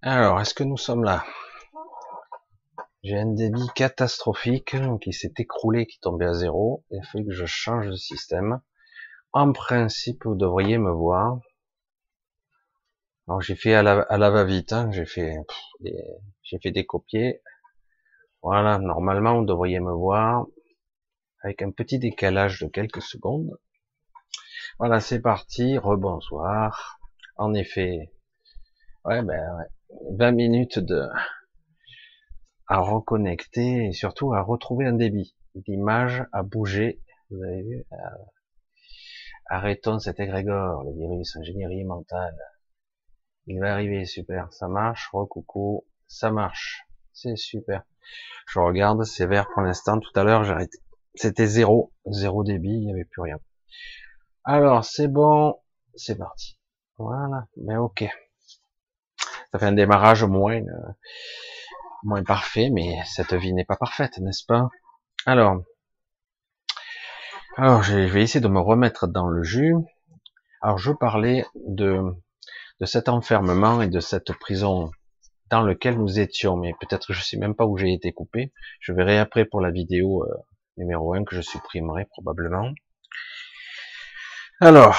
Alors, est-ce que nous sommes là? J'ai un débit catastrophique qui s'est écroulé, qui tombait à zéro. Il a fallu que je change de système. En principe, vous devriez me voir. Alors j'ai fait à la, va-vite, hein. j'ai fait, j'ai fait des copiers. Voilà, normalement vous devriez me voir avec un petit décalage de quelques secondes. Voilà, c'est parti. Rebonsoir. En effet, ouais, ben ouais. 20 minutes de à reconnecter et surtout à retrouver un débit. L'image a bougé. Vous avez vu euh, Arrêtons cet égrégore, le virus, ingénierie mentale. Il va arriver, super. Ça marche, recoucou, ça marche. C'est super. Je regarde, c'est vert pour l'instant. Tout à l'heure, j'ai. C'était zéro, zéro débit, il n'y avait plus rien. Alors, c'est bon, c'est parti. Voilà, mais ok ça fait un démarrage moins euh, moins parfait, mais cette vie n'est pas parfaite, n'est-ce pas? Alors, alors je vais essayer de me remettre dans le jus. Alors, je parlais de de cet enfermement et de cette prison dans lequel nous étions, mais peut-être je sais même pas où j'ai été coupé. Je verrai après pour la vidéo euh, numéro 1 que je supprimerai probablement. Alors,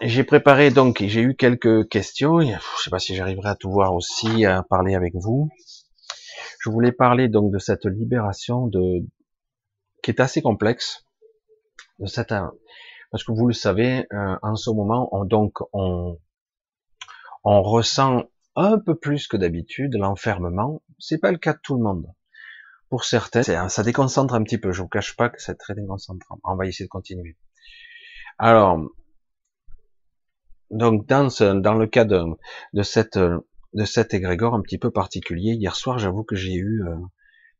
j'ai préparé donc, j'ai eu quelques questions. Je ne sais pas si j'arriverai à tout voir aussi, à parler avec vous. Je voulais parler donc de cette libération de qui est assez complexe, de cette parce que vous le savez, euh, en ce moment, on, donc on on ressent un peu plus que d'habitude l'enfermement. C'est pas le cas de tout le monde. Pour certains, ça déconcentre un petit peu. Je vous cache pas que c'est très déconcentrant. On va essayer de continuer. Alors, donc dans, dans le cas de, de cette de cet égrégore un petit peu particulier, hier soir, j'avoue que j'ai eu euh,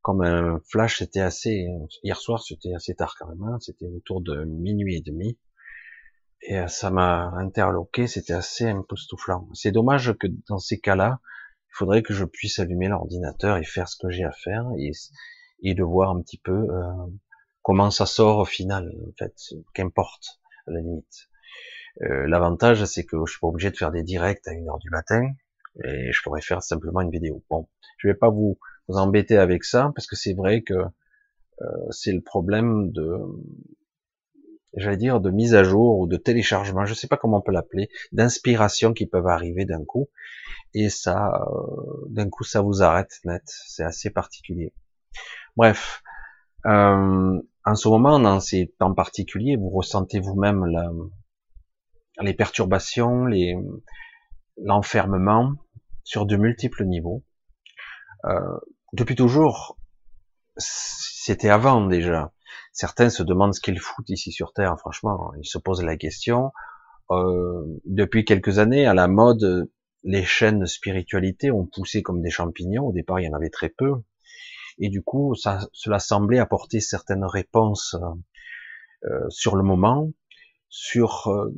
comme un flash, c'était assez hier soir, c'était assez tard quand même, hein, c'était autour de minuit et demi, et euh, ça m'a interloqué, c'était assez époustouflant. C'est dommage que dans ces cas-là, il faudrait que je puisse allumer l'ordinateur et faire ce que j'ai à faire et, et de voir un petit peu euh, comment ça sort au final, en fait, qu'importe à la limite. Euh, l'avantage, c'est que je suis pas obligé de faire des directs à une heure du matin et je pourrais faire simplement une vidéo. Bon, je vais pas vous, embêter avec ça parce que c'est vrai que euh, c'est le problème de, j'allais dire, de mise à jour ou de téléchargement, je sais pas comment on peut l'appeler, d'inspiration qui peuvent arriver d'un coup et ça, euh, d'un coup, ça vous arrête net. C'est assez particulier. Bref, en ce moment, dans ces temps particuliers, vous ressentez vous-même la, les perturbations, l'enfermement sur de multiples niveaux. Euh, depuis toujours, c'était avant déjà. Certains se demandent ce qu'ils foutent ici sur Terre. Franchement, ils se posent la question. Euh, depuis quelques années, à la mode, les chaînes de spiritualité ont poussé comme des champignons. Au départ, il y en avait très peu. Et du coup, cela semblait apporter certaines réponses euh, sur le moment, sur euh,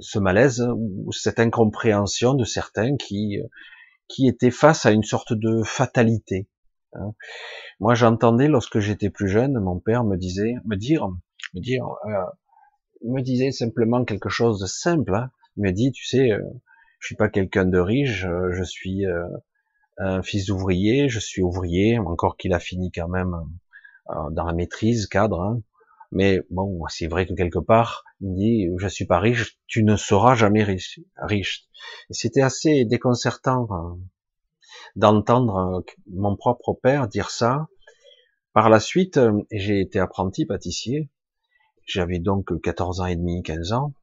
ce malaise ou cette incompréhension de certains qui euh, qui étaient face à une sorte de fatalité. Hein. Moi, j'entendais lorsque j'étais plus jeune, mon père me disait, me dire, me dire, euh, me disait simplement quelque chose de simple. Hein. Il me dit, tu sais, je suis pas quelqu'un de riche, je suis un fils d'ouvrier, je suis ouvrier, encore qu'il a fini quand même dans la maîtrise, cadre. Hein. Mais bon, c'est vrai que quelque part, il dit, je suis pas riche, tu ne seras jamais riche. riche. C'était assez déconcertant euh, d'entendre euh, mon propre père dire ça. Par la suite, euh, j'ai été apprenti pâtissier. J'avais donc 14 ans et demi, 15 ans.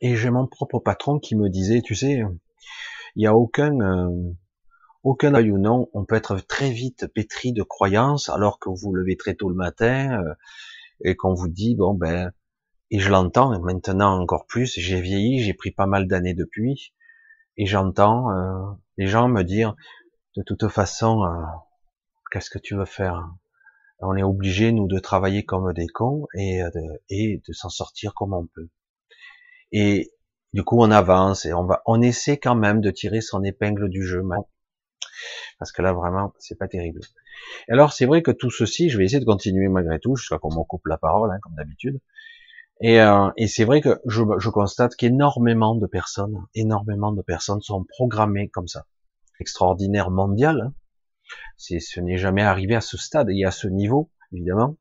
Et j'ai mon propre patron qui me disait, tu sais, il n'y a aucun, aucun œil ou non, on peut être très vite pétri de croyances alors que vous vous levez très tôt le matin, et qu'on vous dit bon ben et je l'entends maintenant encore plus. J'ai vieilli, j'ai pris pas mal d'années depuis, et j'entends euh, les gens me dire de toute façon euh, qu'est-ce que tu veux faire? On est obligé nous de travailler comme des cons et de, et de s'en sortir comme on peut. Et du coup on avance et on va, on essaie quand même de tirer son épingle du jeu parce que là vraiment c'est pas terrible. alors c'est vrai que tout ceci, je vais essayer de continuer malgré tout jusqu'à qu'on me coupe la parole, hein, comme d'habitude. Et, euh, et c'est vrai que je, constate qu'énormément de personnes, énormément de personnes sont programmées comme ça. Extraordinaire mondial. Hein. Ce n'est jamais arrivé à ce stade et à ce niveau, évidemment.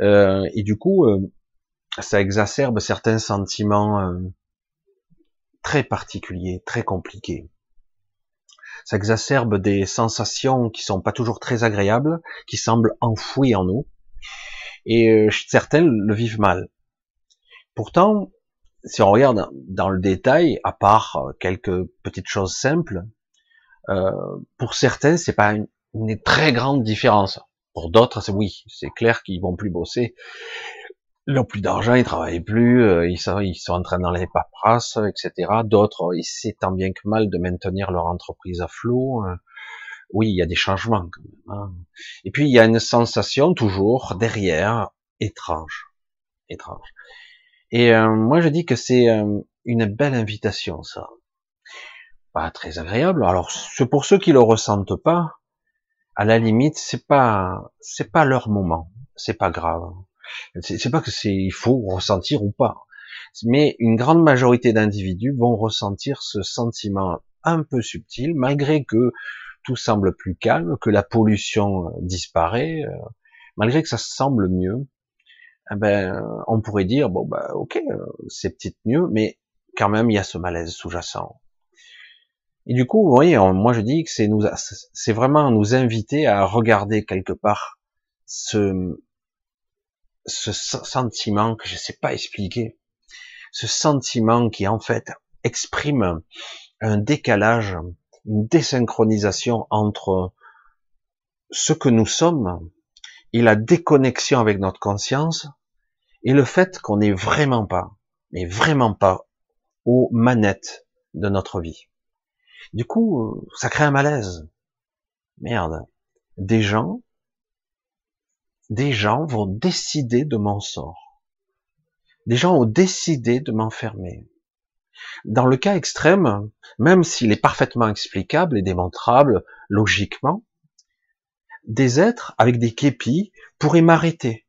Euh, et du coup, euh, ça exacerbe certains sentiments très particuliers, très compliqués. Ça exacerbe des sensations qui sont pas toujours très agréables, qui semblent enfouies en nous, et euh, certains le vivent mal. Pourtant, si on regarde dans le détail, à part euh, quelques petites choses simples, euh, pour certains, c'est pas une, une, très grande différence. Pour d'autres, oui, c'est clair qu'ils vont plus bosser, ils n'ont plus d'argent, ils travaillent plus, euh, ils, sont, ils sont en train d'enlever paperasses, etc. D'autres, ils essaient tant bien que mal de maintenir leur entreprise à flot. Euh. Oui, il y a des changements quand même. Hein. Et puis il y a une sensation toujours derrière étrange, étrange. Et euh, moi je dis que c'est une belle invitation ça. Pas très agréable. Alors pour ceux qui le ressentent pas. À la limite, c'est pas c'est pas leur moment. C'est pas grave c'est pas que c'est il faut ressentir ou pas, mais une grande majorité d'individus vont ressentir ce sentiment un peu subtil, malgré que tout semble plus calme, que la pollution euh, disparaît, euh, malgré que ça semble mieux. Eh ben, on pourrait dire bon bah ok, euh, c'est peut-être mieux, mais quand même il y a ce malaise sous-jacent. Et du coup, vous voyez, moi je dis que c'est nous, c'est vraiment nous inviter à regarder quelque part ce, ce sentiment que je ne sais pas expliquer, ce sentiment qui en fait exprime un décalage, une désynchronisation entre ce que nous sommes et la déconnexion avec notre conscience et le fait qu'on n'est vraiment pas, mais vraiment pas aux manettes de notre vie. Du coup, ça crée un malaise. Merde. Des gens des gens vont décider de mon sort. Des gens ont décidé de m'enfermer. Dans le cas extrême, même s'il est parfaitement explicable et démontrable logiquement, des êtres avec des képis pourraient m'arrêter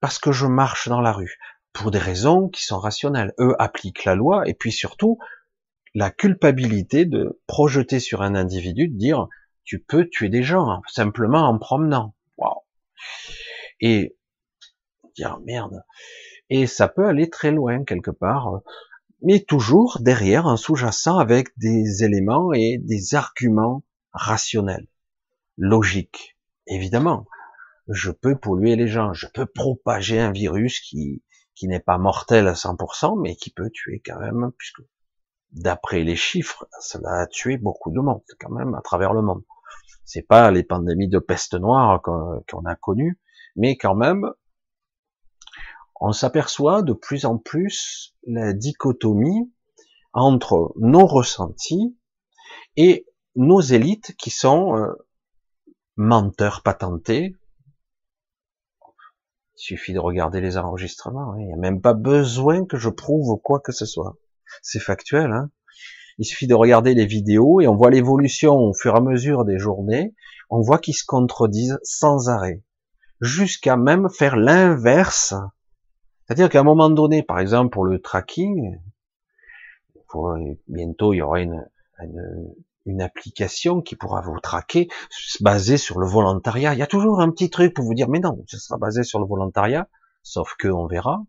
parce que je marche dans la rue pour des raisons qui sont rationnelles. Eux appliquent la loi et puis surtout la culpabilité de projeter sur un individu de dire tu peux tuer des gens simplement en promenant. Waouh et dire merde. Et ça peut aller très loin quelque part, mais toujours derrière un sous-jacent avec des éléments et des arguments rationnels, logiques. Évidemment, je peux polluer les gens, je peux propager un virus qui, qui n'est pas mortel à 100%, mais qui peut tuer quand même, puisque d'après les chiffres, cela a tué beaucoup de monde quand même à travers le monde. C'est pas les pandémies de peste noire qu'on a connues, mais quand même, on s'aperçoit de plus en plus la dichotomie entre nos ressentis et nos élites qui sont euh, menteurs patentés. Il suffit de regarder les enregistrements, hein. il n'y a même pas besoin que je prouve quoi que ce soit. C'est factuel. Hein il suffit de regarder les vidéos et on voit l'évolution au fur et à mesure des journées, on voit qu'ils se contredisent sans arrêt jusqu'à même faire l'inverse. C'est-à-dire qu'à un moment donné, par exemple pour le tracking, bientôt il y aura une, une, application qui pourra vous traquer basée sur le volontariat. Il y a toujours un petit truc pour vous dire, mais non, ce sera basé sur le volontariat, sauf que on verra.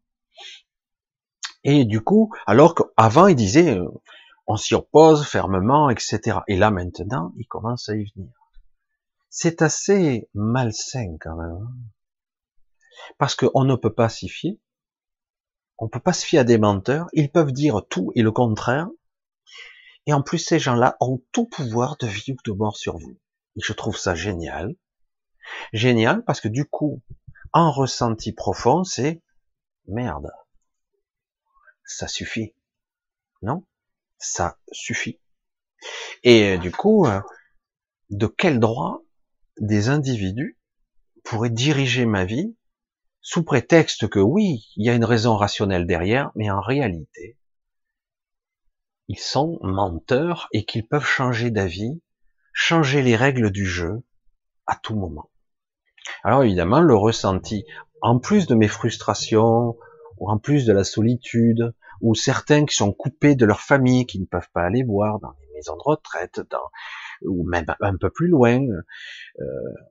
Et du coup, alors qu'avant il disait, euh, on s'y oppose fermement, etc. Et là maintenant, il commence à y venir c'est assez malsain quand même. Hein. Parce qu'on ne peut pas s'y fier. On peut pas se fier à des menteurs. Ils peuvent dire tout et le contraire. Et en plus, ces gens-là ont tout pouvoir de vie ou de mort sur vous. Et je trouve ça génial. Génial parce que du coup, en ressenti profond, c'est merde. Ça suffit. Non? Ça suffit. Et du coup, euh, de quel droit des individus pourraient diriger ma vie sous prétexte que oui, il y a une raison rationnelle derrière, mais en réalité, ils sont menteurs et qu'ils peuvent changer d'avis, changer les règles du jeu à tout moment. Alors évidemment, le ressenti, en plus de mes frustrations ou en plus de la solitude, ou certains qui sont coupés de leur famille, qui ne peuvent pas aller voir dans les maisons de retraite, dans, ou même un peu plus loin. Euh,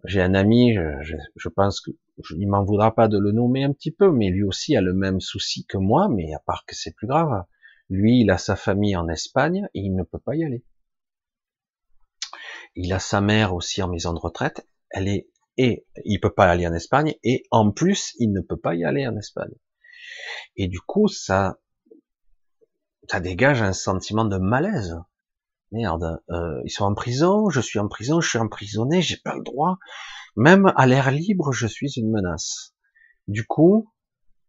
J'ai un ami, je, je pense que je, il m'en voudra pas de le nommer un petit peu, mais lui aussi a le même souci que moi, mais à part que c'est plus grave. Lui, il a sa famille en Espagne et il ne peut pas y aller. Il a sa mère aussi en maison de retraite. Elle est et il peut pas aller en Espagne et en plus il ne peut pas y aller en Espagne. Et du coup, ça, ça dégage un sentiment de malaise. Merde, euh, ils sont en prison, je suis en prison, je suis emprisonné, j'ai pas le droit. Même à l'air libre, je suis une menace. Du coup,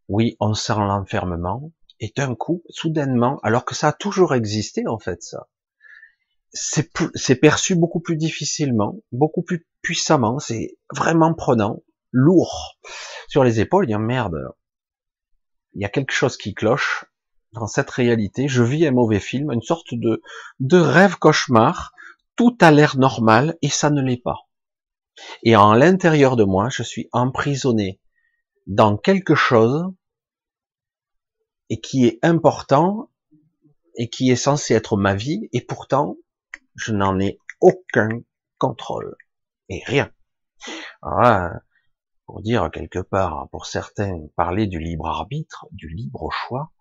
oui, on sent l'enfermement, et d'un coup, soudainement, alors que ça a toujours existé en fait, ça, c'est perçu beaucoup plus difficilement, beaucoup plus puissamment, c'est vraiment prenant, lourd sur les épaules. Il y a merde, il y a quelque chose qui cloche dans cette réalité. Je vis un mauvais film, une sorte de, de rêve cauchemar. Tout a l'air normal et ça ne l'est pas. Et en l'intérieur de moi, je suis emprisonné dans quelque chose et qui est important et qui est censé être ma vie et pourtant je n'en ai aucun contrôle et rien. pour dire quelque part, pour certains, parler du libre arbitre, du libre choix,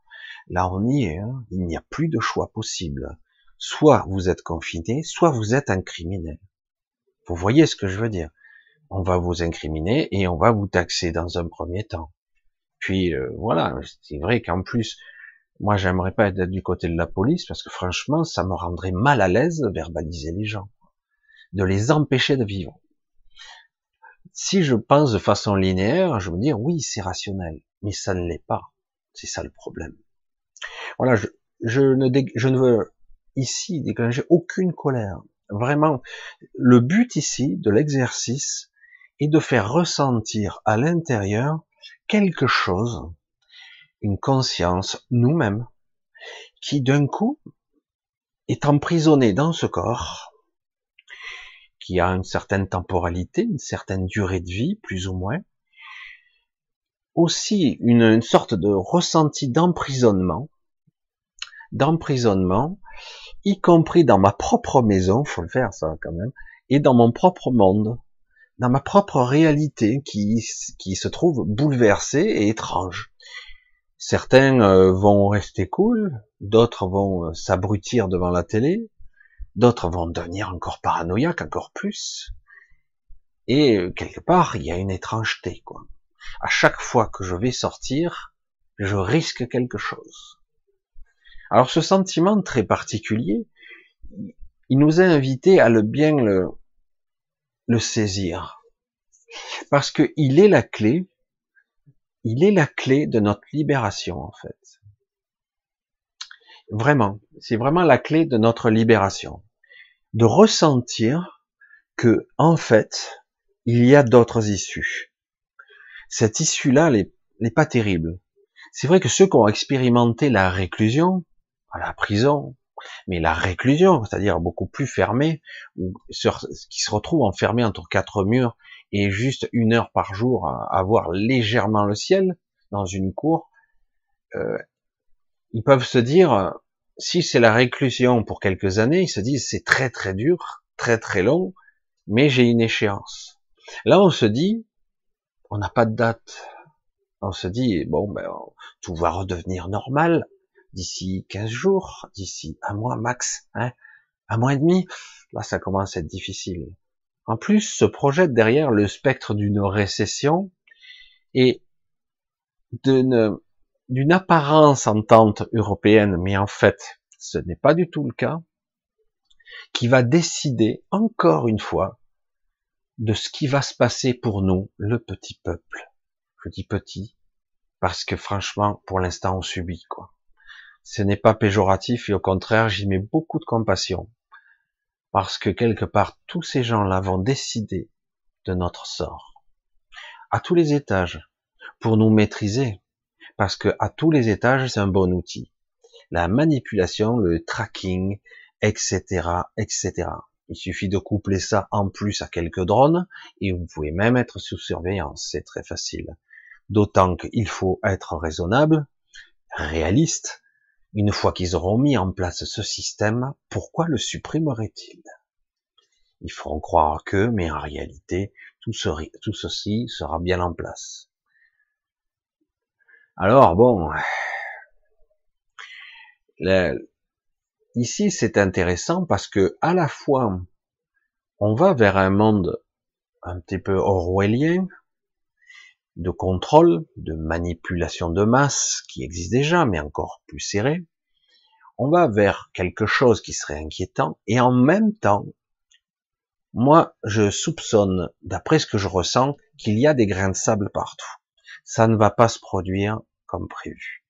là on y est, hein. il n'y a plus de choix possible. Soit vous êtes confiné, soit vous êtes un criminel. Vous voyez ce que je veux dire On va vous incriminer et on va vous taxer dans un premier temps. Puis euh, voilà, c'est vrai qu'en plus, moi, j'aimerais pas être du côté de la police parce que franchement, ça me rendrait mal à l'aise de verbaliser les gens, de les empêcher de vivre. Si je pense de façon linéaire, je veux dire oui, c'est rationnel, mais ça ne l'est pas. C'est ça le problème. Voilà, je, ne veux ici déclencher aucune colère. Vraiment, le but ici de l'exercice est de faire ressentir à l'intérieur quelque chose une conscience nous-mêmes qui d'un coup est emprisonnée dans ce corps qui a une certaine temporalité, une certaine durée de vie, plus ou moins, aussi une, sorte de ressenti d'emprisonnement, d'emprisonnement, y compris dans ma propre maison, faut le faire ça quand même, et dans mon propre monde, dans ma propre réalité qui, qui se trouve bouleversée et étrange. Certains euh, vont rester cool, d'autres vont euh, s'abrutir devant la télé, d'autres vont devenir encore paranoïaques, encore plus. Et euh, quelque part, il y a une étrangeté, quoi. À chaque fois que je vais sortir, je risque quelque chose. Alors ce sentiment très particulier, il nous a invités à le bien le, saisir. Parce qu'il est la clé il est la clé de notre libération, en fait. Vraiment, c'est vraiment la clé de notre libération. De ressentir que, en fait, il y a d'autres issues. Cette issue-là, n'est pas terrible. C'est vrai que ceux qui ont expérimenté la réclusion, la prison, mais la réclusion, c'est-à-dire beaucoup plus fermée, ou qui se retrouvent enfermés entre quatre murs et juste une heure par jour à, voir légèrement le ciel dans une cour, euh, ils peuvent se dire, si c'est la réclusion pour quelques années, ils se disent c'est très très dur, très très long, mais j'ai une échéance. Là, on se dit, on n'a pas de date. On se dit, bon, ben, tout va redevenir normal d'ici 15 jours, d'ici un mois max, hein, un mois et demi. Là, ça commence à être difficile. En plus, se projette derrière le spectre d'une récession et d'une apparence entente européenne, mais en fait, ce n'est pas du tout le cas, qui va décider encore une fois de ce qui va se passer pour nous, le petit peuple. Je dis petit, parce que franchement, pour l'instant, on subit, quoi. Ce n'est pas péjoratif et au contraire, j'y mets beaucoup de compassion parce que quelque part tous ces gens-là vont décider de notre sort à tous les étages pour nous maîtriser parce que à tous les étages c'est un bon outil la manipulation le tracking etc etc il suffit de coupler ça en plus à quelques drones et vous pouvez même être sous surveillance c'est très facile D'autant qu'il faut être raisonnable, réaliste. Une fois qu'ils auront mis en place ce système, pourquoi le supprimeraient-ils? Ils feront croire que, mais en réalité, tout, tout ceci sera bien en place. Alors bon, ici c'est intéressant parce que à la fois on va vers un monde un petit peu orwellien de contrôle, de manipulation de masse qui existe déjà, mais encore plus serré. On va vers quelque chose qui serait inquiétant et en même temps, moi, je soupçonne, d'après ce que je ressens, qu'il y a des grains de sable partout. Ça ne va pas se produire comme prévu.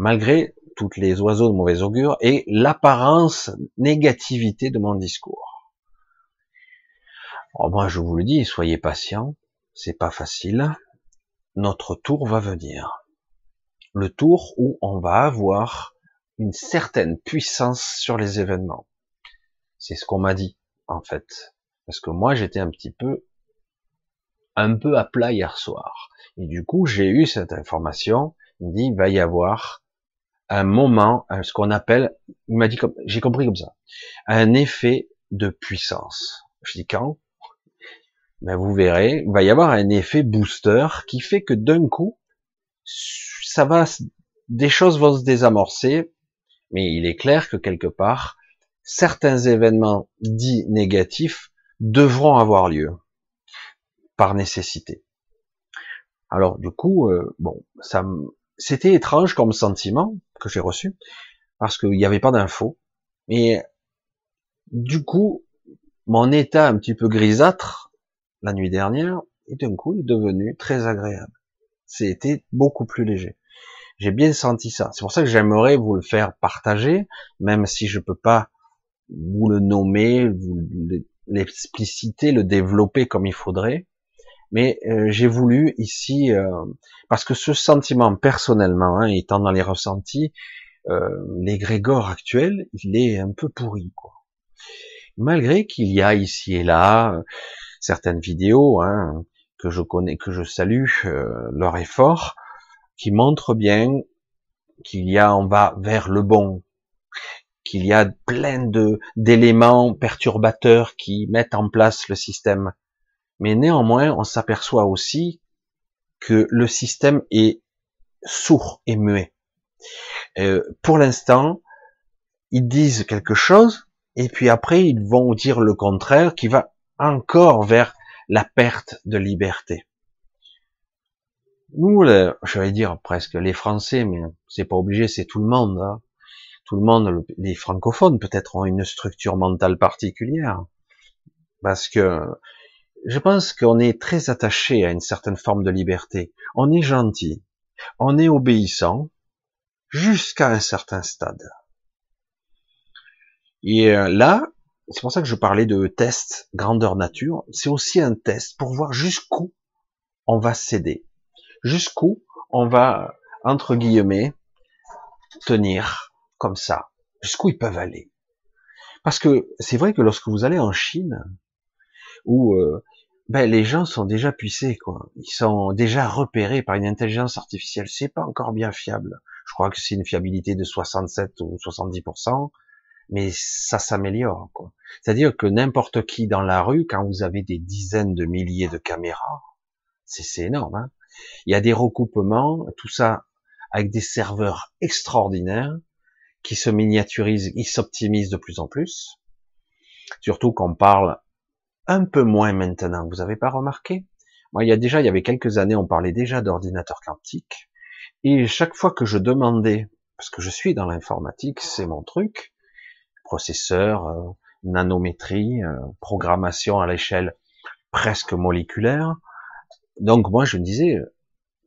Malgré toutes les oiseaux de mauvais augure et l'apparence négativité de mon discours. moi, je vous le dis, soyez patients, c'est pas facile. Notre tour va venir. Le tour où on va avoir une certaine puissance sur les événements. C'est ce qu'on m'a dit, en fait. Parce que moi, j'étais un petit peu, un peu à plat hier soir. Et du coup, j'ai eu cette information. Il dit, il va y avoir un moment, ce qu'on appelle, il m'a dit comme, j'ai compris comme ça, un effet de puissance. Je dis quand? Ben vous verrez, il va y avoir un effet booster qui fait que d'un coup, ça va, des choses vont se désamorcer, mais il est clair que quelque part, certains événements dits négatifs devront avoir lieu par nécessité. Alors du coup, euh, bon, ça, c'était étrange comme sentiment que j'ai reçu parce qu'il n'y avait pas d'infos. Mais du coup, mon état un petit peu grisâtre la nuit dernière et d'un coup est devenu très agréable. C'était beaucoup plus léger. J'ai bien senti ça. C'est pour ça que j'aimerais vous le faire partager, même si je peux pas vous le nommer, vous l'expliciter, le développer comme il faudrait mais euh, j'ai voulu ici, euh, parce que ce sentiment personnellement, hein, étant dans les ressentis, euh, l'égrégore actuel, il est un peu pourri. Quoi. Malgré qu'il y a ici et là euh, certaines vidéos hein, que je connais, que je salue leur effort, qui montrent bien qu'il y a, on va vers le bon, qu'il y a plein de d'éléments perturbateurs qui mettent en place le système mais néanmoins, on s'aperçoit aussi que le système est sourd et muet. Euh, pour l'instant, ils disent quelque chose, et puis après, ils vont dire le contraire, qui va encore vers la perte de liberté. Nous, je vais dire presque les Français, mais c'est pas obligé, c'est tout le monde. Hein. Tout le monde, les francophones peut-être ont une structure mentale particulière, parce que je pense qu'on est très attaché à une certaine forme de liberté. On est gentil, on est obéissant jusqu'à un certain stade. Et euh, là, c'est pour ça que je parlais de test grandeur nature. C'est aussi un test pour voir jusqu'où on va céder, jusqu'où on va entre guillemets tenir comme ça, jusqu'où ils peuvent aller. Parce que c'est vrai que lorsque vous allez en Chine, où euh, ben, les gens sont déjà puissés, quoi. Ils sont déjà repérés par une intelligence artificielle. C'est pas encore bien fiable. Je crois que c'est une fiabilité de 67 ou 70%, mais ça s'améliore, quoi. C'est-à-dire que n'importe qui dans la rue, quand vous avez des dizaines de milliers de caméras, c'est énorme, hein. Il y a des recoupements, tout ça avec des serveurs extraordinaires qui se miniaturisent, ils s'optimisent de plus en plus. Surtout qu'on parle un peu moins maintenant. Vous avez pas remarqué? Moi, il y a déjà, il y avait quelques années, on parlait déjà d'ordinateur quantique. Et chaque fois que je demandais, parce que je suis dans l'informatique, c'est mon truc, processeur, euh, nanométrie, euh, programmation à l'échelle presque moléculaire. Donc moi, je me disais,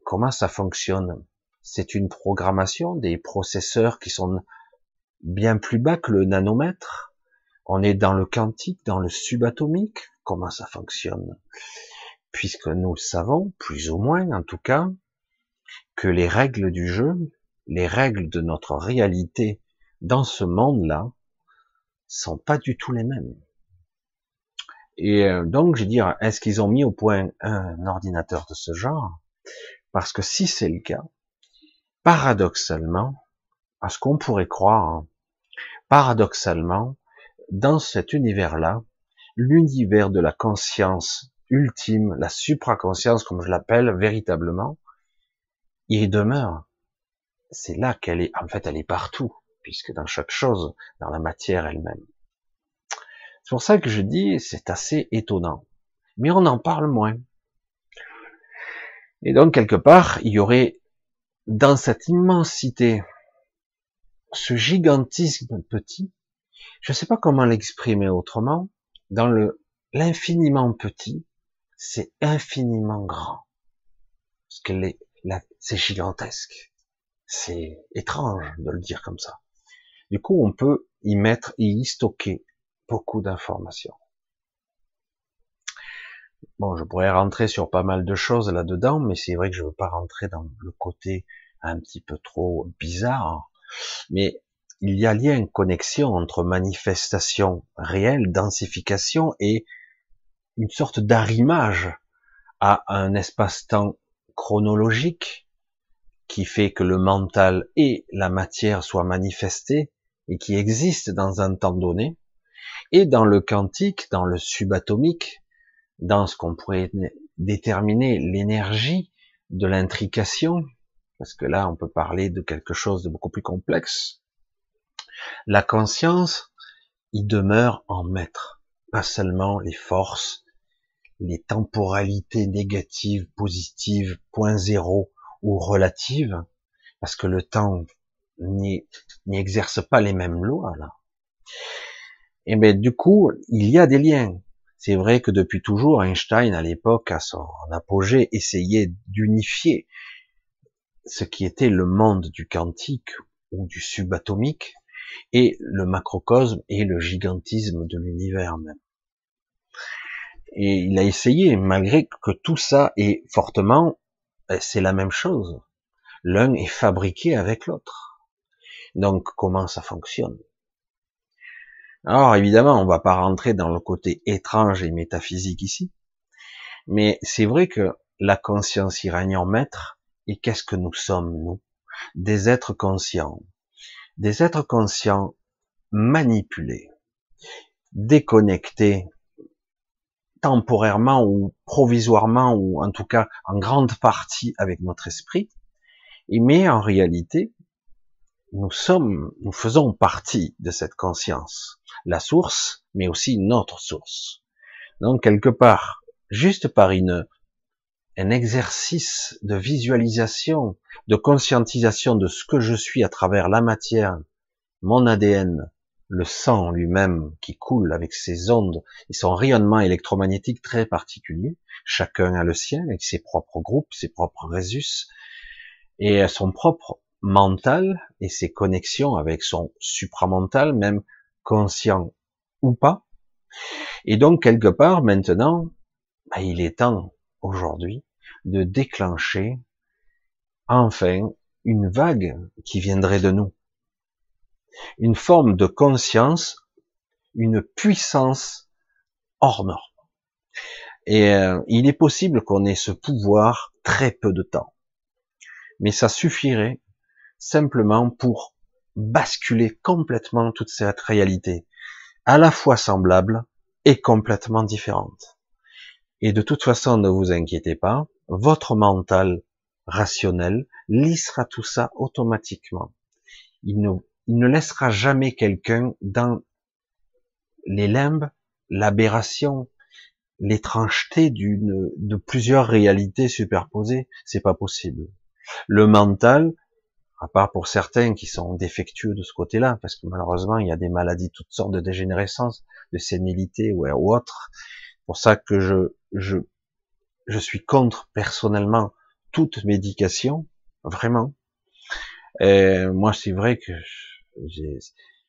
comment ça fonctionne? C'est une programmation des processeurs qui sont bien plus bas que le nanomètre? On est dans le quantique, dans le subatomique? Comment ça fonctionne, puisque nous savons, plus ou moins en tout cas, que les règles du jeu, les règles de notre réalité dans ce monde-là, sont pas du tout les mêmes. Et euh, donc, je veux dire, est-ce qu'ils ont mis au point un ordinateur de ce genre? Parce que si c'est le cas, paradoxalement, à ce qu'on pourrait croire, hein, paradoxalement, dans cet univers-là, l'univers de la conscience ultime, la supraconscience, comme je l'appelle véritablement, il demeure. C'est là qu'elle est, en fait, elle est partout, puisque dans chaque chose, dans la matière elle-même. C'est pour ça que je dis, c'est assez étonnant. Mais on en parle moins. Et donc, quelque part, il y aurait, dans cette immensité, ce gigantisme petit, je ne sais pas comment l'exprimer autrement, dans le, l'infiniment petit, c'est infiniment grand. Parce que les, c'est gigantesque. C'est étrange de le dire comme ça. Du coup, on peut y mettre et y stocker beaucoup d'informations. Bon, je pourrais rentrer sur pas mal de choses là-dedans, mais c'est vrai que je veux pas rentrer dans le côté un petit peu trop bizarre. Mais il y a lien, connexion entre manifestation réelle, densification et une sorte d'arrimage à un espace-temps chronologique qui fait que le mental et la matière soient manifestés et qui existent dans un temps donné, et dans le quantique, dans le subatomique, dans ce qu'on pourrait déterminer l'énergie de l'intrication, parce que là on peut parler de quelque chose de beaucoup plus complexe, la conscience, il demeure en maître, pas seulement les forces, les temporalités négatives, positives, point zéro ou relatives, parce que le temps n'y exerce pas les mêmes lois là. Et bien du coup, il y a des liens. C'est vrai que depuis toujours, Einstein, à l'époque, à son apogée, essayait d'unifier ce qui était le monde du quantique ou du subatomique et le macrocosme et le gigantisme de l'univers même. Et il a essayé, malgré que tout ça est fortement, ben, c'est la même chose. L'un est fabriqué avec l'autre. Donc, comment ça fonctionne? Alors, évidemment, on va pas rentrer dans le côté étrange et métaphysique ici, mais c'est vrai que la conscience en maître, et qu'est-ce que nous sommes, nous? Des êtres conscients. Des êtres conscients manipulés, déconnectés temporairement ou provisoirement ou en tout cas en grande partie avec notre esprit, mais en réalité, nous sommes, nous faisons partie de cette conscience, la source, mais aussi notre source. Donc quelque part, juste par une, un exercice de visualisation, de conscientisation de ce que je suis à travers la matière, mon ADN, le sang lui-même qui coule avec ses ondes et son rayonnement électromagnétique très particulier. Chacun a le sien avec ses propres groupes, ses propres résus et son propre mental et ses connexions avec son supramental, même conscient ou pas. Et donc quelque part maintenant, bah, il est temps aujourd'hui de déclencher enfin une vague qui viendrait de nous une forme de conscience, une puissance hors norme. Et euh, il est possible qu'on ait ce pouvoir très peu de temps. Mais ça suffirait simplement pour basculer complètement toute cette réalité, à la fois semblable et complètement différente. Et de toute façon, ne vous inquiétez pas, votre mental rationnel lissera tout ça automatiquement. Il ne il ne laissera jamais quelqu'un dans les limbes, l'aberration, l'étrangeté d'une, de plusieurs réalités superposées. C'est pas possible. Le mental, à part pour certains qui sont défectueux de ce côté-là, parce que malheureusement, il y a des maladies, toutes sortes de dégénérescence, de sénilité ou, autre. Pour ça que je, je, je suis contre personnellement toute médication, vraiment. Et moi, c'est vrai que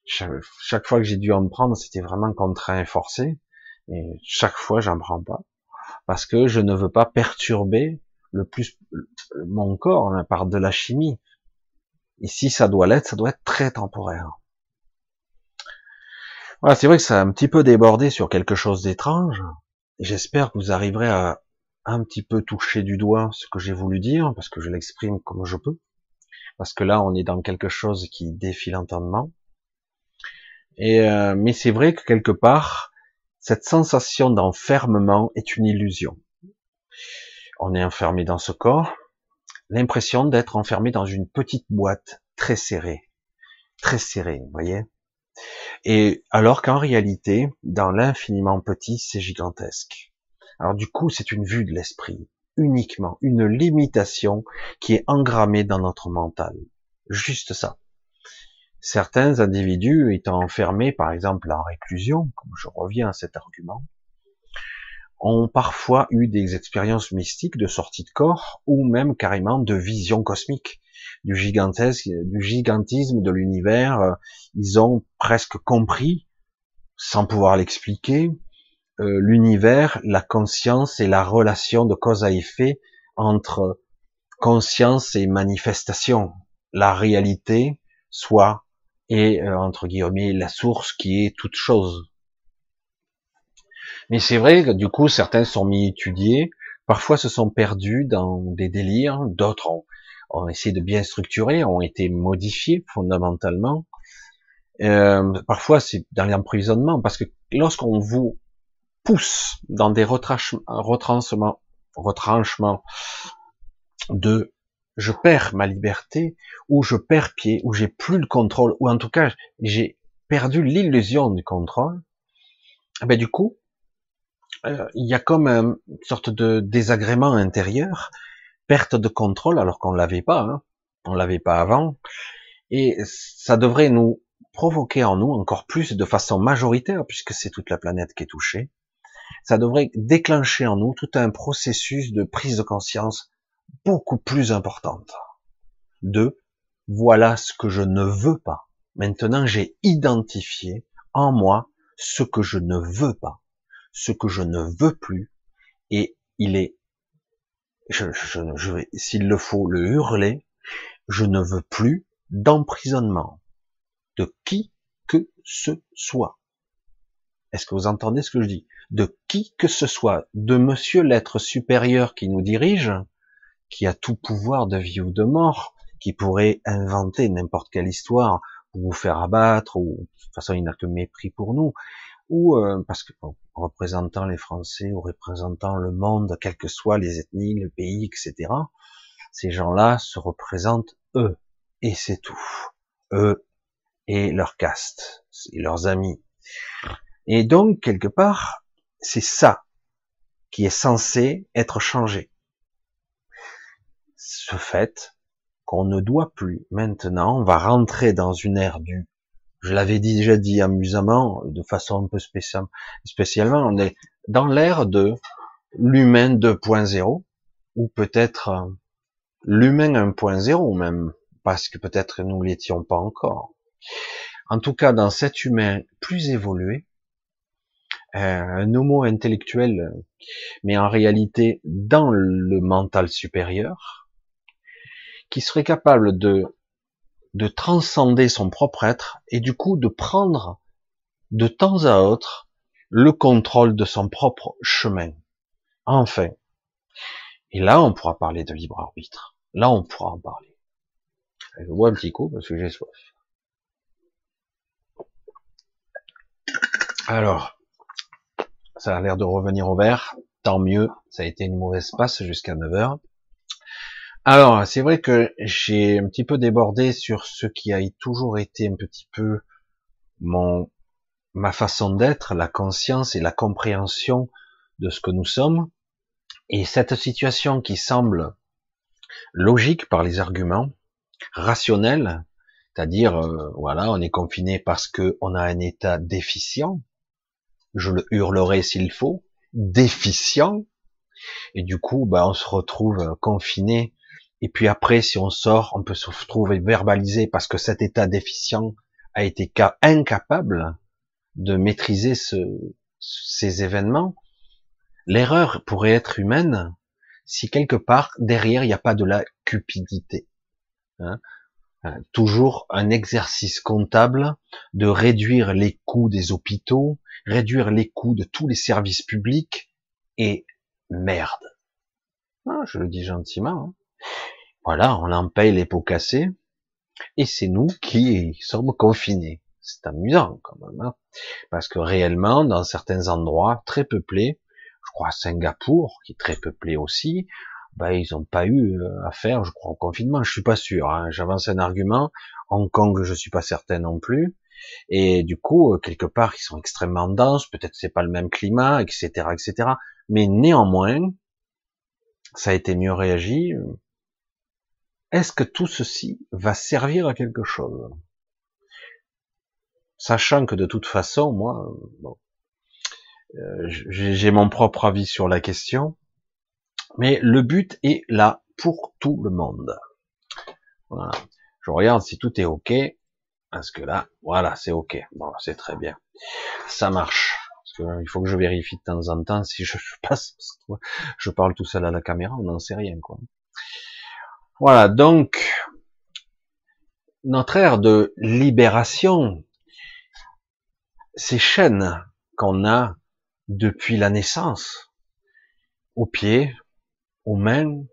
chaque, fois que j'ai dû en prendre, c'était vraiment contraint et forcé. Et chaque fois, j'en prends pas parce que je ne veux pas perturber le plus mon corps hein, par de la chimie. Et si ça doit l'être, ça doit être très temporaire. Voilà, c'est vrai que ça a un petit peu débordé sur quelque chose d'étrange. J'espère que vous arriverez à un petit peu touché du doigt ce que j'ai voulu dire, parce que je l'exprime comme je peux, parce que là, on est dans quelque chose qui défie l'entendement. Et euh, mais c'est vrai que quelque part, cette sensation d'enfermement est une illusion. On est enfermé dans ce corps, l'impression d'être enfermé dans une petite boîte très serrée, très serrée, vous voyez. Et alors qu'en réalité, dans l'infiniment petit, c'est gigantesque. Alors du coup, c'est une vue de l'esprit, uniquement, une limitation qui est engrammée dans notre mental. Juste ça. Certains individus étant enfermés, par exemple, en réclusion, comme je reviens à cet argument, ont parfois eu des expériences mystiques de sortie de corps ou même carrément de vision cosmique du gigantesque, du gigantisme de l'univers. Ils ont presque compris, sans pouvoir l'expliquer, euh, l'univers, la conscience et la relation de cause à effet entre conscience et manifestation, la réalité, soit et euh, entre guillemets la source qui est toute chose. Mais c'est vrai que du coup certains sont mis étudiés, parfois se sont perdus dans des délires, d'autres ont, ont, essayé de bien structurer, ont été modifiés fondamentalement. Euh, parfois c'est dans l'emprisonnement parce que lorsqu'on vous pousse dans des retranchements, retranchements de je perds ma liberté, ou je perds pied, ou j'ai plus le contrôle, ou en tout cas j'ai perdu l'illusion du contrôle, eh ben du coup, euh, il y a comme une sorte de désagrément intérieur, perte de contrôle alors qu'on l'avait pas, hein, on l'avait pas avant, et ça devrait nous provoquer en nous encore plus de façon majoritaire, puisque c'est toute la planète qui est touchée, ça devrait déclencher en nous tout un processus de prise de conscience beaucoup plus importante. De voilà ce que je ne veux pas. Maintenant, j'ai identifié en moi ce que je ne veux pas, ce que je ne veux plus, et il est, je, je vais, s'il le faut, le hurler, je ne veux plus d'emprisonnement de qui que ce soit. Est-ce que vous entendez ce que je dis? De qui que ce soit, de monsieur l'être supérieur qui nous dirige, qui a tout pouvoir de vie ou de mort, qui pourrait inventer n'importe quelle histoire pour vous faire abattre, ou de toute façon il n'a que mépris pour nous, ou euh, parce que représentant les Français ou représentant le monde, quelles que soient les ethnies, le pays, etc., ces gens-là se représentent eux, et c'est tout. Eux et leur caste, et leurs amis. Et donc, quelque part, c'est ça qui est censé être changé. Ce fait qu'on ne doit plus maintenant, on va rentrer dans une ère du, je l'avais déjà dit amusamment, de façon un peu spéciale, spécialement, on est dans l'ère de l'humain 2.0, ou peut-être euh, l'humain 1.0 même, parce que peut-être nous l'étions pas encore. En tout cas, dans cet humain plus évolué, un homo intellectuel, mais en réalité dans le mental supérieur, qui serait capable de, de transcender son propre être et du coup de prendre de temps à autre le contrôle de son propre chemin. Enfin. Et là, on pourra parler de libre arbitre. Là, on pourra en parler. Je bois un petit coup parce que j'ai soif. Alors, ça a l'air de revenir au vert. Tant mieux. Ça a été une mauvaise passe jusqu'à 9 heures. Alors, c'est vrai que j'ai un petit peu débordé sur ce qui a toujours été un petit peu mon, ma façon d'être, la conscience et la compréhension de ce que nous sommes. Et cette situation qui semble logique par les arguments, rationnelle, c'est-à-dire, euh, voilà, on est confiné parce qu'on a un état déficient, je le hurlerai s'il faut, déficient, et du coup, bah, on se retrouve confiné, et puis après, si on sort, on peut se retrouver verbalisé parce que cet état déficient a été incapable de maîtriser ce, ces événements. L'erreur pourrait être humaine si quelque part derrière il n'y a pas de la cupidité. Hein euh, toujours un exercice comptable de réduire les coûts des hôpitaux, réduire les coûts de tous les services publics, et merde, Ah, je le dis gentiment. Hein. Voilà, on en paye les pots cassés, et c'est nous qui sommes confinés. C'est amusant quand même, hein parce que réellement, dans certains endroits très peuplés, je crois Singapour, qui est très peuplé aussi, ben, ils n'ont pas eu euh, à faire, je crois, au confinement. Je suis pas sûr. Hein. J'avance un argument. Hong Kong, je suis pas certain non plus. Et du coup, euh, quelque part, ils sont extrêmement denses. Peut-être c'est pas le même climat, etc., etc. Mais néanmoins, ça a été mieux réagi. Est-ce que tout ceci va servir à quelque chose? Sachant que de toute façon, moi, bon, euh, j'ai mon propre avis sur la question, mais le but est là pour tout le monde. Voilà. Je regarde si tout est OK, parce que là, voilà, c'est OK. Bon, c'est très bien. Ça marche. Parce que, il faut que je vérifie de temps en temps si je passe. je parle tout seul à la caméra, on n'en sait rien, quoi. Voilà, donc notre ère de libération, ces chaînes qu'on a depuis la naissance, aux pieds, aux mains,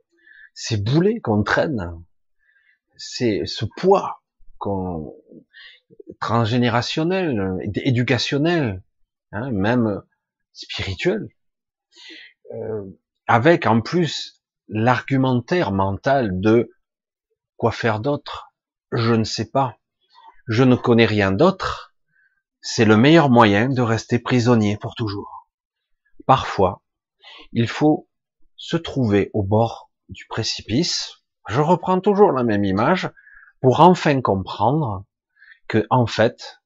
ces boulets qu'on traîne, c'est ce poids transgénérationnel, éducationnel, hein, même spirituel, euh, avec en plus l'argumentaire mental de quoi faire d'autre? Je ne sais pas. Je ne connais rien d'autre. C'est le meilleur moyen de rester prisonnier pour toujours. Parfois, il faut se trouver au bord du précipice. Je reprends toujours la même image pour enfin comprendre que, en fait,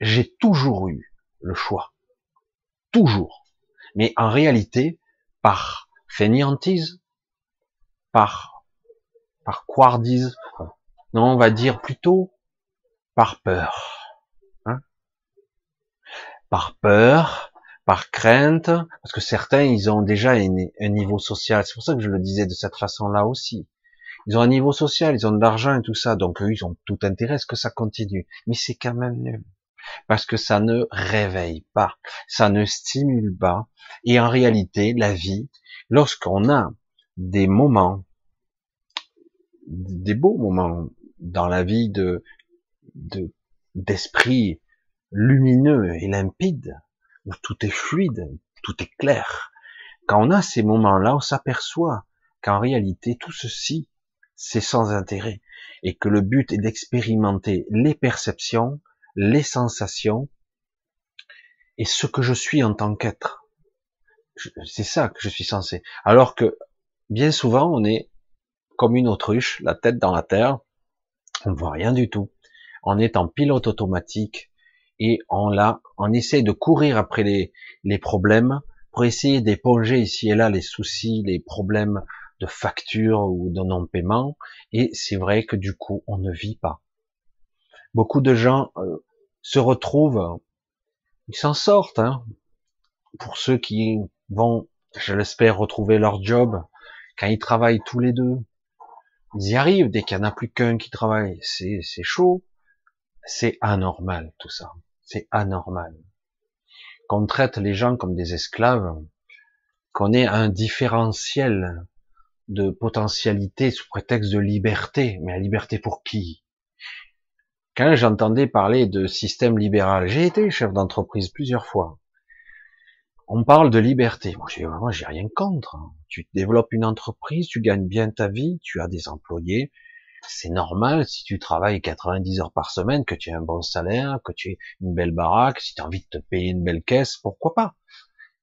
j'ai toujours eu le choix. Toujours. Mais en réalité, par fainéantise, par, par non, on va dire plutôt par peur. Hein par peur, par crainte, parce que certains, ils ont déjà un, niveau social. C'est pour ça que je le disais de cette façon-là aussi. Ils ont un niveau social, ils ont de l'argent et tout ça, donc eux, ils ont tout intérêt à ce que ça continue. Mais c'est quand même nul. Parce que ça ne réveille pas, ça ne stimule pas. Et en réalité, la vie, lorsqu'on a des moments, des beaux moments dans la vie de, d'esprit lumineux et limpide, où tout est fluide, tout est clair. Quand on a ces moments-là, on s'aperçoit qu'en réalité, tout ceci, c'est sans intérêt, et que le but est d'expérimenter les perceptions, les sensations, et ce que je suis en tant qu'être. C'est ça que je suis censé. Alors que bien souvent, on est comme une autruche, la tête dans la terre, on ne voit rien du tout. On est en pilote automatique et on l'a, on essaie de courir après les, les problèmes pour essayer d'éponger ici et là les soucis, les problèmes de facture ou de non-paiement. Et c'est vrai que du coup, on ne vit pas. Beaucoup de gens euh, se retrouvent, ils s'en sortent. Hein, pour ceux qui vont, je l'espère, retrouver leur job, quand ils travaillent tous les deux, ils y arrivent dès qu'il n'y en a plus qu'un qui travaille. C'est, c'est chaud. C'est anormal, tout ça. C'est anormal. Qu'on traite les gens comme des esclaves, qu'on ait un différentiel de potentialité sous prétexte de liberté. Mais la liberté pour qui? Quand j'entendais parler de système libéral, j'ai été chef d'entreprise plusieurs fois. On parle de liberté. Moi, j'ai, moi, j'ai rien contre. Tu développes une entreprise, tu gagnes bien ta vie, tu as des employés. C'est normal si tu travailles 90 heures par semaine, que tu aies un bon salaire, que tu aies une belle baraque, si tu as envie de te payer une belle caisse, pourquoi pas?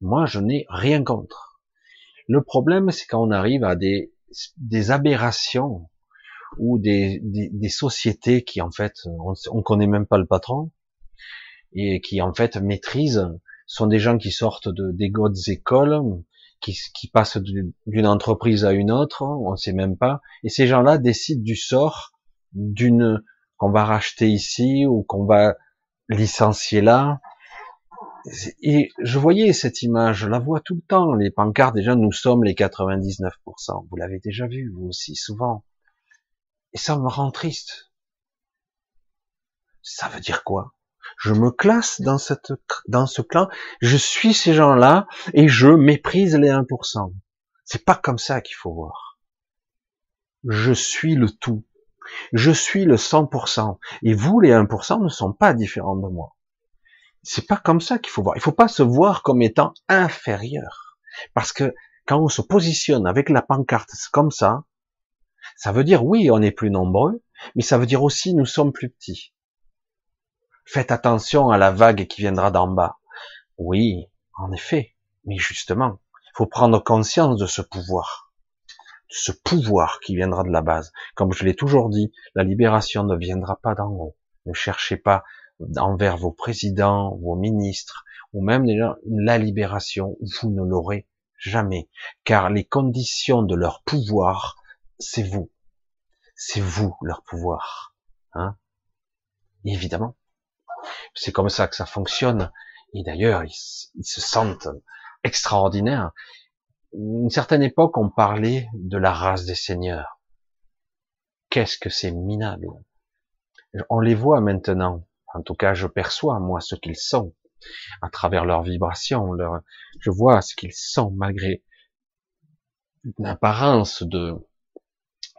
Moi, je n'ai rien contre. Le problème, c'est quand on arrive à des, des aberrations ou des, des, des, sociétés qui, en fait, on, on connaît même pas le patron et qui, en fait, maîtrisent sont des gens qui sortent de, des hautes écoles, qui, qui passent d'une entreprise à une autre, on ne sait même pas. Et ces gens-là décident du sort d'une qu'on va racheter ici ou qu'on va licencier là. Et je voyais cette image, je la vois tout le temps, les pancartes, déjà, nous sommes les 99%. Vous l'avez déjà vu, vous aussi, souvent. Et ça me rend triste. Ça veut dire quoi? Je me classe dans ce clan, je suis ces gens-là et je méprise les 1%. C'est pas comme ça qu'il faut voir. Je suis le tout. Je suis le 100%. Et vous, les 1%, ne sont pas différents de moi. C'est pas comme ça qu'il faut voir. Il faut pas se voir comme étant inférieur. Parce que quand on se positionne avec la pancarte comme ça, ça veut dire oui, on est plus nombreux, mais ça veut dire aussi nous sommes plus petits. Faites attention à la vague qui viendra d'en bas. Oui, en effet, mais justement, il faut prendre conscience de ce pouvoir, de ce pouvoir qui viendra de la base. Comme je l'ai toujours dit, la libération ne viendra pas d'en haut. Ne cherchez pas envers vos présidents, vos ministres, ou même la libération, vous ne l'aurez jamais, car les conditions de leur pouvoir, c'est vous. C'est vous leur pouvoir. Hein? Évidemment. C'est comme ça que ça fonctionne. Et d'ailleurs, ils, se sentent extraordinaires. Une certaine époque, on parlait de la race des seigneurs. Qu'est-ce que c'est minable? On les voit maintenant. En tout cas, je perçois, moi, ce qu'ils sont. À travers leurs vibrations, leur... je vois ce qu'ils sont, malgré une apparence de,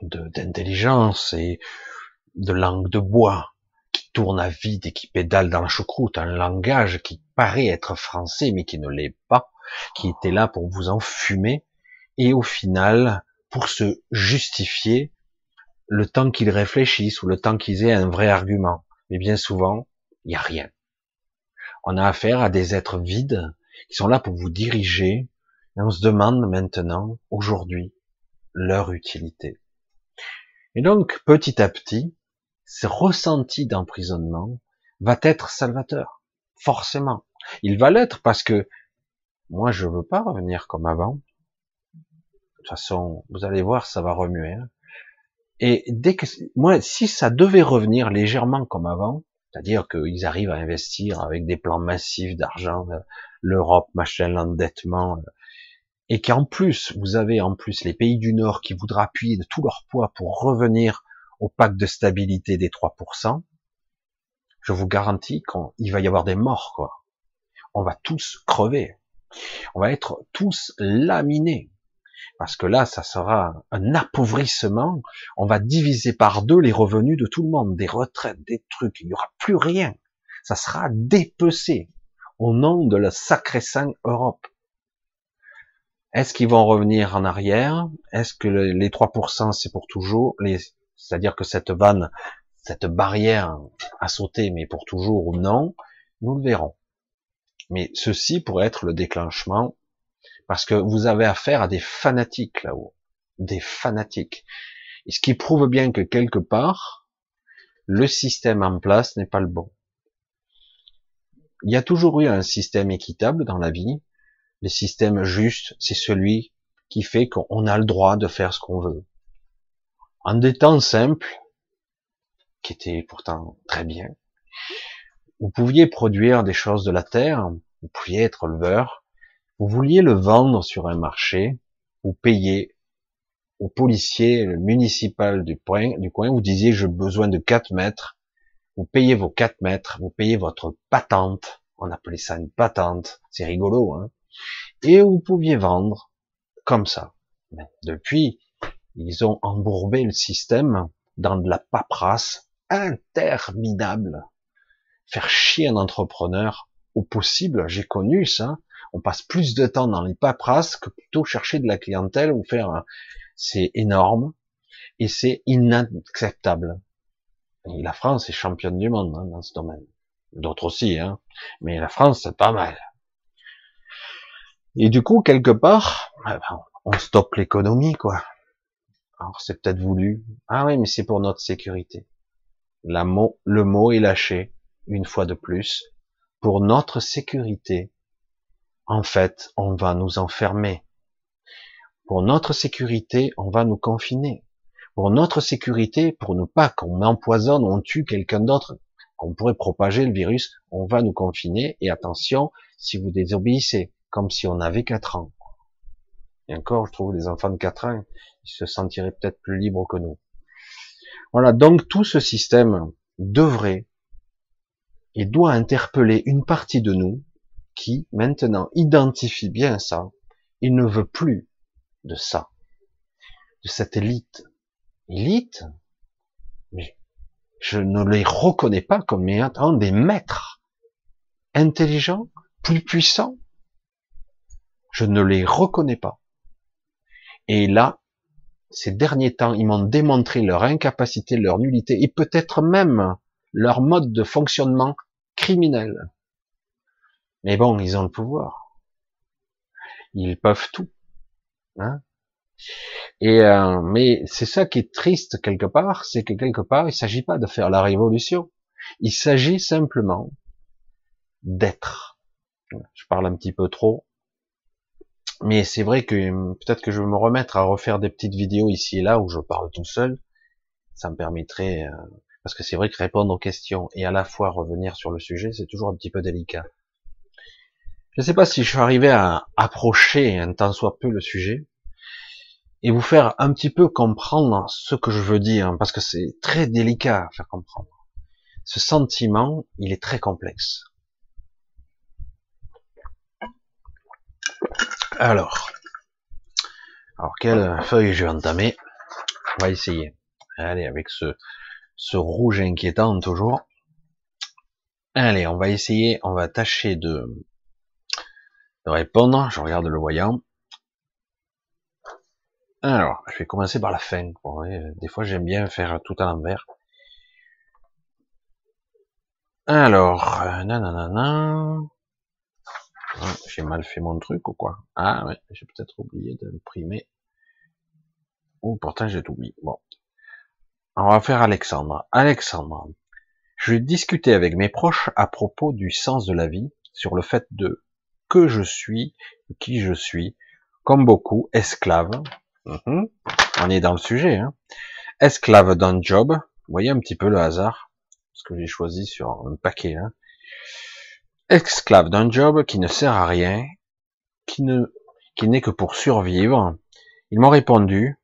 d'intelligence et de langue de bois tourne à vide et qui pédale dans la choucroute, un langage qui paraît être français mais qui ne l'est pas, qui était là pour vous enfumer, et au final, pour se justifier, le temps qu'ils réfléchissent ou le temps qu'ils aient un vrai argument. Mais bien souvent, il n'y a rien. On a affaire à des êtres vides qui sont là pour vous diriger, et on se demande maintenant, aujourd'hui, leur utilité. Et donc, petit à petit, ce ressenti d'emprisonnement va être salvateur, forcément. Il va l'être parce que moi, je veux pas revenir comme avant. De toute façon, vous allez voir, ça va remuer. Hein. Et dès que moi, si ça devait revenir légèrement comme avant, c'est-à-dire qu'ils arrivent à investir avec des plans massifs d'argent, euh, l'Europe, machin, l'endettement, euh, et qu'en plus, vous avez en plus les pays du Nord qui voudraient appuyer de tout leur poids pour revenir au pacte de stabilité des 3%, je vous garantis qu'il va y avoir des morts, quoi. On va tous crever. On va être tous laminés. Parce que là, ça sera un appauvrissement. On va diviser par deux les revenus de tout le monde, des retraites, des trucs. Il n'y aura plus rien. Ça sera dépecé au nom de la sacrée sainte Europe. Est-ce qu'ils vont revenir en arrière? Est-ce que les 3% c'est pour toujours? C'est-à-dire que cette vanne, cette barrière a sauté, mais pour toujours ou non, nous le verrons. Mais ceci pourrait être le déclenchement, parce que vous avez affaire à des fanatiques là-haut, des fanatiques. Et ce qui prouve bien que quelque part, le système en place n'est pas le bon. Il y a toujours eu un système équitable dans la vie. Le système juste, c'est celui qui fait qu'on a le droit de faire ce qu'on veut en des temps simples, qui étaient pourtant très bien, vous pouviez produire des choses de la terre, vous pouviez être leveur, vous vouliez le vendre sur un marché, vous payez au policier municipal du, coin, vous disiez j'ai besoin de 4 mètres, vous payez vos 4 mètres, vous payez votre patente, on appelait ça une patente, c'est rigolo, hein, et vous pouviez vendre comme ça. depuis, ils ont embourbé le système dans de la paperasse interminable. Faire chier un entrepreneur au possible, j'ai connu ça. On passe plus de temps dans les paperasses que plutôt chercher de la clientèle ou faire. C'est énorme et c'est inacceptable. La France est championne du monde hein, dans ce domaine. D'autres aussi, hein. Mais la France, c'est pas mal. Et du coup, quelque part, eh ben, on stoppe l'économie, quoi. Alors c'est peut-être voulu. Ah oui, mais c'est pour notre sécurité. La le mot est lâché, une fois de plus. Pour notre sécurité, en fait, on va nous enfermer. Pour notre sécurité, on va nous confiner. Pour notre sécurité, pour ne pas qu'on empoisonne, on tue quelqu'un d'autre, qu'on pourrait propager le virus, on va nous confiner. Et attention, si vous désobéissez, comme si on avait quatre ans. Et encore, je trouve les enfants de 4 ans, se sentiraient peut-être plus libres que nous. Voilà, donc tout ce système devrait et doit interpeller une partie de nous qui, maintenant, identifie bien ça. Il ne veut plus de ça, de cette élite. Élite, je ne les reconnais pas comme étant des maîtres intelligents, plus puissants. Je ne les reconnais pas. Et là, ces derniers temps, ils m'ont démontré leur incapacité, leur nullité, et peut-être même leur mode de fonctionnement criminel. Mais bon, ils ont le pouvoir. Ils peuvent tout. Hein et euh, mais c'est ça qui est triste quelque part, c'est que quelque part, il s'agit pas de faire la révolution. Il s'agit simplement d'être. Je parle un petit peu trop, mais c'est vrai que peut-être que je vais me remettre à refaire des petites vidéos ici et là où je parle tout seul. Ça me permettrait, euh, parce que c'est vrai que répondre aux questions et à la fois revenir sur le sujet, c'est toujours un petit peu délicat. Je ne sais pas si je suis arrivé à approcher un tant soit peu le sujet et vous faire un petit peu comprendre ce que je veux dire, parce que c'est très délicat à faire comprendre. Ce sentiment, il est très complexe. Alors, alors quelle feuille je vais entamer? On va essayer. Allez, avec ce, rouge inquiétant toujours. Allez, on va essayer, on va tâcher de, de répondre. Je regarde le voyant. Alors, je vais commencer par la fin. des fois, j'aime bien faire tout à l'envers. Alors, euh, nanana. Ah, j'ai mal fait mon truc ou quoi? Ah ouais, j'ai peut-être oublié d'imprimer. Ou pourtant j'ai tout oublié. Bon. On va faire Alexandre. Alexandre, je discuter avec mes proches à propos du sens de la vie, sur le fait de que je suis, qui je suis, comme beaucoup, esclave. Mhm. On est dans le sujet. Hein. Esclave d'un job. Vous voyez un petit peu le hasard, ce que j'ai choisi sur un paquet. Hein esclave d'un job qui ne sert à rien, qui qui n'est que pour survivre. Ils m'ont répondu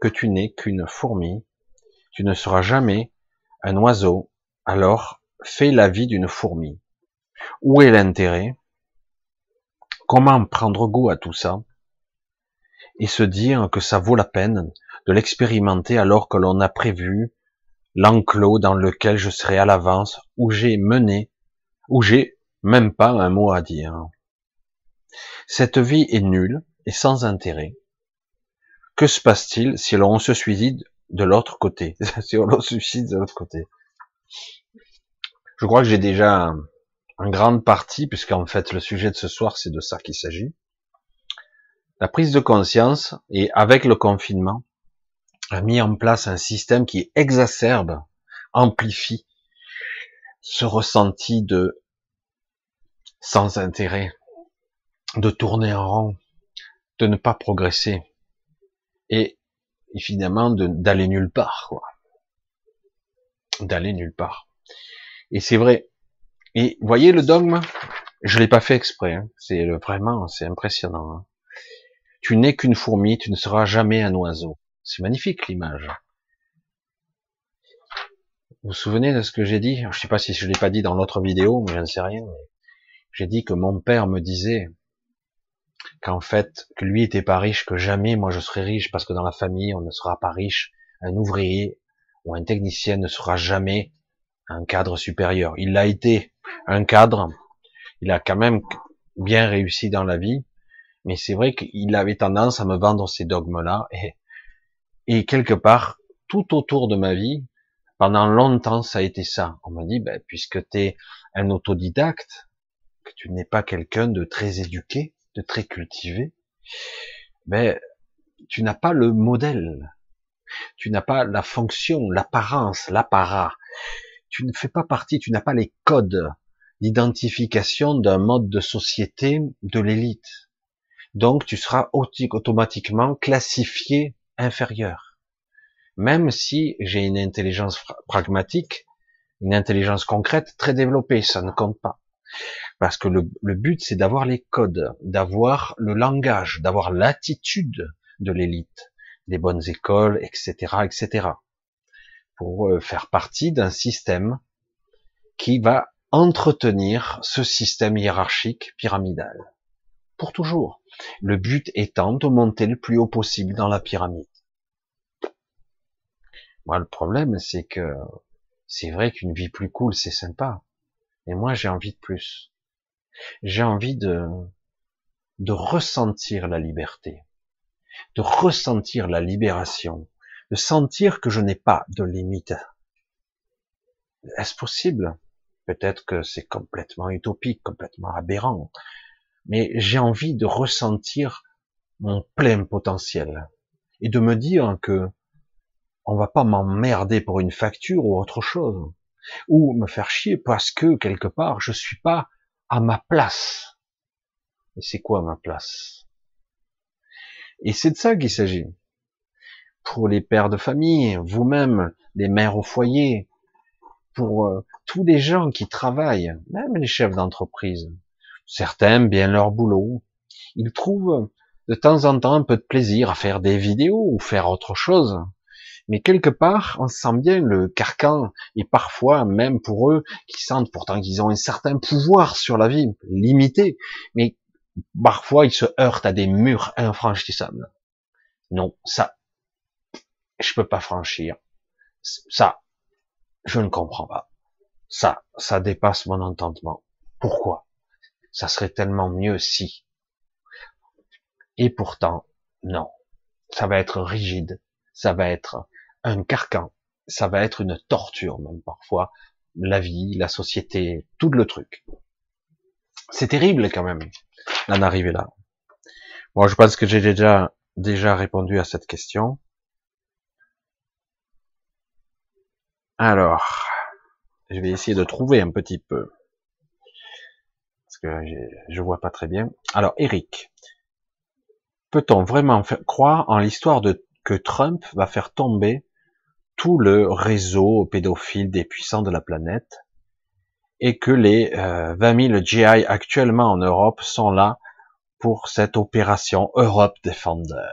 que tu n'es qu'une fourmi, tu ne seras jamais un oiseau, alors fais la vie d'une fourmi. Où est l'intérêt? Comment prendre goût à tout ça? Et se dire que ça vaut la peine de l'expérimenter alors que l'on a prévu l'enclos dans lequel je serai à l'avance, où j'ai mené, où j'ai même pas un mot à dire. Cette vie est nulle et sans intérêt. Que se passe-t-il si l'on se suicide de l'autre côté? Si on se suicide de l'autre côté? Je crois que j'ai déjà en grande partie, puisqu'en fait le sujet de ce soir c'est de ça qu'il s'agit. La prise de conscience et avec le confinement a mis en place un système qui exacerbe, amplifie ce ressenti de sans intérêt, de tourner en rond, de ne pas progresser, et, évidemment d'aller nulle part, quoi. D'aller nulle part. Et c'est vrai. Et voyez le dogme, je l'ai pas fait exprès. Hein. C'est vraiment, c'est impressionnant. Hein. Tu n'es qu'une fourmi, tu ne seras jamais un oiseau. C'est magnifique l'image. Vous vous souvenez de ce que j'ai dit? Je sais pas si je l'ai pas dit dans l'autre vidéo, mais je ne sais rien. J'ai dit que mon père me disait qu'en fait, que lui était pas riche, que jamais moi je serais riche, parce que dans la famille, on ne sera pas riche. Un ouvrier ou un technicien ne sera jamais un cadre supérieur. Il l'a été un cadre. Il a quand même bien réussi dans la vie. Mais c'est vrai qu'il avait tendance à me vendre ces dogmes-là. Et, et quelque part, tout autour de ma vie, pendant longtemps, ça a été ça. On m'a dit, ben, puisque tu es un autodidacte, tu n'es pas quelqu'un de très éduqué, de très cultivé, mais tu n'as pas le modèle, tu n'as pas la fonction, l'apparence, l'apparat, tu ne fais pas partie, tu n'as pas les codes d'identification d'un mode de société de l'élite. Donc tu seras automatiquement classifié inférieur. Même si j'ai une intelligence pragmatique, une intelligence concrète très développée, ça ne compte pas. Parce que le, but, c'est d'avoir les codes, d'avoir le langage, d'avoir l'attitude de l'élite, des bonnes écoles, etc., etc., pour euh, faire partie d'un système qui va entretenir ce système hiérarchique pyramidal pour toujours. Le but étant de monter le plus haut possible dans la pyramide. Moi, le problème, c'est que c'est vrai qu'une vie plus cool, c'est sympa. Mais moi, j'ai envie de plus. J'ai envie de, de ressentir la liberté, de ressentir la libération, de sentir que je n'ai pas de limite. Est-ce possible? Peut-être que c'est complètement utopique, complètement aberrant, mais j'ai envie de ressentir mon plein potentiel et de me dire que on va pas m'emmerder pour une facture ou autre chose, ou me faire chier parce que quelque part je suis pas à ma place. Et c'est quoi ma place? Et c'est de ça qu'il s'agit. Pour les pères de famille, vous-même, les mères au foyer, pour euh, tous les gens qui travaillent, même les chefs d'entreprise. Certains bien leur boulot. Ils trouvent de temps en temps un peu de plaisir à faire des vidéos ou faire autre chose. Mais quelque part, on sent bien le carcan, et parfois, même pour eux, qui sentent pourtant qu'ils ont un certain pouvoir sur la vie, limité, mais parfois ils se heurtent à des murs infranchissables. Non, ça, je peux pas franchir. Ça, je ne comprends pas. Ça, ça dépasse mon entendement. Pourquoi? Ça serait tellement mieux si. Et pourtant, non. Ça va être rigide. Ça va être un carcan. Ça va être une torture même parfois. La vie, la société, tout le truc. C'est terrible quand même d'en arriver là. Bon, je pense que j'ai déjà déjà répondu à cette question. Alors, je vais essayer de trouver un petit peu. Parce que je vois pas très bien. Alors, Eric. Peut-on vraiment croire en l'histoire de que Trump va faire tomber tout le réseau pédophile des puissants de la planète et que les euh, 20 000 GI actuellement en Europe sont là pour cette opération Europe Defender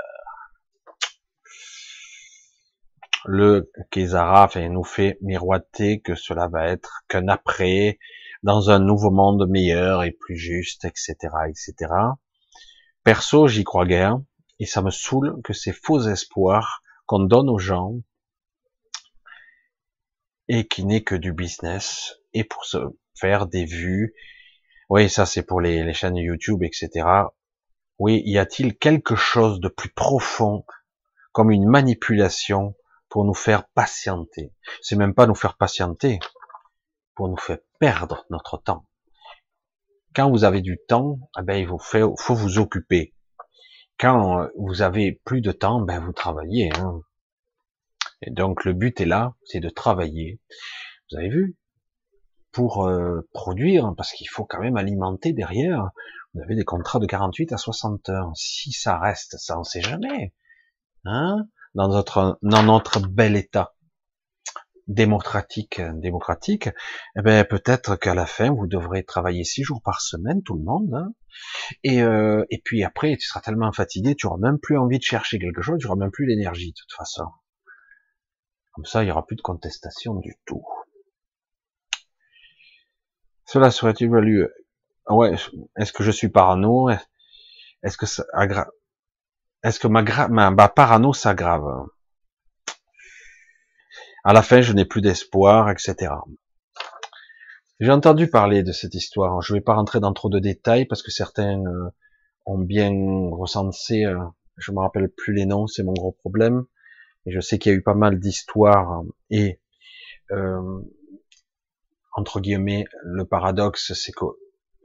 le Kézara nous fait miroiter que cela va être qu'un après, dans un nouveau monde meilleur et plus juste, etc., etc. Perso, j'y crois guère, et ça me saoule que ces faux espoirs qu'on donne aux gens, et qui n'est que du business, et pour se faire des vues, oui, ça c'est pour les, chaînes YouTube, etc. Oui, y a-t-il quelque chose de plus profond, comme une manipulation pour nous faire patienter? C'est même pas nous faire patienter, pour nous faire perdre notre temps. Quand vous avez du temps, eh ben, il faut, vous occuper. Quand vous avez plus de temps, ben, vous travaillez. Hein. Et donc le but est là, c'est de travailler. Vous avez vu? Pour euh, produire, parce qu'il faut quand même alimenter derrière, vous avez des contrats de 48 à 60 heures. Si ça reste, ça on sait jamais. Hein? Dans notre, bel État démocratique, démocratique, eh ben peut-être qu'à la fin vous devrez travailler six jours par semaine, tout le monde, hein? et euh, et puis après tu seras tellement fatigué, tu auras même plus envie de chercher quelque chose, tu auras même plus l'énergie de toute façon. Comme ça, il y aura plus de contestation du tout. Cela serait-il valu Ouais, est-ce que je suis parano? Est-ce que ça aggrave est-ce que ma, ma, parano s'aggrave? À la fin, je n'ai plus d'espoir, etc. J'ai entendu parler de cette histoire. Je ne vais pas rentrer dans trop de détails parce que certains euh, ont bien recensé. Euh, je me rappelle plus les noms, c'est mon gros problème. Je sais qu'il y a eu pas mal d'histoires et euh, entre guillemets, le paradoxe, c'est que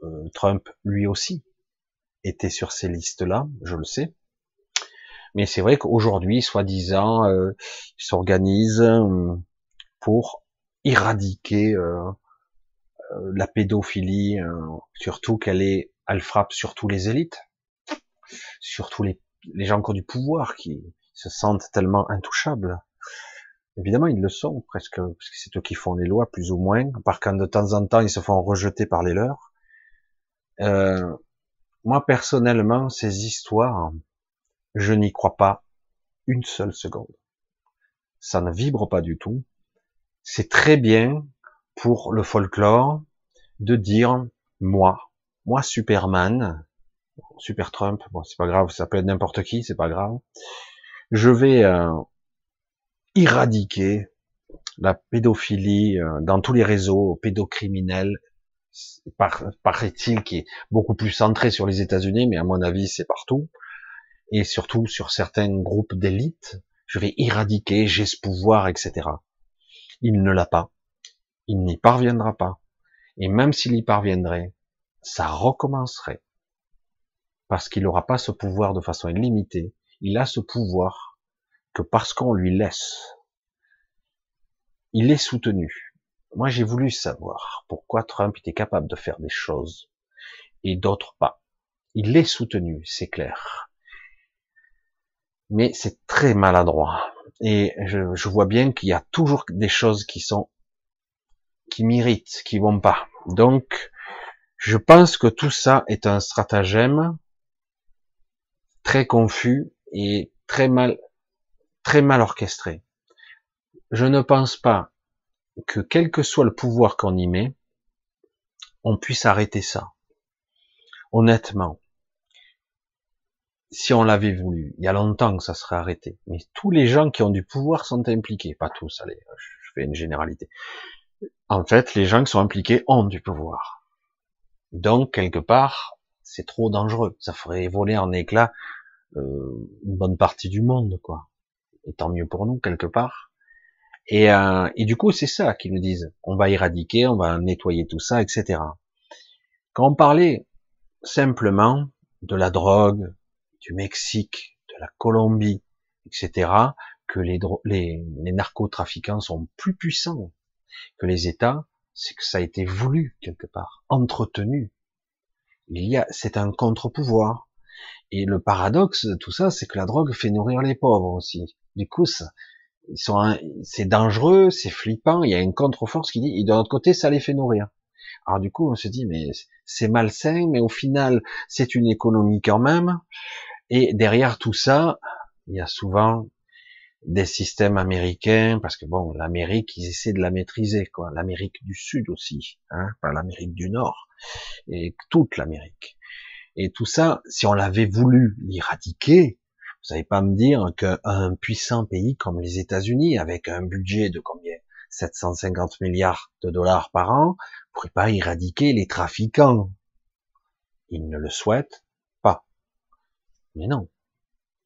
euh, Trump, lui aussi, était sur ces listes-là, je le sais. Mais c'est vrai qu'aujourd'hui, soi-disant, euh, ils s'organisent euh, pour éradiquer euh, euh, la pédophilie, surtout qu'elle est, elle frappe surtout les élites, surtout les, les gens qui ont du pouvoir, qui se sentent tellement intouchables. Évidemment, ils le sont presque, parce que c'est eux qui font les lois, plus ou moins, par quand de temps en temps ils se font rejeter par les leurs. Euh, moi, personnellement, ces histoires, je n'y crois pas une seule seconde. Ça ne vibre pas du tout. C'est très bien pour le folklore de dire moi, moi Superman, super Trump, bon c'est pas grave, ça peut être n'importe qui, c'est pas grave. Je vais euh, éradiquer la pédophilie euh, dans tous les réseaux pédocriminels, paraît-il, qui est beaucoup plus centré sur les États-Unis, mais à mon avis c'est partout, et surtout sur certains groupes d'élite. Je vais éradiquer, j'ai ce pouvoir, etc. Il ne l'a pas. Il n'y parviendra pas. Et même s'il y parviendrait, ça recommencerait. Parce qu'il n'aura pas ce pouvoir de façon illimitée. Il a ce pouvoir que parce qu'on lui laisse. Il est soutenu. Moi, j'ai voulu savoir pourquoi Trump était capable de faire des choses et d'autres pas. Il est soutenu, c'est clair. Mais c'est très maladroit. Et je, vois bien qu'il y a toujours des choses qui sont qui m'irritent, qui vont pas. Donc, je pense que tout ça est un stratagème très confus et très mal, très mal orchestré. Je ne pense pas que quel que soit le pouvoir qu'on y met, on puisse arrêter ça. Honnêtement, si on l'avait voulu, il y a longtemps que ça serait arrêté. Mais tous les gens qui ont du pouvoir sont impliqués, pas tous, allez, je fais une généralité. En fait, les gens qui sont impliqués ont du pouvoir. Donc, quelque part, c'est trop dangereux. Ça ferait voler en éclats euh, une bonne partie du monde, quoi. Et tant mieux pour nous, quelque part. Et, euh, et du coup, c'est ça qu'ils nous disent. On va éradiquer, on va nettoyer tout ça, etc. Quand on parlait simplement de la drogue, du Mexique, de la Colombie, etc., que les, les, les narcotrafiquants sont plus puissants que les États, c'est que ça a été voulu quelque part, entretenu. Il y a, c'est un contre-pouvoir. Et le paradoxe de tout ça, c'est que la drogue fait nourrir les pauvres aussi. Du coup, ça, c'est dangereux, c'est flippant. Il y a une contre-force qui dit, et de l'autre côté, ça les fait nourrir. Alors du coup, on se dit, mais c'est malsain, mais au final, c'est une économie quand même. Et derrière tout ça, il y a souvent des systèmes américains, parce que bon, l'Amérique, ils essaient de la maîtriser, quoi. L'Amérique du Sud aussi, hein, pas l'Amérique du Nord, et toute l'Amérique. Et tout ça, si on l'avait voulu l'éradiquer, vous savez pas me dire qu'un puissant pays comme les États-Unis, avec un budget de combien? 750 milliards de dollars par an, pourrait pas éradiquer les trafiquants. Ils ne le souhaitent pas. Mais non,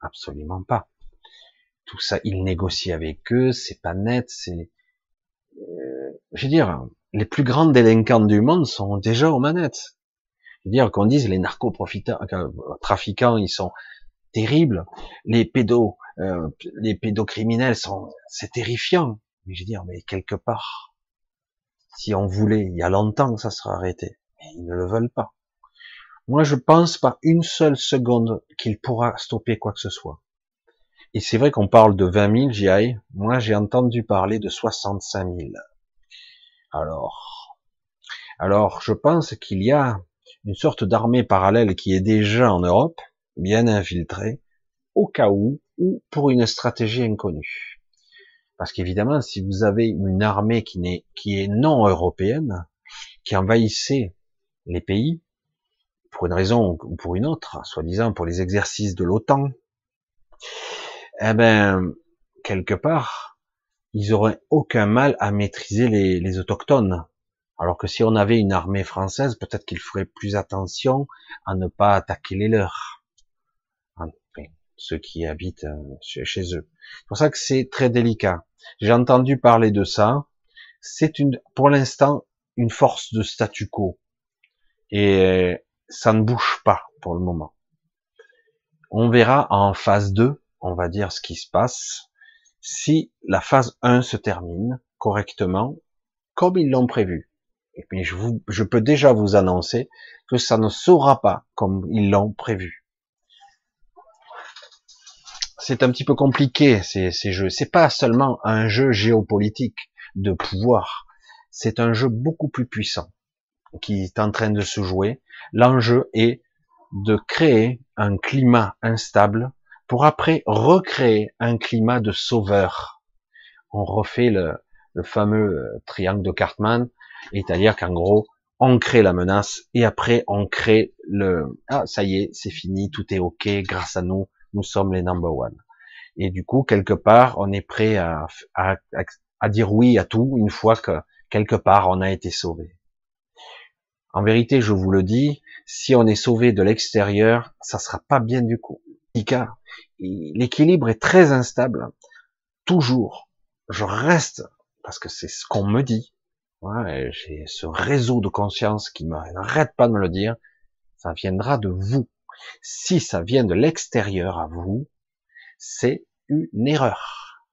absolument pas tout ça, il négocie avec eux, c'est pas net, c'est, euh, je veux dire, les plus grands délinquants du monde sont déjà aux manettes. Je veux dire qu'on dise les narcotrafiquants, ils sont terribles, les pédos, euh, les pédocriminels sont, c'est terrifiant. Mais je veux dire, mais quelque part, si on voulait, il y a longtemps que ça sera arrêté, mais ils ne le veulent pas. Moi, je pense pas une seule seconde qu'il pourra stopper quoi que ce soit. Et c'est vrai qu'on parle de 20 000 GI. Moi, j'ai entendu parler de 65 000. Alors, alors, je pense qu'il y a une sorte d'armée parallèle qui est déjà en Europe, bien infiltrée, au cas où, ou pour une stratégie inconnue. Parce qu'évidemment, si vous avez une armée qui, est non européenne, qui envahissait les pays, pour une raison ou pour une autre, soi-disant pour les exercices de l'OTAN, eh ben, quelque part, ils auraient aucun mal à maîtriser les, autochtones. Alors que si on avait une armée française, peut-être qu'il ferait plus attention à ne pas attaquer les leurs. Ceux qui habitent euh, chez eux. C'est pour ça que c'est très délicat. J'ai entendu parler de ça. C'est pour l'instant, une force de statu quo. Et ça ne bouge pas pour le moment. On verra en phase 2 on va dire ce qui se passe si la phase 1 se termine correctement comme ils l'ont prévu. Et puis je, vous, je peux déjà vous annoncer que ça ne sera pas comme ils l'ont prévu. C'est un petit peu compliqué ces, ces jeux. C'est pas seulement un jeu géopolitique de pouvoir. C'est un jeu beaucoup plus puissant qui est en train de se jouer. L'enjeu est de créer un climat instable pour après recréer un climat de sauveur. On refait le, fameux euh, triangle de Cartman, c'est-à-dire qu'en gros, on crée la menace et après on crée le ah ça y est c'est fini tout est ok grâce à nous nous sommes les number one et du coup quelque part on est prêt à, à, à dire oui à tout une fois que quelque part on a été sauvé. En vérité je vous le dis si on est sauvé de l'extérieur ça sera pas bien du coup. L'équilibre est très instable. Toujours je reste parce que c'est ce qu'on me dit J'ai ce réseau de conscience qui m'arrête pas de me le dire. Ça viendra de vous. Si ça vient de l'extérieur à vous, c'est une erreur.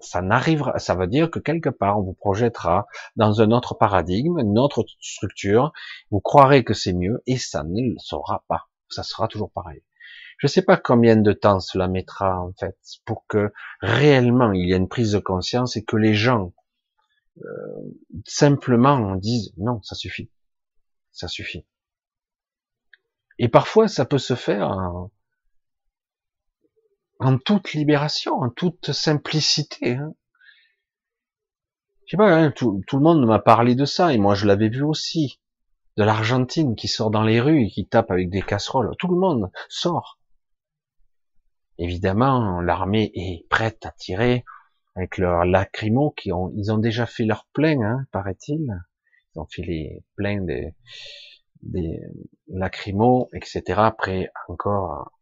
Ça n'arrivera, ça veut dire que quelque part on vous projettera dans un autre paradigme, une autre structure. Vous croirez que c'est mieux et ça ne le sera pas. Ça sera toujours pareil. Je ne sais pas combien de temps cela mettra en fait pour que réellement il y ait une prise de conscience et que les gens simplement on dise non, ça suffit, ça suffit. Et parfois, ça peut se faire en, toute libération, en toute simplicité. Hein. Je sais pas, hein, tout, tout, le monde m'a parlé de ça, et moi je l'avais vu aussi, de l'Argentine qui sort dans les rues et qui tape avec des casseroles. Tout le monde sort. Évidemment, l'armée est prête à tirer, avec leurs lacrymos qui ont, ils ont déjà fait leur plein, hein, paraît-il. Ils ont fait les pleins des, des etc. Après, encore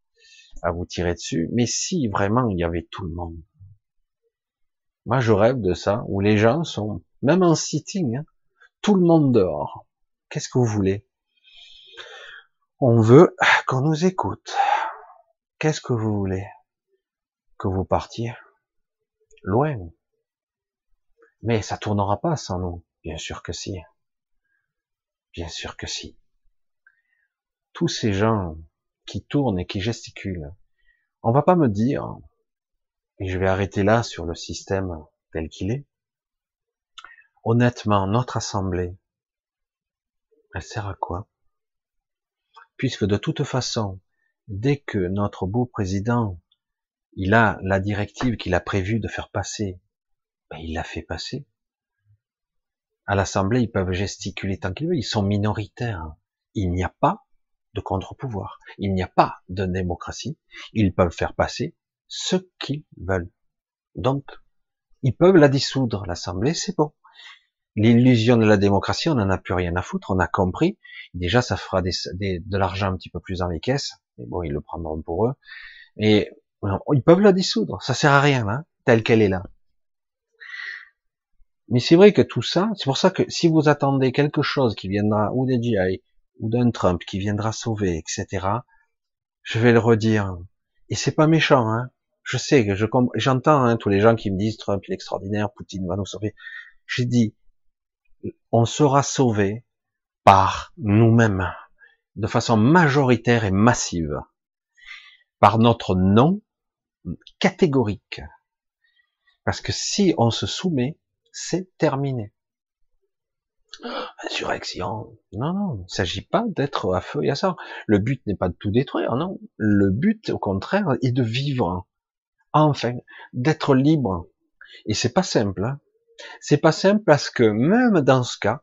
à, vous tirer dessus. Mais si vraiment il y avait tout le monde. Moi, je rêve de ça, où les gens sont, même en sitting, hein, tout le monde dehors. Qu'est-ce que vous voulez? On veut qu'on nous écoute. Qu'est-ce que vous voulez? Que vous partiez? Loin. Mais ça tournera pas sans nous. Bien sûr que si. Bien sûr que si. Tous ces gens qui tournent et qui gesticulent, on va pas me dire, et je vais arrêter là sur le système tel qu'il est, honnêtement, notre assemblée, elle sert à quoi? Puisque de toute façon, dès que notre beau président il a la directive qu'il a prévu de faire passer. Ben, il l'a fait passer. À l'Assemblée, ils peuvent gesticuler tant qu'ils veulent. Ils sont minoritaires. Il n'y a pas de contre-pouvoir. Il n'y a pas de démocratie. Ils peuvent faire passer ce qu'ils veulent. Donc, ils peuvent la dissoudre, l'Assemblée, c'est bon. L'illusion de la démocratie, on n'en a plus rien à foutre, on a compris. Déjà, ça fera de l'argent un petit peu plus dans les caisses. Mais bon, ils le prendront pour eux. Et ils peuvent la dissoudre, ça sert à rien, hein, telle qu'elle est là. Mais c'est vrai que tout ça, c'est pour ça que si vous attendez quelque chose qui viendra ou des GI ou d'un Trump qui viendra sauver, etc., je vais le redire. Et c'est pas méchant, hein. Je sais que je j'entends hein, tous les gens qui me disent Trump il est extraordinaire, Poutine va nous sauver. J'ai dit, on sera sauvé par nous-mêmes, de façon majoritaire et massive, par notre nom catégorique. Parce que si on se soumet, c'est terminé. Insurrection. Non, non, il ne s'agit pas d'être à feu et à sang. Le but n'est pas de tout détruire, non. Le but, au contraire, est de vivre. Enfin, d'être libre. Et c'est pas simple. Hein. C'est pas simple parce que même dans ce cas,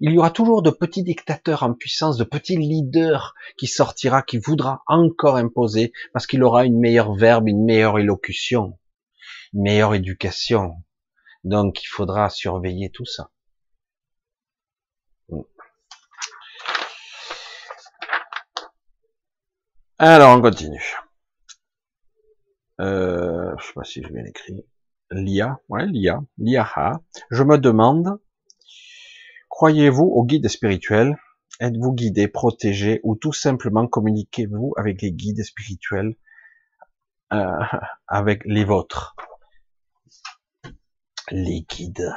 il y aura toujours de petits dictateurs en puissance, de petits leaders qui sortira, qui voudra encore imposer, parce qu'il aura une meilleure verbe, une meilleure élocution, une meilleure éducation. Donc il faudra surveiller tout ça. Alors on continue. Euh, je sais pas si je bien écrit. Lia, ouais, Lia, Lia. Je me demande Croyez-vous au guide spirituel? Êtes-vous guidé, protégé ou tout simplement communiquez-vous avec les guides spirituels, euh, avec les vôtres? Les guides.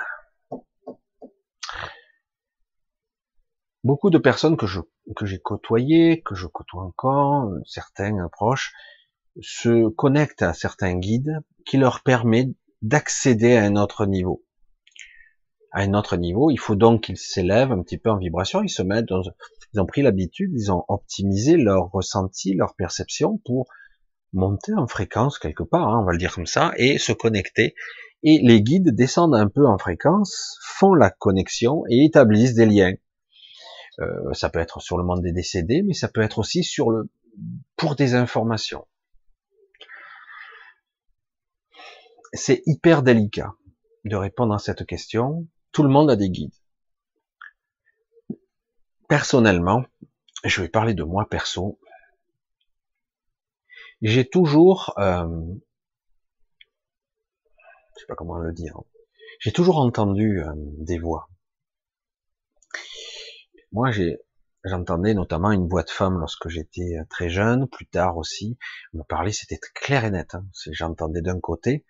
Beaucoup de personnes que je que j'ai côtoyées, que je côtoie encore, certains proches, se connectent à certains guides qui leur permet d'accéder à un autre niveau à un autre niveau. Il faut donc qu'ils s'élèvent un petit peu en vibration. Ils se mettent ils ont pris l'habitude, ils ont optimisé leur ressenti, leur perception pour monter en fréquence quelque part, hein, on va le dire comme ça, et se connecter. Et les guides descendent un peu en fréquence, font la connexion et établissent des liens. Euh, ça peut être sur le monde des décédés, mais ça peut être aussi sur le pour des informations. C'est hyper délicat de répondre à cette question. Tout le monde a des guides. Personnellement, je vais parler de moi perso. J'ai toujours, euh, je sais pas comment le dire, j'ai toujours entendu euh, des voix. Moi, j'ai, j'entendais notamment une voix de femme lorsque j'étais euh, très jeune, plus tard aussi. Me parlait, c'était clair et net. Hein. J'entendais d'un côté,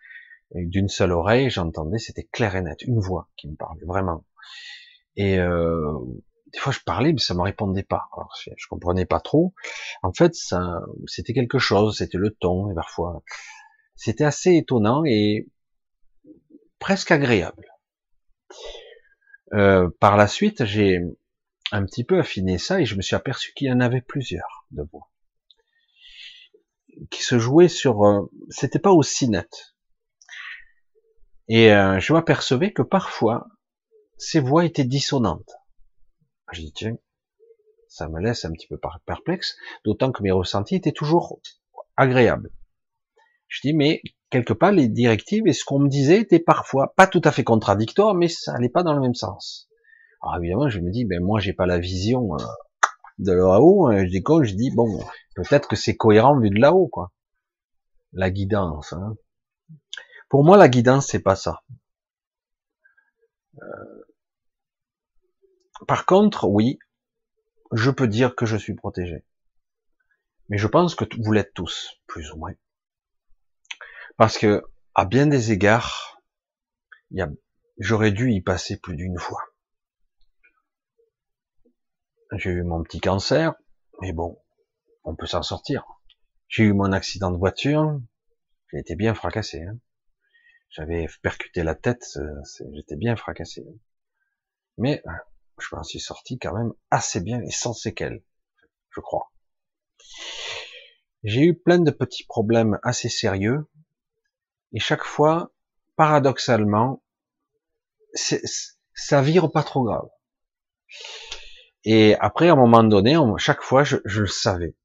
d'une seule oreille, j'entendais, c'était clair et net, une voix qui me parlait vraiment. Et euh, des fois, je parlais, mais ça me répondait pas. Je comprenais pas trop. En fait, ça, c'était quelque chose, c'était le ton, et parfois, c'était assez étonnant et presque agréable. Euh, par la suite, j'ai un petit peu affiné ça et je me suis aperçu qu'il y en avait plusieurs de voix qui se jouaient sur. Euh, c'était pas aussi net. Et euh, je m'apercevais que parfois ces voix étaient dissonantes. Je dis tiens, ça me laisse un petit peu perplexe, d'autant que mes ressentis étaient toujours agréables. Je dis mais quelque part, les directives et ce qu'on me disait étaient parfois pas tout à fait contradictoires, mais ça allait pas dans le même sens. Alors évidemment, je me dis, ben moi, j'ai pas la vision euh, de là-haut. Hein. Je quoi Je dis bon, peut-être que c'est cohérent vu de là-haut, quoi. La guidance. Hein. Pour moi, la guidance, c'est pas ça. Euh, par contre, oui, je peux dire que je suis protégé. Mais je pense que vous l'êtes tous, plus ou moins. Parce que, à bien des égards, j'aurais dû y passer plus d'une fois. J'ai eu mon petit cancer, mais bon, on peut s'en sortir. J'ai eu mon accident de voiture, j'ai été bien fracassé. Hein. J'avais percuté la tête, j'étais bien fracassé. Mais euh, je m'en suis sorti quand même assez bien et sans séquelles, je crois. J'ai eu plein de petits problèmes assez sérieux et chaque fois, paradoxalement, ça vire pas trop grave. Et après, à un moment donné, chaque fois, je, je le savais.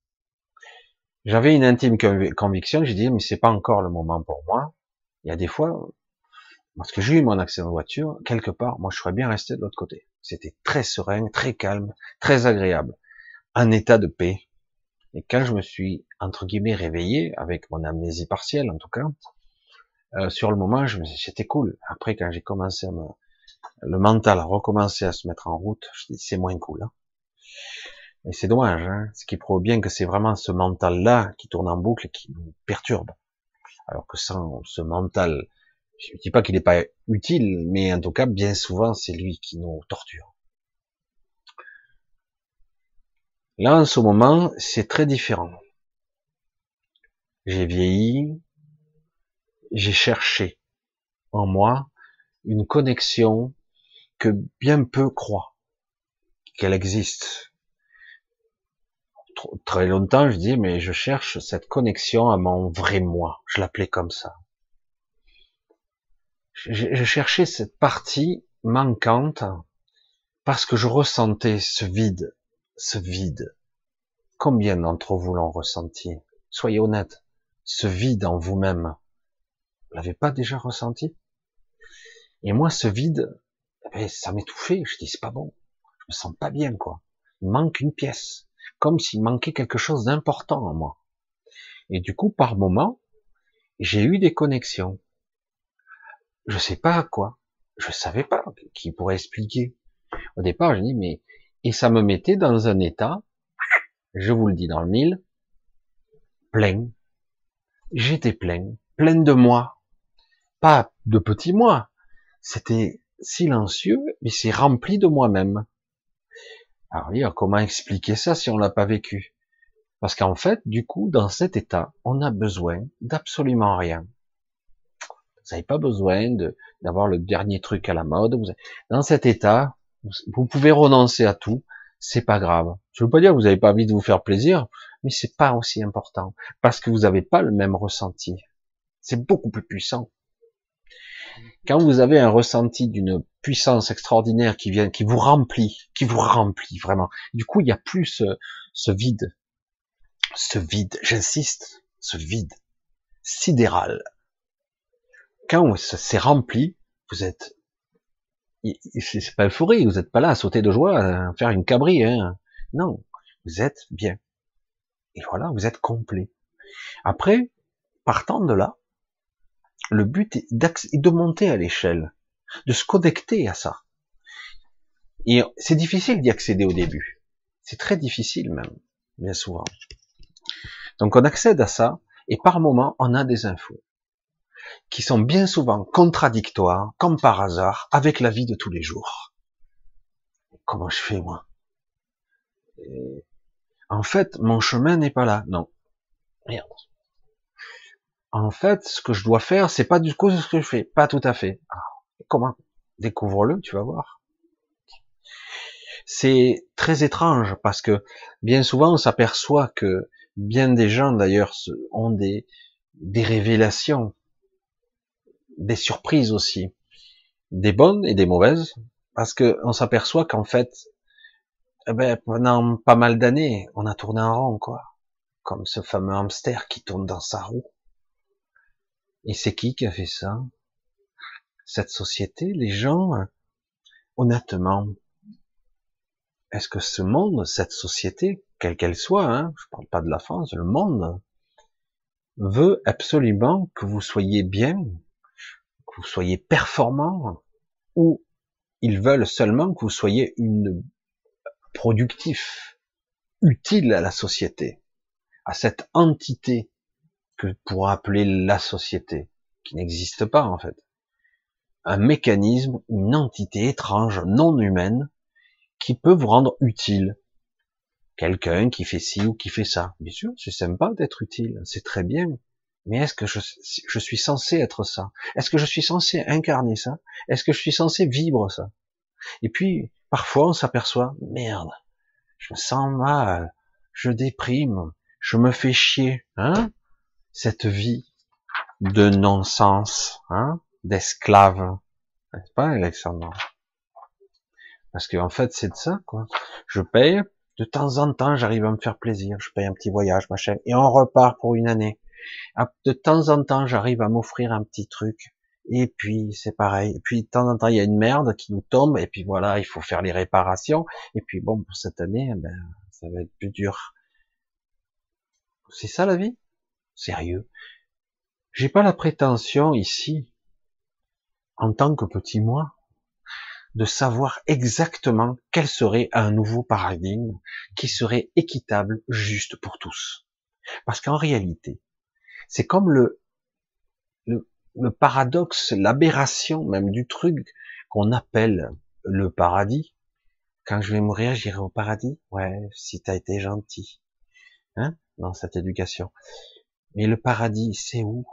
J'avais une intime conviction, j'ai dit, mais c'est pas encore le moment pour moi. Il y a des fois, parce que j'ai eu mon accident de voiture, quelque part, moi, je serais bien resté de l'autre côté. C'était très serein, très calme, très agréable. Un état de paix. Et quand je me suis, entre guillemets, réveillé, avec mon amnésie partielle, en tout cas, euh, sur le moment, je me c'était cool. Après, quand j'ai commencé à me, le mental a recommencé à se mettre en route, je dis c'est moins cool. Hein. Et c'est dommage, hein, ce qui prouve bien que c'est vraiment ce mental-là qui tourne en boucle et qui nous perturbe. Alors que sans ce mental, je ne dis pas qu'il n'est pas utile, mais en tout cas, bien souvent, c'est lui qui nous torture. Là, en ce moment, c'est très différent. J'ai vieilli, j'ai cherché en moi une connexion que bien peu croient qu'elle existe. Très longtemps, je dis, mais je cherche cette connexion à mon vrai moi. Je l'appelais comme ça. Je, cherchais cette partie manquante parce que je ressentais ce vide, ce vide. Combien d'entre vous l'ont ressenti? Soyez honnête. Ce vide en vous-même, vous l'avez pas déjà ressenti? Et moi, ce vide, eh ben, ça m'étouffait. Je dis, c'est pas bon. Je me sens pas bien, quoi. Il manque une pièce. Comme s'il manquait quelque chose d'important en moi. Et du coup, par moment, j'ai eu des connexions. Je sais pas à quoi. Je savais pas qui pourrait expliquer. Au départ, je dis, mais, et ça me mettait dans un état, je vous le dis dans le mille, plein. J'étais plein, plein de moi, pas de petits moi. C'était silencieux, mais c'est rempli de moi-même. Alors, comment expliquer ça si on l'a pas vécu? Parce qu'en fait, du coup, dans cet état, on a besoin d'absolument rien. Vous n'avez pas besoin d'avoir le dernier truc à la mode. Dans cet état, vous pouvez renoncer à tout. C'est pas grave. Je veux pas dire que vous n'avez pas envie de vous faire plaisir, mais c'est pas aussi important parce que vous n'avez pas le même ressenti. C'est beaucoup plus puissant. Quand vous avez un ressenti d'une puissance extraordinaire qui vient, qui vous remplit, qui vous remplit vraiment. Du coup, il n'y a plus ce, ce vide, ce vide, j'insiste, ce vide sidéral. Quand c'est rempli, vous êtes, c'est pas euphorie, vous n'êtes pas là à sauter de joie, à faire une cabri, hein. Non, vous êtes bien. Et voilà, vous êtes complet. Après, partant de là, le but est, de monter à l'échelle, de se connecter à ça. Et c'est difficile d'y accéder au début. C'est très difficile même, bien souvent. Donc on accède à ça, et par moment, on a des infos qui sont bien souvent contradictoires, comme par hasard, avec la vie de tous les jours. Comment je fais, moi? En fait, mon chemin n'est pas là. Non. Merde en fait, ce que je dois faire, c'est pas du coup ce que je fais. Pas tout à fait. Ah, comment? Découvre-le, tu vas voir. C'est très étrange parce que bien souvent on s'aperçoit que bien des gens d'ailleurs ont des, des révélations, des surprises aussi, des bonnes et des mauvaises, parce que on s'aperçoit qu'en fait, eh ben, pendant pas mal d'années, on a tourné en rond, quoi, comme ce fameux hamster qui tourne dans sa roue. Et c'est qui qui a fait ça? Cette société, les gens, honnêtement, est-ce que ce monde, cette société, quelle qu'elle soit, hein, je parle pas de la France, le monde, veut absolument que vous soyez bien, que vous soyez performant, ou ils veulent seulement que vous soyez une productif, utile à la société, à cette entité que pour appeler la société, qui n'existe pas en fait. Un mécanisme, une entité étrange, non humaine, qui peut vous rendre utile. Quelqu'un qui fait ci ou qui fait ça. Bien sûr, c'est sympa d'être utile, c'est très bien. Mais est-ce que je, je suis censé être ça? Est-ce que je suis censé incarner ça? Est-ce que je suis censé vivre ça? Et puis, parfois, on s'aperçoit, merde, je me sens mal, je déprime, je me fais chier, hein? Cette vie de non-sens, hein, d'esclave, n'est-ce pas, Alexandre? Parce que en fait, c'est de ça, quoi. Je paye, de temps en temps, j'arrive à me faire plaisir, je paye un petit voyage, machin, et on repart pour une année. Ah, de temps en temps, j'arrive à m'offrir un petit truc, et puis c'est pareil. Et puis de temps en temps, il y a une merde qui nous tombe, et puis voilà, il faut faire les réparations. Et puis bon, pour cette année, ben, ça va être plus dur. C'est ça la vie? Sérieux? J'ai pas la prétention ici, en tant que petit moi, de savoir exactement quel serait un nouveau paradigme qui serait équitable, juste pour tous. Parce qu'en réalité, c'est comme le, le, le paradoxe, l'aberration même du truc qu'on appelle le paradis. Quand je vais mourir, j'irai au paradis? Ouais, si t'as été gentil, hein, dans cette éducation. Mais le paradis, c'est où?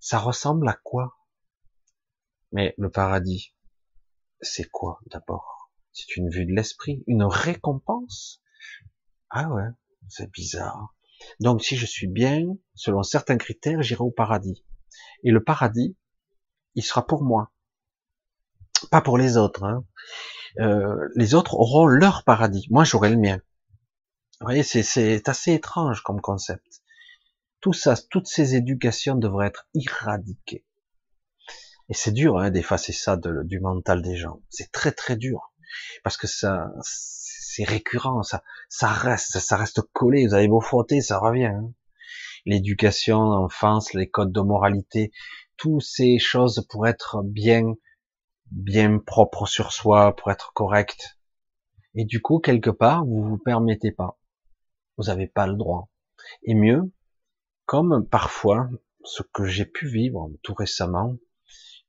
Ça ressemble à quoi? Mais le paradis, c'est quoi d'abord? C'est une vue de l'esprit, une récompense? Ah ouais, c'est bizarre. Donc si je suis bien, selon certains critères, j'irai au paradis. Et le paradis, il sera pour moi, pas pour les autres. Hein. Euh, les autres auront leur paradis, moi j'aurai le mien. Vous voyez, c'est assez étrange comme concept. Tout ça, toutes ces éducations devraient être éradiquées. Et c'est dur hein, d'effacer ça du mental des gens. C'est très très dur parce que ça, c'est récurrent, ça, ça reste, ça reste collé. Vous avez beau frotter, ça revient. Hein. L'éducation, l'enfance, les codes de moralité, toutes ces choses pour être bien, bien propre sur soi, pour être correct. Et du coup, quelque part, vous vous permettez pas. Vous n'avez pas le droit. Et mieux, comme parfois ce que j'ai pu vivre tout récemment,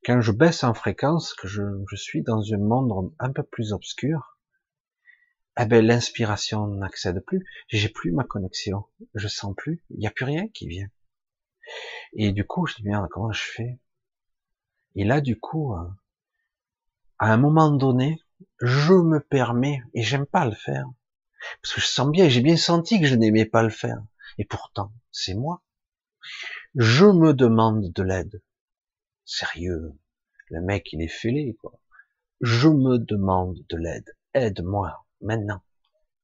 quand je baisse en fréquence, que je, suis dans un monde un peu plus obscur, eh ben l'inspiration n'accède plus, j'ai plus ma connexion, je sens plus, il n'y a plus rien qui vient. Et du coup, je dis merde, comment je fais? Et là, du coup, euh, à un moment donné, je me permets, et j'aime pas le faire, parce que je sens bien, j'ai bien senti que je n'aimais pas le faire, et pourtant, c'est moi je me demande de l'aide. sérieux. Le mec, il est fêlé, quoi. Je me demande de l'aide. Aide-moi, maintenant.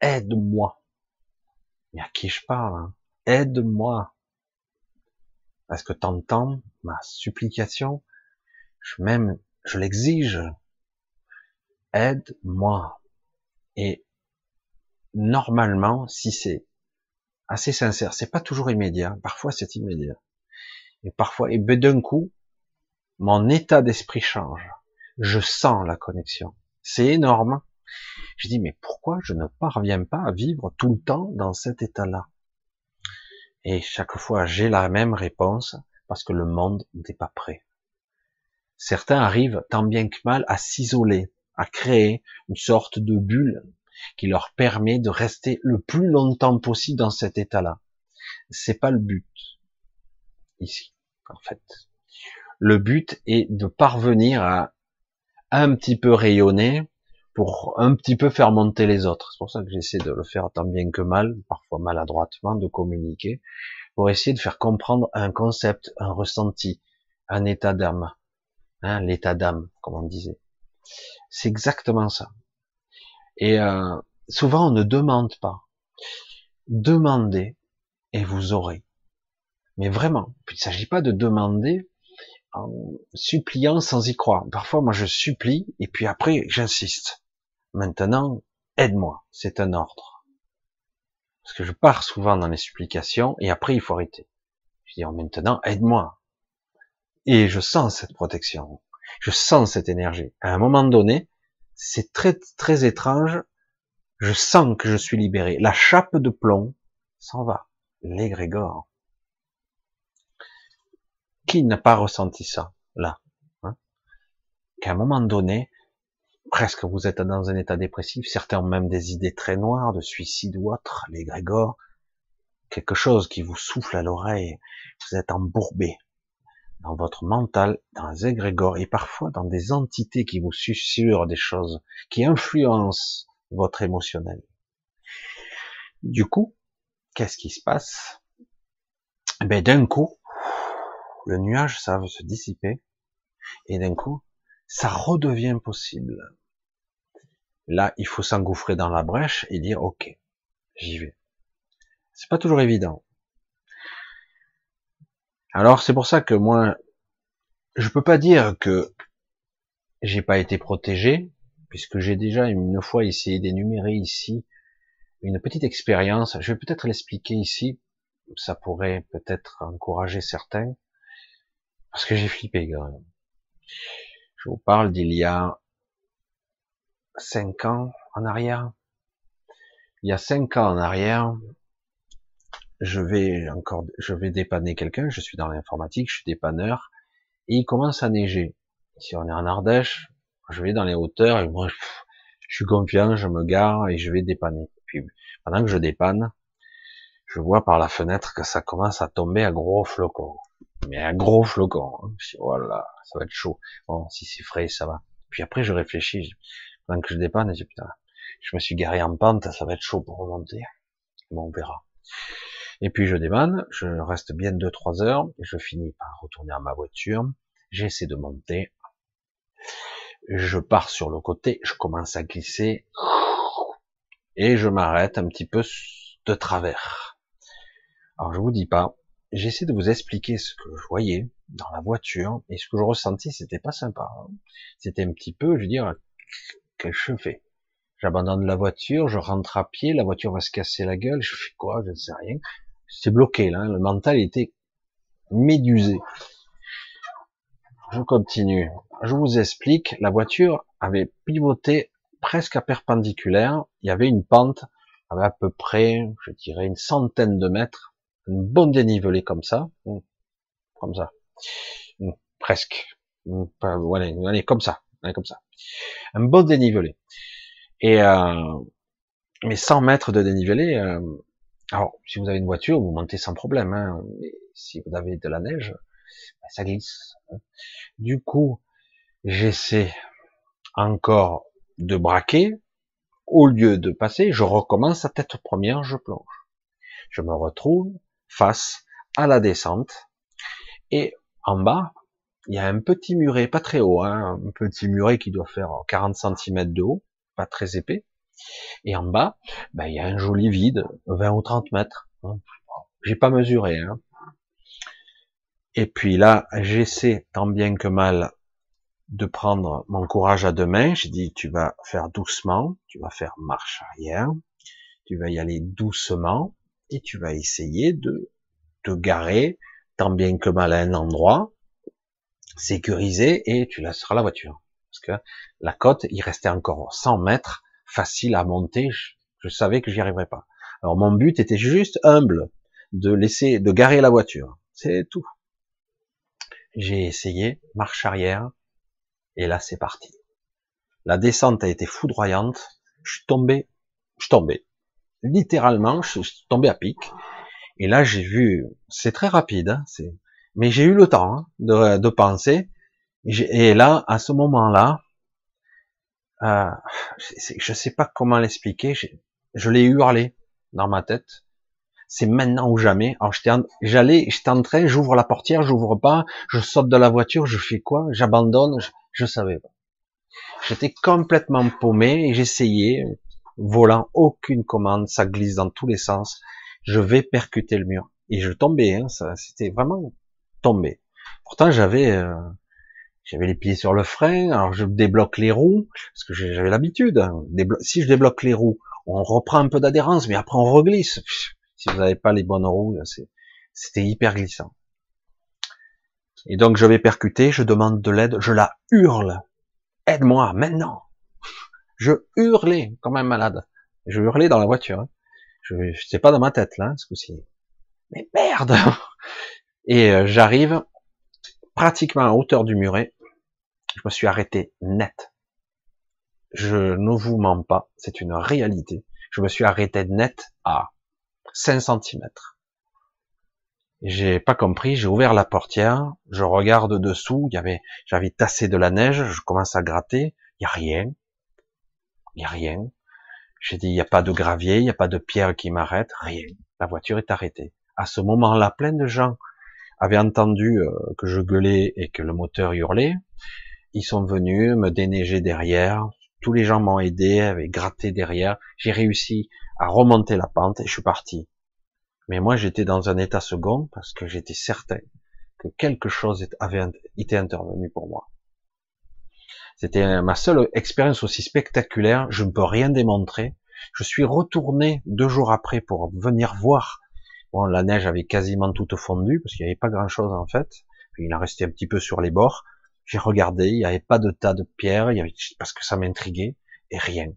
Aide-moi. Mais à qui je parle hein? Aide-moi. Parce que t'entends ma supplication, je même, je l'exige. Aide-moi. Et normalement, si c'est assez sincère, c'est pas toujours immédiat. Parfois, c'est immédiat. Et parfois, et ben, d'un coup, mon état d'esprit change. Je sens la connexion. C'est énorme. Je dis, mais pourquoi je ne parviens pas à vivre tout le temps dans cet état-là? Et chaque fois, j'ai la même réponse, parce que le monde n'est pas prêt. Certains arrivent tant bien que mal à s'isoler, à créer une sorte de bulle qui leur permet de rester le plus longtemps possible dans cet état-là. C'est pas le but ici, en fait. Le but est de parvenir à un petit peu rayonner pour un petit peu faire monter les autres. C'est pour ça que j'essaie de le faire tant bien que mal, parfois maladroitement, de communiquer, pour essayer de faire comprendre un concept, un ressenti, un état d'âme, hein, l'état d'âme, comme on disait. C'est exactement ça. Et euh, souvent on ne demande pas. Demandez et vous aurez. Mais vraiment, il ne s'agit pas de demander en suppliant sans y croire. Parfois, moi, je supplie et puis après, j'insiste. Maintenant, aide-moi. C'est un ordre. Parce que je pars souvent dans les supplications et après, il faut arrêter. Je dis, oh, maintenant, aide-moi. Et je sens cette protection. Je sens cette énergie. À un moment donné, c'est très, très étrange. Je sens que je suis libéré. La chape de plomb s'en va. L'égrégore. Qui n'a pas ressenti ça, là hein? Qu'à un moment donné, presque vous êtes dans un état dépressif, certains ont même des idées très noires de suicide ou autre, les grégores, quelque chose qui vous souffle à l'oreille, vous êtes embourbé dans votre mental, dans les égrégores et parfois dans des entités qui vous susurrent des choses, qui influencent votre émotionnel. Du coup, qu'est-ce qui se passe? Ben d'un coup, le nuage, ça va se dissiper, et d'un coup, ça redevient possible. Là, il faut s'engouffrer dans la brèche et dire, ok, j'y vais. C'est pas toujours évident. Alors, c'est pour ça que moi, je peux pas dire que j'ai pas été protégé, puisque j'ai déjà une fois essayé d'énumérer ici une petite expérience. Je vais peut-être l'expliquer ici. Ça pourrait peut-être encourager certains. Parce que j'ai flippé, quand même. Je vous parle d'il y a cinq ans en arrière. Il y a cinq ans en arrière, je vais encore, je vais dépanner quelqu'un. Je suis dans l'informatique, je suis dépanneur, et il commence à neiger. Si on est en Ardèche, je vais dans les hauteurs et moi, je suis confiant, je me gare et je vais dépanner. Puis pendant que je dépanne, je vois par la fenêtre que ça commence à tomber à gros flocons mais un gros flocon. Hein. voilà, ça va être chaud. Bon, si c'est frais, ça va. Puis après, je réfléchis, pendant que je dépanne, je dis, putain, je me suis garé en pente, ça va être chaud pour remonter. Bon, on verra. Et puis je dépanne, je reste bien 2-3 heures, je finis par retourner à ma voiture, j'essaie de monter, je pars sur le côté, je commence à glisser, et je m'arrête un petit peu de travers. Alors je vous dis pas, j'essaie de vous expliquer ce que je voyais dans la voiture et ce que je ressentais, c'était pas sympa. Hein. C'était un petit peu, je veux dire, que je fais J'abandonne la voiture, je rentre à pied, la voiture va se casser la gueule, je fais quoi, je ne sais rien. C'est bloqué là, hein. le mental était médusé. Je continue. Je vous explique, la voiture avait pivoté presque à perpendiculaire, il y avait une pente à peu près, je dirais, une centaine de mètres un bon dénivelé comme ça, hmm. comme ça, hmm. presque, hmm. allez, allez, comme ça, comme ça, un bon dénivelé. Et euh, mais 100 mètres de dénivelé, euh, alors si vous avez une voiture, vous montez sans problème. Hein, mais si vous avez de la neige, ben, ça glisse. Hein. Du coup, j'essaie encore de braquer. Au lieu de passer, je recommence à tête première, je plonge. Je me retrouve face à la descente. Et en bas, il y a un petit muret, pas très haut, hein, un petit muret qui doit faire 40 cm de haut, pas très épais. Et en bas, ben, il y a un joli vide, 20 ou 30 mètres. Hein. J'ai pas mesuré. Hein. Et puis là, j'essaie tant bien que mal de prendre mon courage à deux mains. J'ai dit, tu vas faire doucement, tu vas faire marche arrière, tu vas y aller doucement, et tu vas essayer de te garer tant bien que mal à un endroit sécurisé, et tu laisseras la voiture. Parce que la côte, il restait encore 100 mètres, facile à monter, je, savais que j'y arriverais pas. Alors mon but était juste humble, de laisser, de garer la voiture. C'est tout. J'ai essayé, marche arrière, et là c'est parti. La descente a été foudroyante, je suis tombé, je tombé. Littéralement, je suis tombé à pic. Et là j'ai vu, c'est très rapide, hein, c'est, mais j'ai eu le temps hein, de, de, penser. Et là, à ce moment-là, euh, je sais pas comment l'expliquer, je l'ai hurlé dans ma tête c'est maintenant ou jamais. Alors j'allais, j'étais en train, j'ouvre la portière, j'ouvre pas, je saute de la voiture, je fais quoi? J'abandonne, je, je, savais pas. J'étais complètement paumé et j'essayais, volant aucune commande, ça glisse dans tous les sens. Je vais percuter le mur et je tombais, hein, ça, c'était vraiment tombé. Pourtant j'avais, euh, j'avais les pieds sur le frein, alors je débloque les roues parce que j'avais l'habitude. Hein. Si je débloque les roues, on reprend un peu d'adhérence, mais après on reglisse. Si vous n'avez pas les bonnes roues, c'était hyper glissant. Et donc je vais percuter, je demande de l'aide, je la hurle. Aide-moi maintenant. Je hurlais comme un malade. Je hurlais dans la voiture. Hein. Sais pas dans ma tête là, ce coup-ci. Mais merde Et euh, j'arrive pratiquement à hauteur du muret. Je me suis arrêté net. Je ne vous mens pas, c'est une réalité. Je me suis arrêté net à 5 cm. J'ai pas compris, j'ai ouvert la portière, je regarde dessous, il y avait, j'avais tassé de la neige, je commence à gratter, il y a rien, il y a rien. J'ai dit, il n'y a pas de gravier, il n'y a pas de pierre qui m'arrête, rien. La voiture est arrêtée. À ce moment-là, plein de gens avaient entendu euh, que je gueulais et que le moteur hurlait. Ils sont venus me déneiger derrière. Tous les gens m'ont aidé, avaient gratté derrière. J'ai réussi à remonter la pente et je suis parti. Mais moi, j'étais dans un état second parce que j'étais certain que quelque chose avait été intervenu pour moi. C'était ma seule expérience aussi spectaculaire. Je ne peux rien démontrer. Je suis retourné deux jours après pour venir voir. Bon, la neige avait quasiment toute fondu parce qu'il n'y avait pas grand chose en fait. Il en restait un petit peu sur les bords. J'ai regardé, il n'y avait pas de tas de pierres, il y avait, parce que ça m'intriguait, et rien.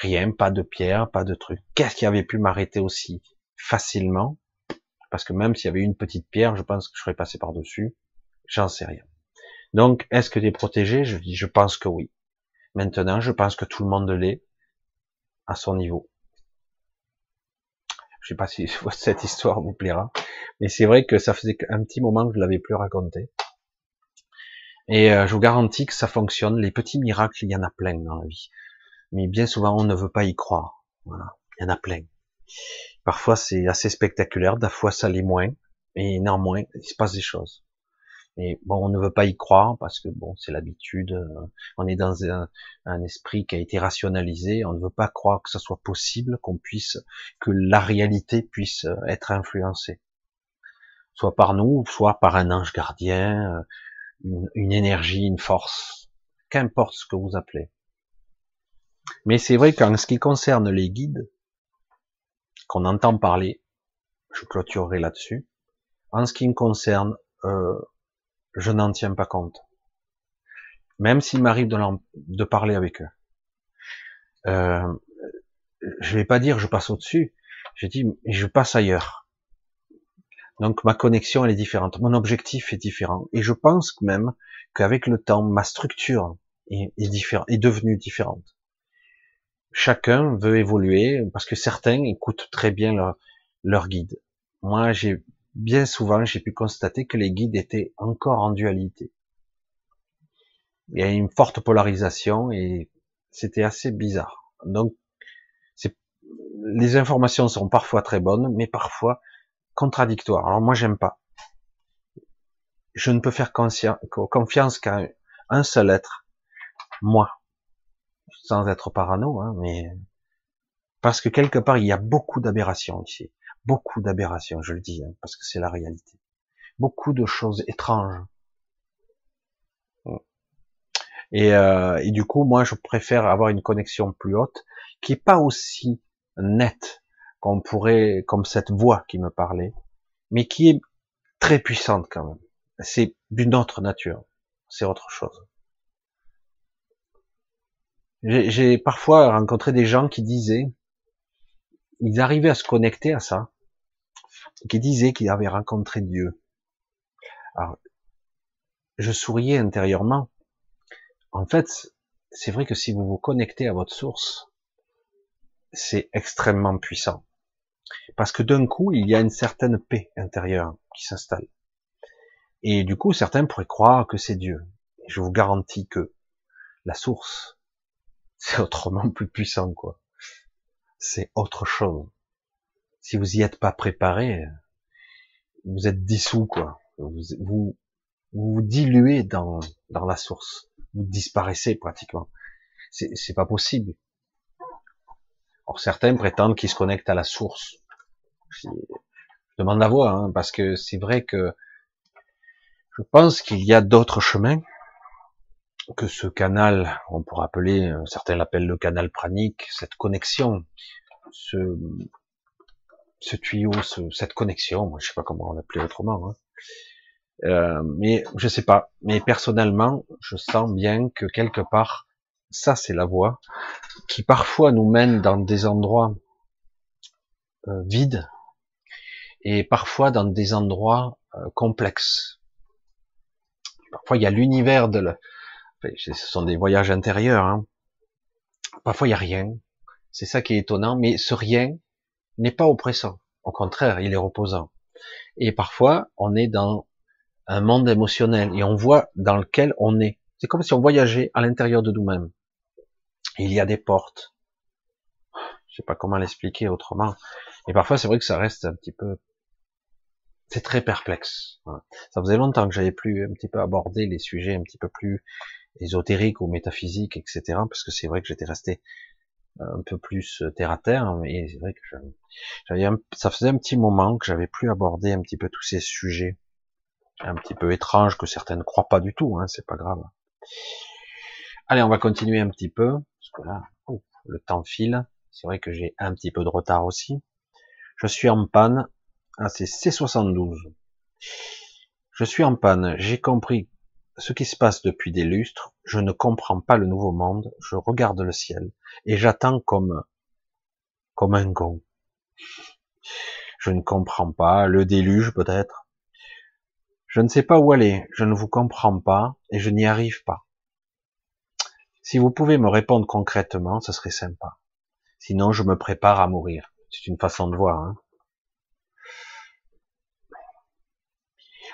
Rien, pas de pierre, pas de truc. Qu'est-ce qui avait pu m'arrêter aussi facilement? Parce que même s'il y avait une petite pierre, je pense que je serais passé par-dessus. J'en sais rien. Donc, est-ce que tu es protégé? Je dis, je pense que oui. Maintenant, je pense que tout le monde l'est à son niveau. Je sais pas si cette histoire vous plaira, mais c'est vrai que ça faisait un petit moment que je l'avais plus raconté. Et euh, je vous garantis que ça fonctionne. Les petits miracles, il y en a plein dans la vie mais bien souvent on ne veut pas y croire. Voilà, il y en a plein. Parfois c'est assez spectaculaire, fois ça l'est moins, et néanmoins il se passe des choses. Et bon, on ne veut pas y croire parce que bon, c'est l'habitude. Euh, on est dans un, un, esprit qui a été rationalisé. On ne veut pas croire que ça soit possible, qu'on puisse, que la réalité puisse euh, être influencée, soit par nous, soit par un ange gardien, une, énergie, une force, qu'importe ce que vous appelez. Mais c'est vrai qu'en ce qui concerne les guides, qu'on entend parler, je clôturerai là-dessus. En ce qui me concerne, euh, je n'en tiens pas compte. Même s'il m'arrive de, de, parler avec eux. Euh, je vais pas dire je passe au-dessus, je dis je passe ailleurs. Donc ma connexion elle est différente, mon objectif est différent, et je pense même qu'avec le temps ma structure est, devenue différente chacun veut évoluer parce que certains écoutent très bien leur, leur guide. Moi, j'ai bien souvent, j'ai pu constater que les guides étaient encore en dualité. Il y a une forte polarisation et c'était assez bizarre. Donc, les informations sont parfois très bonnes, mais parfois contradictoires. Alors moi, j'aime pas. je ne peux faire confiance qu'à un seul être, moi, sans être parano, hein, mais parce que quelque part il y a beaucoup d'aberrations ici, beaucoup d'aberrations, je le dis, hein, parce que c'est la réalité, beaucoup de choses étranges. Et, euh, et, du coup, moi, je préfère avoir une connexion plus haute, qui est pas aussi nette qu'on pourrait, comme cette voix qui me parlait, mais qui est très puissante quand même. C'est d'une autre nature, c'est autre chose. J'ai parfois rencontré des gens qui disaient, ils arrivaient à se connecter à ça, qui disaient qu'ils avaient rencontré Dieu. Alors, je souriais intérieurement. En fait, c'est vrai que si vous vous connectez à votre source, c'est extrêmement puissant. Parce que d'un coup, il y a une certaine paix intérieure qui s'installe. Et du coup, certains pourraient croire que c'est Dieu. je vous garantis que la source, c'est autrement plus puissant, quoi. C'est autre chose. Si vous y êtes pas préparé, vous êtes dissous, quoi. Vous vous, vous, diluez dans, dans la source. Vous disparaissez pratiquement. C'est pas possible. Certains prétendent qu'ils se connectent à la source. Je demande la voix, hein, parce que c'est vrai que je pense qu'il y a d'autres chemins que ce canal, on pourrait appeler, euh, certains l'appellent le canal pranique, cette connexion, ce, ce tuyau, cette connexion, moi je sais pas comment on l'appelait autrement, hein. euh, mais je sais pas. Mais personnellement, je sens bien que quelque part, ça c'est la voie qui parfois nous mène dans des endroits euh, vides et parfois dans des endroits euh, complexes. Parfois il y a l'univers de ce sont des voyages intérieurs. Hein. Parfois, il n'y a rien. C'est ça qui est étonnant. Mais ce rien n'est pas oppressant. Au contraire, il est reposant. Et parfois, on est dans un monde émotionnel et on voit dans lequel on est. C'est comme si on voyageait à l'intérieur de nous-mêmes. Il y a des portes. Je sais pas comment l'expliquer autrement. Et parfois, c'est vrai que ça reste un petit peu c'est très perplexe. Ça faisait longtemps que j'avais plus un petit peu abordé les sujets un petit peu plus ésotérique ou métaphysique, etc. Parce que c'est vrai que j'étais resté un peu plus euh, terre à terre, mais c'est vrai que j'avais, ça faisait un petit moment que j'avais plus abordé un petit peu tous ces sujets un petit peu étranges que certains ne croient pas du tout, hein, c'est pas grave. Allez, on va continuer un petit peu, parce que là, le temps file. C'est vrai que j'ai un petit peu de retard aussi. Je suis en panne. Ah, c'est C72. Je suis en panne. J'ai compris ce qui se passe depuis des lustres, je ne comprends pas le nouveau monde, je regarde le ciel, et j'attends comme, comme un con. Je ne comprends pas, le déluge peut-être. Je ne sais pas où aller, je ne vous comprends pas, et je n'y arrive pas. Si vous pouvez me répondre concrètement, ce serait sympa. Sinon, je me prépare à mourir. C'est une façon de voir. Hein.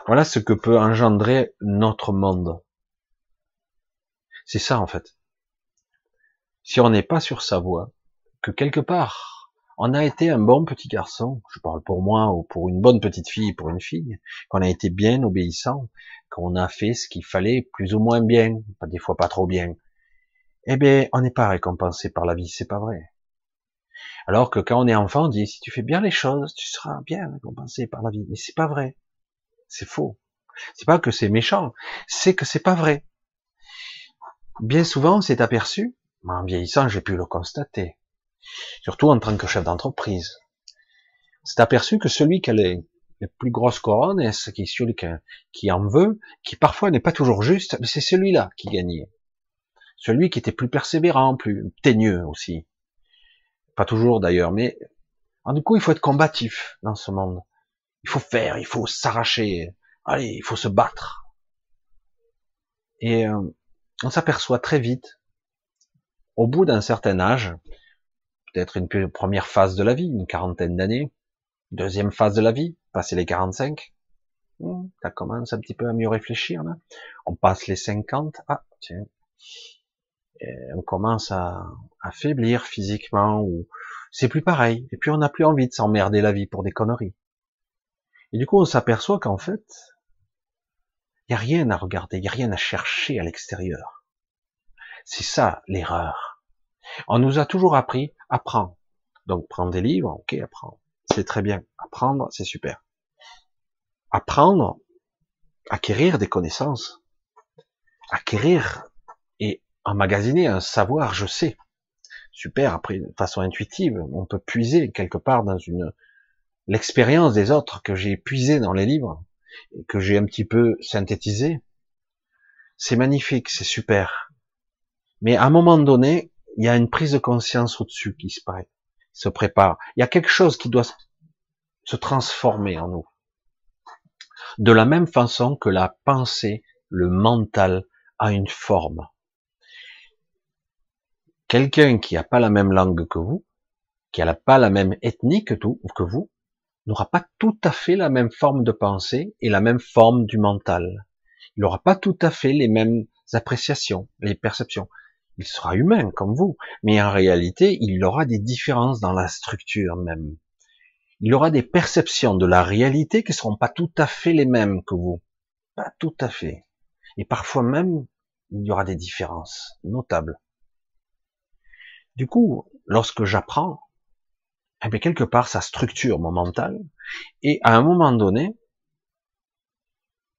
Voilà ce que peut engendrer notre monde. C'est ça en fait. Si on n'est pas sur sa voie, que quelque part, on a été un bon petit garçon, je parle pour moi ou pour une bonne petite fille, pour une fille, qu'on a été bien obéissant, qu'on a fait ce qu'il fallait plus ou moins bien, des fois pas trop bien, eh bien, on n'est pas récompensé par la vie, c'est pas vrai. Alors que quand on est enfant, on dit si tu fais bien les choses, tu seras bien récompensé par la vie, mais c'est pas vrai. C'est faux. C'est pas que c'est méchant, c'est que c'est pas vrai. Bien souvent, c'est aperçu, mais en vieillissant, j'ai pu le constater. Surtout en tant que chef d'entreprise. C'est aperçu que celui qui a les, plus grosses couronnes, qui celui qui en veut, qui parfois n'est pas toujours juste, mais c'est celui-là qui gagnait. Celui qui était plus persévérant, plus teigneux aussi. Pas toujours d'ailleurs, mais du coup, il faut être combatif dans ce monde. Il faut faire, il faut s'arracher. Allez, il faut se battre. Et euh, on s'aperçoit très vite, au bout d'un certain âge, peut-être une première phase de la vie, une quarantaine d'années, deuxième phase de la vie, passer les 45, hmm, ça commence un petit peu à mieux réfléchir là. On passe les 50, ah tiens, on commence à, à faiblir physiquement ou c'est plus pareil. Et puis on n'a plus envie de s'emmerder la vie pour des conneries. Et du coup, on s'aperçoit qu'en fait, Il n'y a rien à regarder, il n'y a rien à chercher à l'extérieur. C'est ça l'erreur. On nous a toujours appris, apprends. Donc prends des livres, ok, apprends. C'est très bien. Apprendre, c'est super. Apprendre, acquérir des connaissances, acquérir emmagasiner un savoir, je sais. Super, après, de façon intuitive, on peut puiser quelque part dans une l'expérience des autres que j'ai puisé dans les livres que j'ai un petit peu synthétisé. C'est magnifique, c'est super. Mais à un moment donné, il y a une prise de conscience au-dessus qui se, se prépare. Il y a quelque chose qui doit se transformer en nous. De la même façon que la pensée, le mental, a une forme. Quelqu'un qui n'a pas la même langue que vous, qui n'a pas la même ethnie que, vous, n'aura pas tout à fait la même forme de pensée et la même forme du mental. Il n'aura pas tout à fait les mêmes appréciations, les perceptions. Il sera humain comme vous, mais en réalité, il aura des différences dans la structure même. Il aura des perceptions de la réalité qui ne seront pas tout à fait les mêmes que vous. Pas tout à fait. Et parfois même, il y aura des différences notables. Du coup, lorsque j'apprends, eh quelque part, ça structure mon mental, et à un moment donné,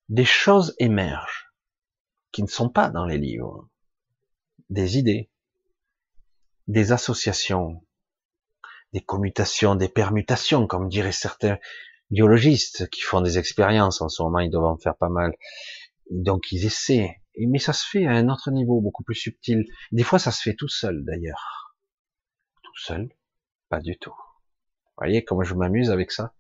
des choses émergent qui ne sont pas dans les livres, des idées, des associations, des commutations, des permutations, comme diraient certains biologistes qui font des expériences en ce moment, ils doivent en faire pas mal. Donc ils essaient, mais ça se fait à un autre niveau, beaucoup plus subtil. Des fois, ça se fait tout seul d'ailleurs. Seul, pas du tout voyez comment je m'amuse avec ça?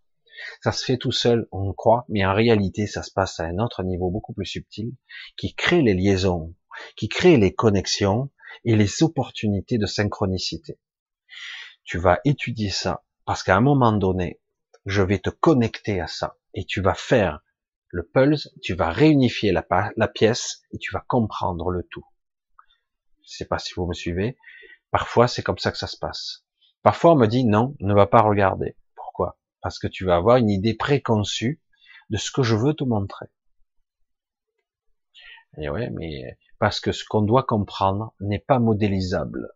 Ça se fait tout seul, on croit, mais en réalité, ça se passe à un autre niveau beaucoup plus subtil, qui crée les liaisons, qui crée les connexions et les opportunités de synchronicité. Tu vas étudier ça, parce qu'à un moment donné, je vais te connecter à ça, et tu vas faire le pulse, tu vas réunifier la, la pièce, et tu vas comprendre le tout. Je sais pas si vous me suivez. Parfois, c'est comme ça que ça se passe. Parfois, on me dit non, ne va pas regarder. Pourquoi? Parce que tu vas avoir une idée préconçue de ce que je veux te montrer. Et ouais, mais parce que ce qu'on doit comprendre n'est pas modélisable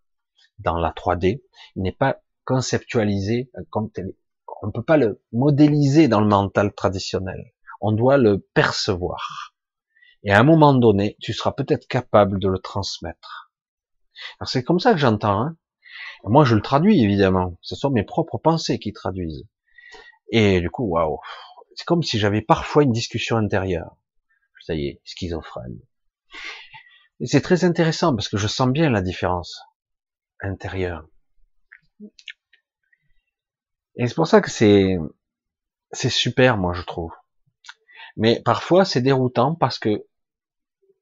dans la 3D, n'est pas conceptualisé comme on ne peut pas le modéliser dans le mental traditionnel. On doit le percevoir. Et à un moment donné, tu seras peut-être capable de le transmettre. C'est comme ça que j'entends. Hein moi, je le traduis, évidemment. Ce sont mes propres pensées qui traduisent. Et du coup, waouh. C'est comme si j'avais parfois une discussion intérieure. Ça y est, schizophrène. Et c'est très intéressant parce que je sens bien la différence intérieure. Et c'est pour ça que c'est, c'est super, moi, je trouve. Mais parfois, c'est déroutant parce que,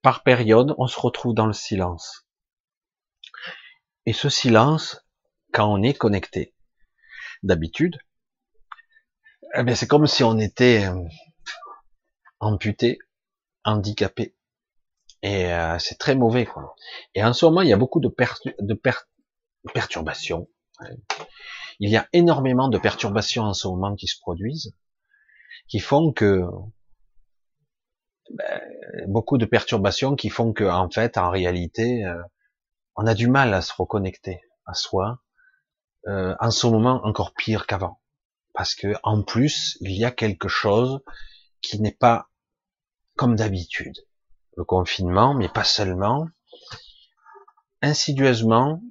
par période, on se retrouve dans le silence. Et ce silence, quand on est connecté. D'habitude, eh c'est comme si on était euh, amputé, handicapé. Et euh, c'est très mauvais. Quoi. Et en ce moment, il y a beaucoup de, perturbations. Il y a énormément de perturbations en ce moment qui se produisent, qui font que ben, beaucoup de perturbations qui font que, en fait, en réalité, euh, on a du mal à se reconnecter à soi, euh, en ce moment encore pire qu'avant. Parce que en plus, il y a quelque chose qui n'est pas comme d'habitude. Le confinement, mais pas seulement, insidieusement,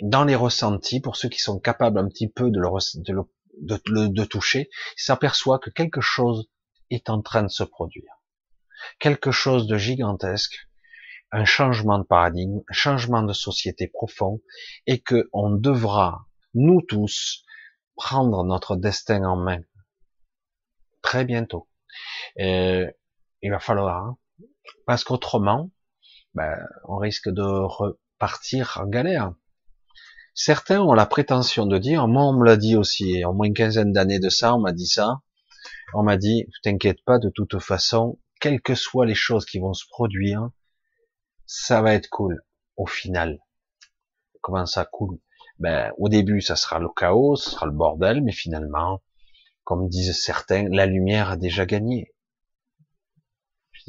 dans les ressentis, pour ceux qui sont capables un petit peu de le, de, de, de toucher, s'aperçoit que quelque chose est en train de se produire. Quelque chose de gigantesque, un changement de paradigme, un changement de société profond, et que on devra nous tous, prendre notre destin en main. Très bientôt. il va falloir, hein. parce qu'autrement, ben, on risque de repartir en galère. Certains ont la prétention de dire, moi on me l'a dit aussi, en moins une quinzaine d'années de ça, on m'a dit ça, on m'a dit, t'inquiète pas, de toute façon, quelles que soient les choses qui vont se produire, ça va être cool, au final. Comment ça cool ben, au début, ça sera le chaos, ce sera le bordel, mais finalement, comme disent certains, la lumière a déjà gagné.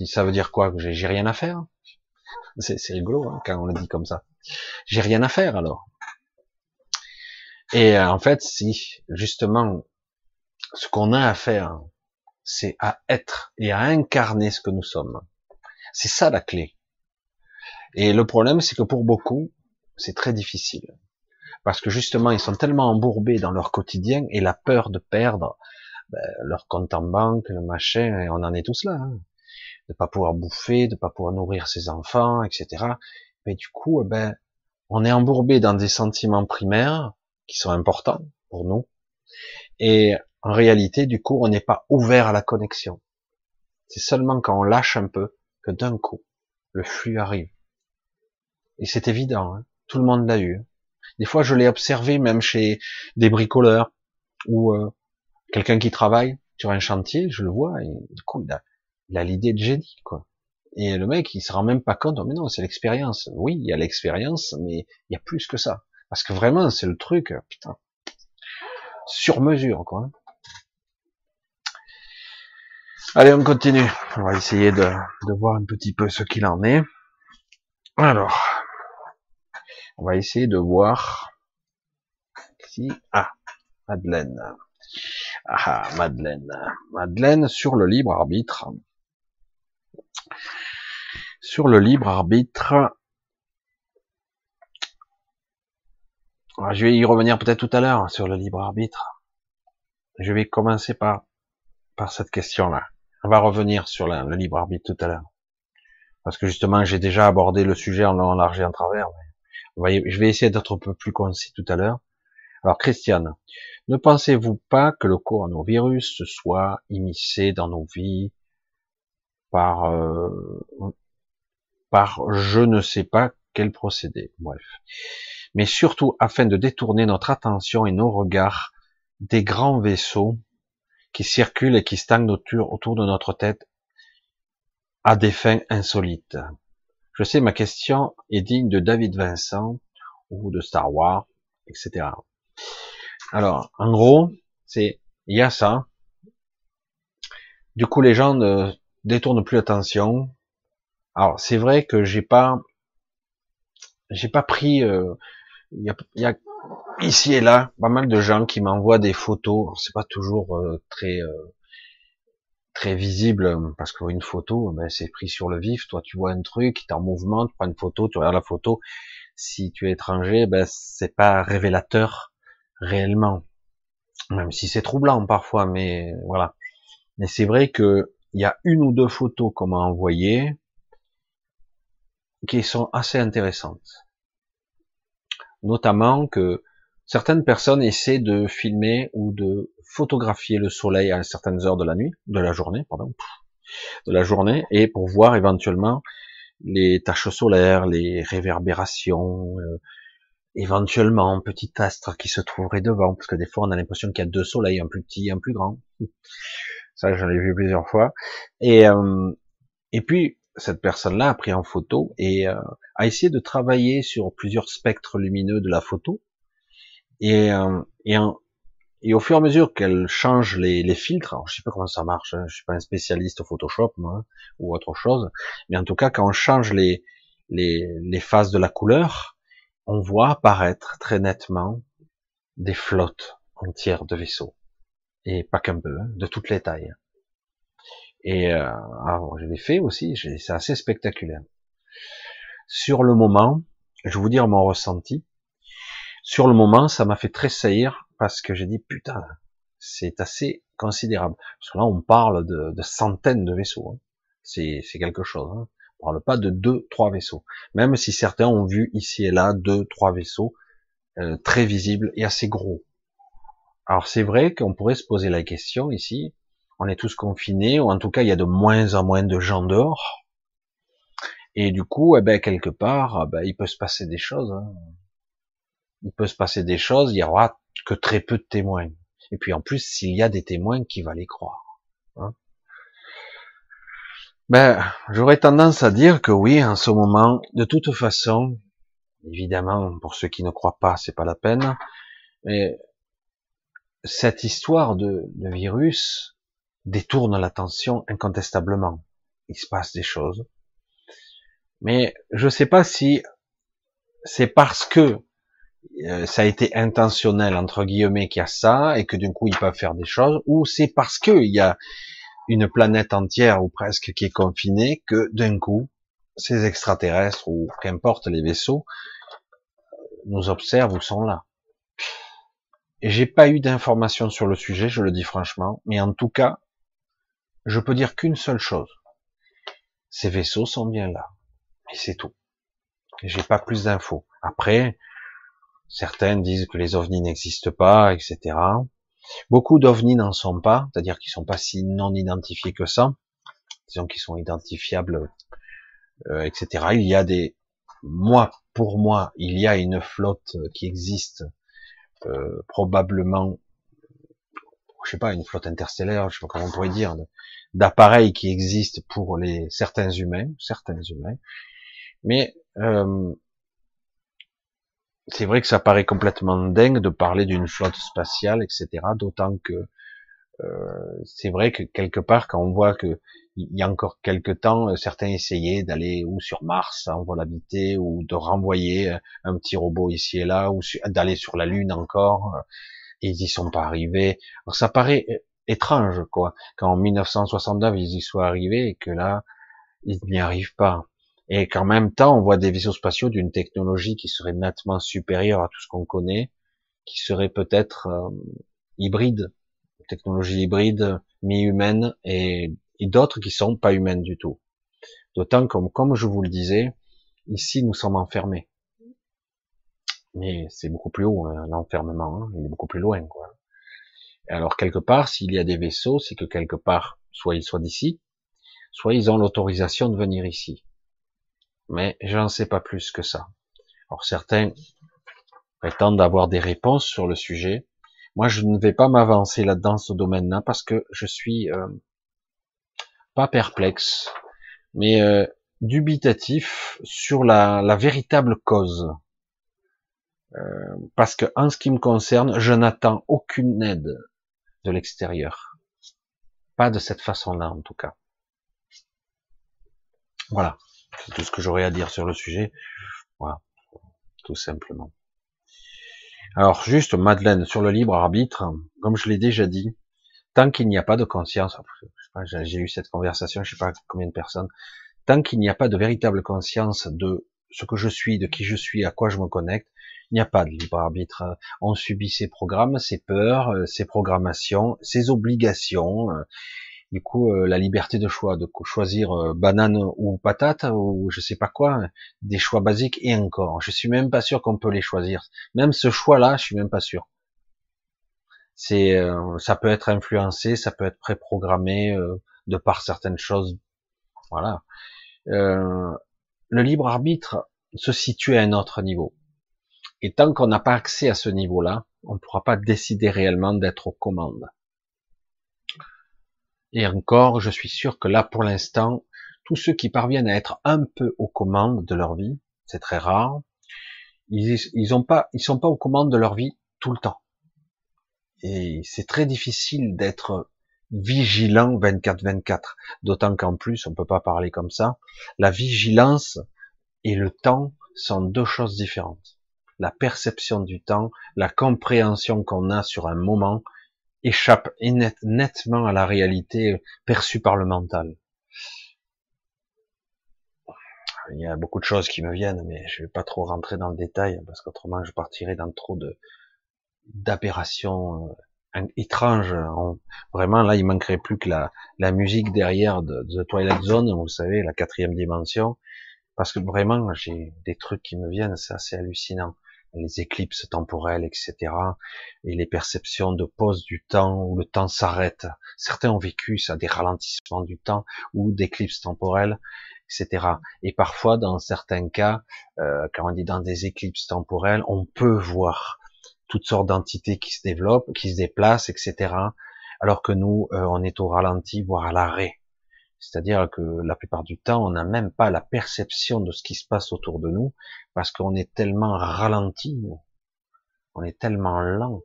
ça veut dire quoi? Que j'ai rien à faire? C'est rigolo hein, quand on le dit comme ça. J'ai rien à faire alors. Et euh, en fait, si justement ce qu'on a à faire, c'est à être et à incarner ce que nous sommes. C'est ça la clé. Et le problème, c'est que pour beaucoup, c'est très difficile. Parce que justement, ils sont tellement embourbés dans leur quotidien et la peur de perdre ben, leur compte en banque, le machin, et on en est tous là. Hein. De pas pouvoir bouffer, de pas pouvoir nourrir ses enfants, etc. Mais du coup, eh ben, on est embourbé dans des sentiments primaires qui sont importants pour nous. Et en réalité, du coup, on n'est pas ouvert à la connexion. C'est seulement quand on lâche un peu que d'un coup, le flux arrive. Et c'est évident, hein. tout le monde l'a eu. Des fois, je l'ai observé même chez des bricoleurs ou euh, quelqu'un qui travaille sur un chantier, je le vois, et du coup, il a l'idée de génie, quoi. Et le mec, il se rend même pas compte, mais non, c'est l'expérience. Oui, il y a l'expérience, mais il y a plus que ça. Parce que vraiment, c'est le truc, putain, sur mesure, quoi. Allez, on continue. On va essayer de, de voir un petit peu ce qu'il en est. Alors, on va essayer de voir si... Ah, Madeleine. Ah, Madeleine. Madeleine sur le libre arbitre. Sur le libre arbitre. Ah, je vais y revenir peut-être tout à l'heure sur le libre arbitre. Je vais commencer par, par cette question-là. On va revenir sur le libre arbitre tout à l'heure. Parce que justement, j'ai déjà abordé le sujet en long, en travers. Je vais essayer d'être un peu plus concis tout à l'heure. Alors, Christiane, ne pensez-vous pas que le coronavirus se soit immiscé dans nos vies par, euh, par je ne sais pas quel procédé, bref. Mais surtout afin de détourner notre attention et nos regards des grands vaisseaux qui circulent et qui stagnent autour, autour de notre tête à des fins insolites. Je sais, ma question est digne de David Vincent ou de Star Wars, etc. Alors, en gros, c'est il y a ça. Du coup, les gens ne détournent plus l'attention. Alors, c'est vrai que j'ai pas, j'ai pas pris. Euh, il y, a, ici et là pas mal de gens qui m'envoient des photos. C'est pas toujours euh, très euh, très visible parce qu'une photo, ben, c'est pris sur le vif. Toi, tu vois un truc, tu es en mouvement, tu prends une photo, tu regardes la photo. Si tu es étranger, ben c'est pas révélateur réellement. Même si c'est troublant parfois, mais voilà. Mais c'est vrai que il y a une ou deux photos qu'on m'a envoyées qui sont assez intéressantes. Notamment que certaines personnes essaient de filmer ou de photographier le soleil à certaines heures de la nuit, de la journée, pardon, de la journée, et pour voir éventuellement les taches solaires, les réverbérations, euh, éventuellement un petit astre qui se trouverait devant, parce que des fois on a l'impression qu'il y a deux soleils, un plus petit, un plus grand. Ça, j'en ai vu plusieurs fois. Et euh, et puis cette personne-là a pris en photo et euh, a essayé de travailler sur plusieurs spectres lumineux de la photo. Et euh, et, et au fur et à mesure qu'elle change les, filtres, alors je sais pas comment ça marche, hein, je suis pas un spécialiste au Photoshop ou autre chose, mais en tout cas quand on change les phases de la couleur, on voit apparaître très nettement des flottes entières de vaisseaux, et pas qu'un peu, hein, de toutes les tailles. Et euh, je l'ai fait aussi, c'est assez spectaculaire. Sur le moment, je vais vous dire mon ressenti. Sur le moment, ça m'a fait tressaillir parce que j'ai dit putain, c'est assez considérable. Parce que là, on parle de, centaines de vaisseaux. Hein. C'est quelque chose. Hein parle pas de deux, trois vaisseaux. Même si certains ont vu ici et là deux, trois vaisseaux euh, très visibles et assez gros. Alors c'est vrai qu'on pourrait se poser la question ici, on est tous confinés, ou en tout cas il y a de moins en moins de gens dehors. Et du coup, eh ben, quelque part, eh ben, il peut se passer des choses. Hein. Il peut se passer des choses, il y aura que très peu de témoins. Et puis en plus, s'il y a des témoins, qui va les croire hein ben, j'aurais tendance à dire que oui, en ce moment, de toute façon, évidemment, pour ceux qui ne croient pas, c'est pas la peine, mais cette histoire de, virus détourne l'attention incontestablement. il se passe des choses. Mais je sais pas si c'est parce que ça a été intentionnel entre guillemets qu'il y a ça et que du coup ils peuvent faire des choses, ou c'est parce qu'il y a une planète entière ou presque qui est confinée que d'un coup ces extraterrestres ou qu'importe les vaisseaux nous observent ou sont là. J'ai pas eu d'informations sur le sujet, je le dis franchement, mais en tout cas, je peux dire qu'une seule chose. Ces vaisseaux sont bien là. Et c'est tout. J'ai pas plus d'infos. Après, certains disent que les ovnis n'existent pas, etc. Beaucoup d'ovnis n'en sont pas, c'est-à-dire qu'ils sont pas si non identifiés que ça. Disons qu'ils sont identifiables, euh, etc. Il y a des, moi, pour moi, il y a une flotte qui existe, euh, probablement, je sais pas, une flotte interstellaire, je sais pas comment on pourrait dire, d'appareils qui existent pour les certains humains, certains humains, mais euh, c'est vrai que ça paraît complètement dingue de parler d'une flotte spatiale, etc. D'autant que euh, c'est vrai que quelque part, quand on voit que il y a encore quelques temps, euh, certains essayaient d'aller ou sur Mars en vol habité, ou de renvoyer euh, un petit robot ici et là, ou d'aller sur la Lune encore, ils y sont pas arrivés. Ça paraît étrange, quoi, quand en 1969 ils y soient arrivés et que là ils n'y arrivent pas et qu'en même temps on voit des vaisseaux spatiaux d'une technologie qui serait nettement supérieure à tout ce qu'on connaît, qui serait peut-être euh, hybride, technologie hybride, mi-humaine et, d'autres qui sont pas humaines du tout. D'autant comme, comme je vous le disais, ici nous sommes enfermés. Mais c'est beaucoup plus haut, hein, l'enfermement, hein, il est beaucoup plus loin. Quoi. alors quelque part, s'il y a des vaisseaux, c'est que quelque part, soit ils soient d'ici, soit ils ont l'autorisation de venir ici mais je n'en sais pas plus que ça. Alors certains prétendent avoir des réponses sur le sujet. Moi, je ne vais pas m'avancer là-dedans, ce domaine-là, parce que je suis euh, pas perplexe, mais euh, dubitatif sur la, la véritable cause. Euh, parce que en ce qui me concerne, je n'attends aucune aide de l'extérieur. Pas de cette façon-là, en tout cas. Voilà. C'est tout ce que j'aurais à dire sur le sujet. Voilà, tout simplement. Alors juste, Madeleine, sur le libre arbitre, comme je l'ai déjà dit, tant qu'il n'y a pas de conscience, j'ai eu cette conversation, je sais pas combien de personnes, tant qu'il n'y a pas de véritable conscience de ce que je suis, de qui je suis, à quoi je me connecte, il n'y a pas de libre arbitre. On subit ses programmes, ses peurs, ses programmations, ses obligations, du coup euh, la liberté de choix, de choisir euh, banane ou patate ou je sais pas quoi, des choix basiques et encore, je suis même pas sûr qu'on peut les choisir. Même ce choix-là, je suis même pas sûr. C'est, euh, ça peut être influencé, ça peut être préprogrammé de par certaines choses. Voilà. le libre arbitre se situe à un autre niveau. Et tant qu'on n'a pas accès à ce niveau-là, on ne pourra pas décider réellement d'être aux commandes. Et encore, je suis sûr que là, pour l'instant, tous ceux qui parviennent à être un peu aux commandes de leur vie, c'est très rare, ils, ils sont pas aux commandes de leur vie tout le temps. Et c'est très difficile d'être vigilant 24-24. D'autant qu'en plus, on peut pas parler comme ça. La vigilance et le temps sont deux choses différentes. La perception du temps, la compréhension qu'on a sur un moment, échappe nettement à la réalité perçue par le mental. Il y a beaucoup de choses qui me viennent, mais je vais pas trop rentrer dans le détail parce qu'autrement je partirai dans trop de d'aberrations euh, étranges. vraiment là, il manquerait plus que la, la musique derrière de, The Twilight Zone, vous savez, la quatrième dimension, parce que vraiment j'ai des trucs qui me viennent, c'est assez hallucinant les éclipses temporelles, etc. Et les perceptions de pause du temps où le temps s'arrête. Certains ont vécu ça, des ralentissements du temps ou d'éclipses temporelles, etc. Et parfois, dans certains cas, euh, quand on dit dans des éclipses temporelles, on peut voir toutes sortes d'entités qui se développent, qui se déplacent, etc. Alors que nous, euh, on est au ralenti, voire à l'arrêt. C'est-à-dire que la plupart du temps, on n'a même pas la perception de ce qui se passe autour de nous, parce qu'on est tellement ralenti, on est tellement lent,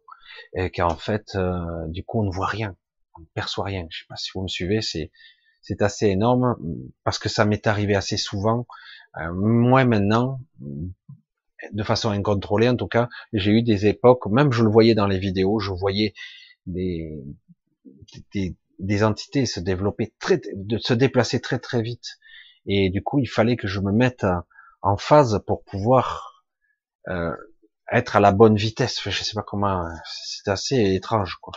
qu'en fait, euh, du coup, on ne voit rien, on ne perçoit rien. Je sais pas si vous me suivez, c'est assez énorme parce que ça m'est arrivé assez souvent. Euh, moi maintenant, de façon incontrôlée en tout cas, j'ai eu des époques, même je le voyais dans les vidéos, je voyais des, des entités se développer très, de se déplacer très très vite. Et du coup, il fallait que je me mette en phase pour pouvoir euh, être à la bonne vitesse. Je sais pas comment, c'est assez étrange quoi.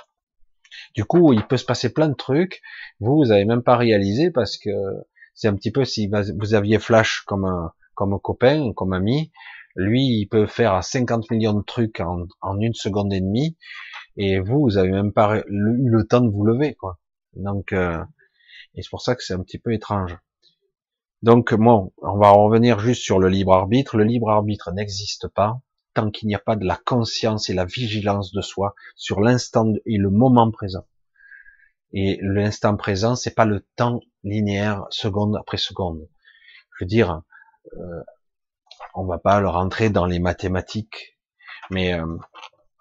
Du coup, il peut se passer plein de trucs. Vous, vous avez même pas réalisé parce que c'est un petit peu si vous aviez Flash comme comme copain, comme ami. Lui, il peut faire 50 millions de trucs en, en une seconde et demie. Et vous, vous avez même pas eu le temps de vous lever, quoi. Donc, euh, et c'est pour ça que c'est un petit peu étrange. Donc, bon, on va revenir juste sur le libre arbitre. Le libre arbitre n'existe pas tant qu'il n'y a pas de la conscience et la vigilance de soi sur l'instant et le moment présent. Et l'instant présent, c'est pas le temps linéaire, seconde après seconde. Je veux dire, euh, on va pas le rentrer dans les mathématiques, mais euh,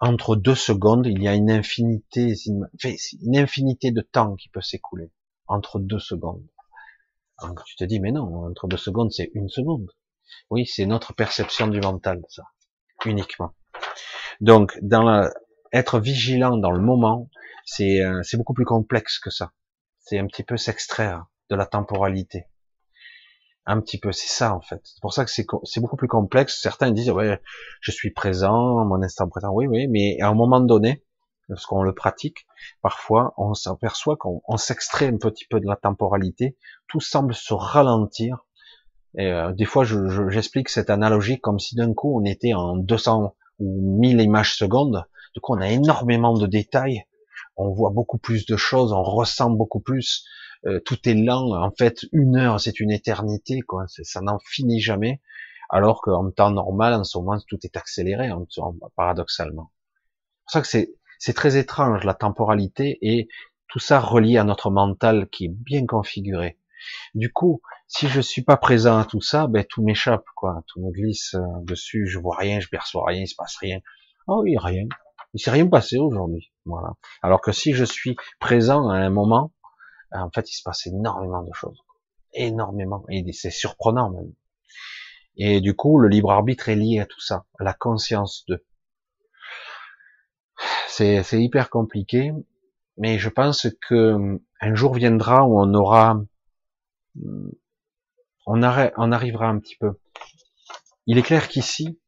entre deux secondes, il y a une infinité, une infinité de temps qui peut s'écouler entre deux secondes. Tu te dis, mais non, entre deux secondes, c'est une seconde. Oui, c'est notre perception du mental, ça, uniquement. Donc, dans la, être vigilant dans le moment, c'est euh, beaucoup plus complexe que ça. C'est un petit peu s'extraire de la temporalité. Un petit peu, c'est ça en fait. C'est pour ça que c'est beaucoup plus complexe. Certains disent ouais, je suis présent, mon instant présent. Oui, oui, mais à un moment donné, lorsqu'on le pratique, parfois on s'aperçoit qu'on s'extrait un petit peu de la temporalité. Tout semble se ralentir. Et euh, des fois, j'explique cette analogie comme si d'un coup on était en 200 ou 1000 images secondes. Du coup, on a énormément de détails. On voit beaucoup plus de choses, on ressent beaucoup plus. Euh, tout est lent. En fait, une heure, c'est une éternité, quoi. Ça n'en finit jamais. Alors qu'en temps normal, en ce moment, tout est accéléré, paradoxalement. C'est pour ça que c'est, c'est très étrange, la temporalité et tout ça relié à notre mental qui est bien configuré. Du coup, si je suis pas présent à tout ça, ben tout m'échappe, quoi. Tout me glisse euh, dessus, je vois rien, je perçois rien, il se passe rien. Oh oui, rien. Il s'est rien passé aujourd'hui. Voilà. Alors que si je suis présent à un moment, en fait, il se passe énormément de choses. Énormément. Et c'est surprenant même. Et du coup, le libre arbitre est lié à tout ça, la conscience de. C'est, hyper compliqué, mais je pense que un jour viendra où on aura, on, arrivera un petit peu. Il est clair qu'ici,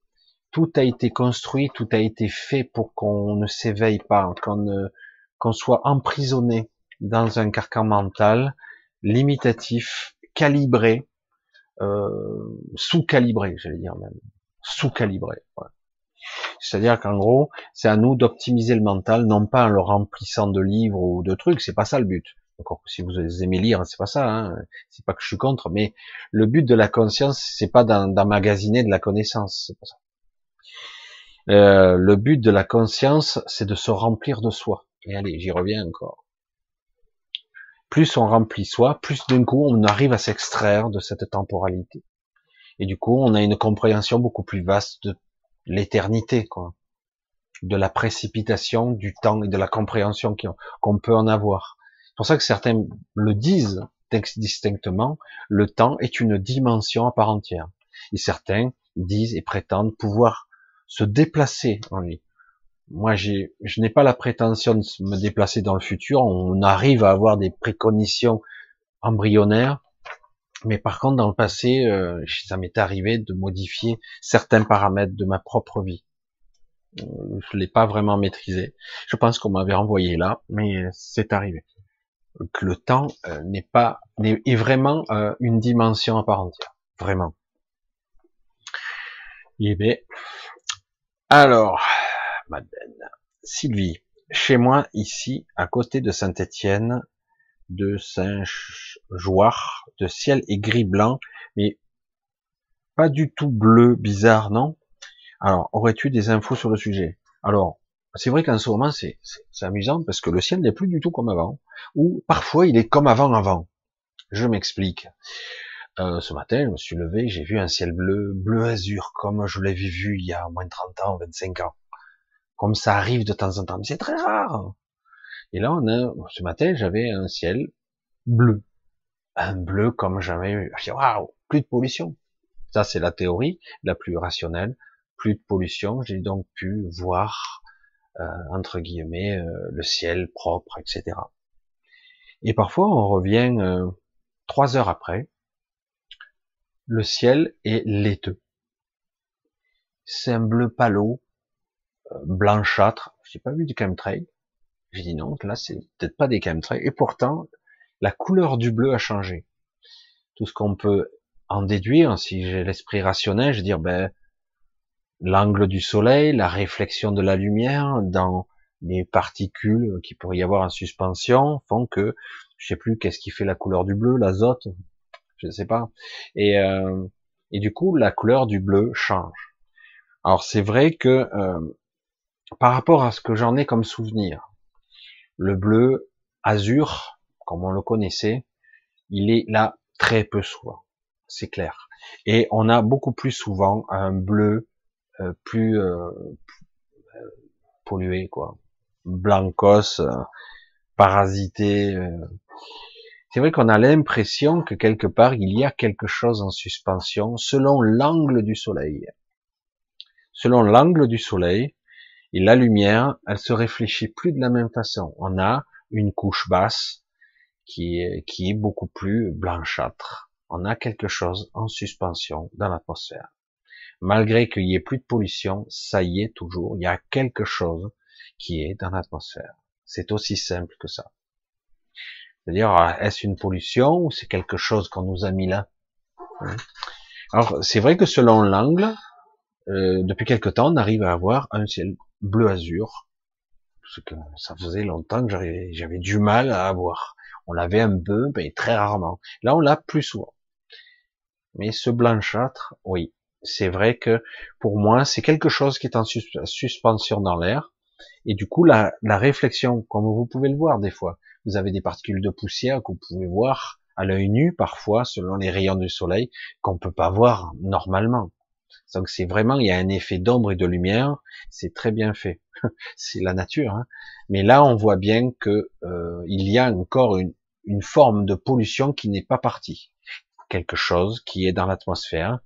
tout a été construit, tout a été fait pour qu'on ne s'éveille pas, qu'on qu'on soit emprisonné dans un carcan mental limitatif, calibré, euh, sous-calibré, j'allais dire même, sous-calibré. C'est-à-dire qu'en gros, c'est à nous d'optimiser le mental, non pas en le remplissant de livres ou de trucs, c'est pas ça le but. Encore si vous aimez lire, c'est pas ça, hein. c'est pas que je suis contre, mais le but de la conscience, c'est pas d'emmagasiner de la connaissance, c'est pas ça. Euh, le but de la conscience, c'est de se remplir de soi. Et allez, j'y reviens encore plus on remplit soi, plus d'un coup on arrive à s'extraire de cette temporalité. Et du coup, on a une compréhension beaucoup plus vaste de l'éternité, quoi, de la précipitation du temps et de la compréhension qu'on peut en avoir. C'est pour ça que certains le disent distinctement, le temps est une dimension à part entière. Et certains disent et prétendent pouvoir se déplacer en lui moi, j'ai, je n'ai pas la prétention de me déplacer dans le futur. On arrive à avoir des préconitions embryonnaires, mais par contre, dans le passé, euh, ça m'est arrivé de modifier certains paramètres de ma propre vie. Euh, je l'ai pas vraiment maîtrisé. Je pense qu'on m'avait envoyé là, mais c'est arrivé. Que le temps euh, n'est pas est vraiment une dimension à part entière, vraiment. Eh bien, alors, Madeleine. Sylvie, chez moi, ici, à côté de Saint-Étienne, de Saint-Joire, de ciel est gris-blanc, mais pas du tout bleu, bizarre, non? Alors, aurais-tu des infos sur le sujet? Alors, c'est vrai qu'en ce moment, c'est amusant parce que le ciel n'est plus du tout comme avant, ou parfois il est comme avant avant. Je m'explique. Euh, ce matin, je me suis levé, j'ai vu un ciel bleu, bleu azur, comme je l'avais vu il y a au moins 30 ans, 25 ans comme ça arrive de temps en temps, mais c'est très rare. Et là, ce matin, j'avais un ciel bleu. un bleu comme jamais vu. Waouh, plus de pollution. Ça, c'est la théorie la plus rationnelle. Plus de pollution, j'ai donc pu voir, euh, entre guillemets, euh, le ciel propre, etc. Et parfois, on revient euh, trois heures après, le ciel est laiteux. C'est un bleu palo, blanchâtre. J'ai pas vu du chemtrail. J'ai dit non, là c'est peut-être pas des chemtrails. Et pourtant, la couleur du bleu a changé. Tout ce qu'on peut en déduire, si j'ai l'esprit rationnel, je veux dire, ben, l'angle du soleil, la réflexion de la lumière dans les particules qui pourrait y avoir en suspension font que, je sais plus qu'est-ce qui fait la couleur du bleu, l'azote, je ne sais pas. Et, euh, et du coup, la couleur du bleu change. Alors c'est vrai que euh, par rapport à ce que j'en ai comme souvenir, le bleu azur, comme on le connaissait, il est là très peu souvent c'est clair. Et on a beaucoup plus souvent un bleu euh, plus euh, euh, pollué, quoi, blancos, parasité. C'est vrai qu'on a l'impression que quelque part il y a quelque chose en suspension selon l'angle du soleil. Selon l'angle du soleil et la lumière, elle se réfléchit plus de la même façon. On a une couche basse qui est, beaucoup plus blanchâtre on a quelque chose en suspension dans l'atmosphère. Malgré qu'il y ait plus de pollution, ça y est toujours, il y a quelque chose qui est dans l'atmosphère. C'est aussi simple que ça. C'est-à-dire, est-ce une pollution ou c'est quelque chose qu'on nous a mis là? Hein? Alors, c'est vrai que selon l'angle, euh, depuis quelque temps, on arrive à avoir un ciel bleu azur, ce que ça faisait longtemps que j'avais du mal à avoir. On l'avait un peu, mais très rarement. Là, on l'a plus souvent. Mais ce blanchâtre, oui, c'est vrai que pour moi, c'est quelque chose qui est en suspension dans l'air. Et du coup, la, réflexion, comme vous pouvez le voir des fois, vous avez des particules de poussière que vous pouvez voir à l'œil nu parfois, selon les rayons du soleil, qu'on peut pas voir normalement. Donc c'est vraiment, il y a un effet d'ombre et de lumière, c'est très bien fait. c'est la nature. Hein. Mais là, on voit bien que euh, il y a encore une, forme de pollution qui n'est pas partie quelque chose qui est dans l'atmosphère,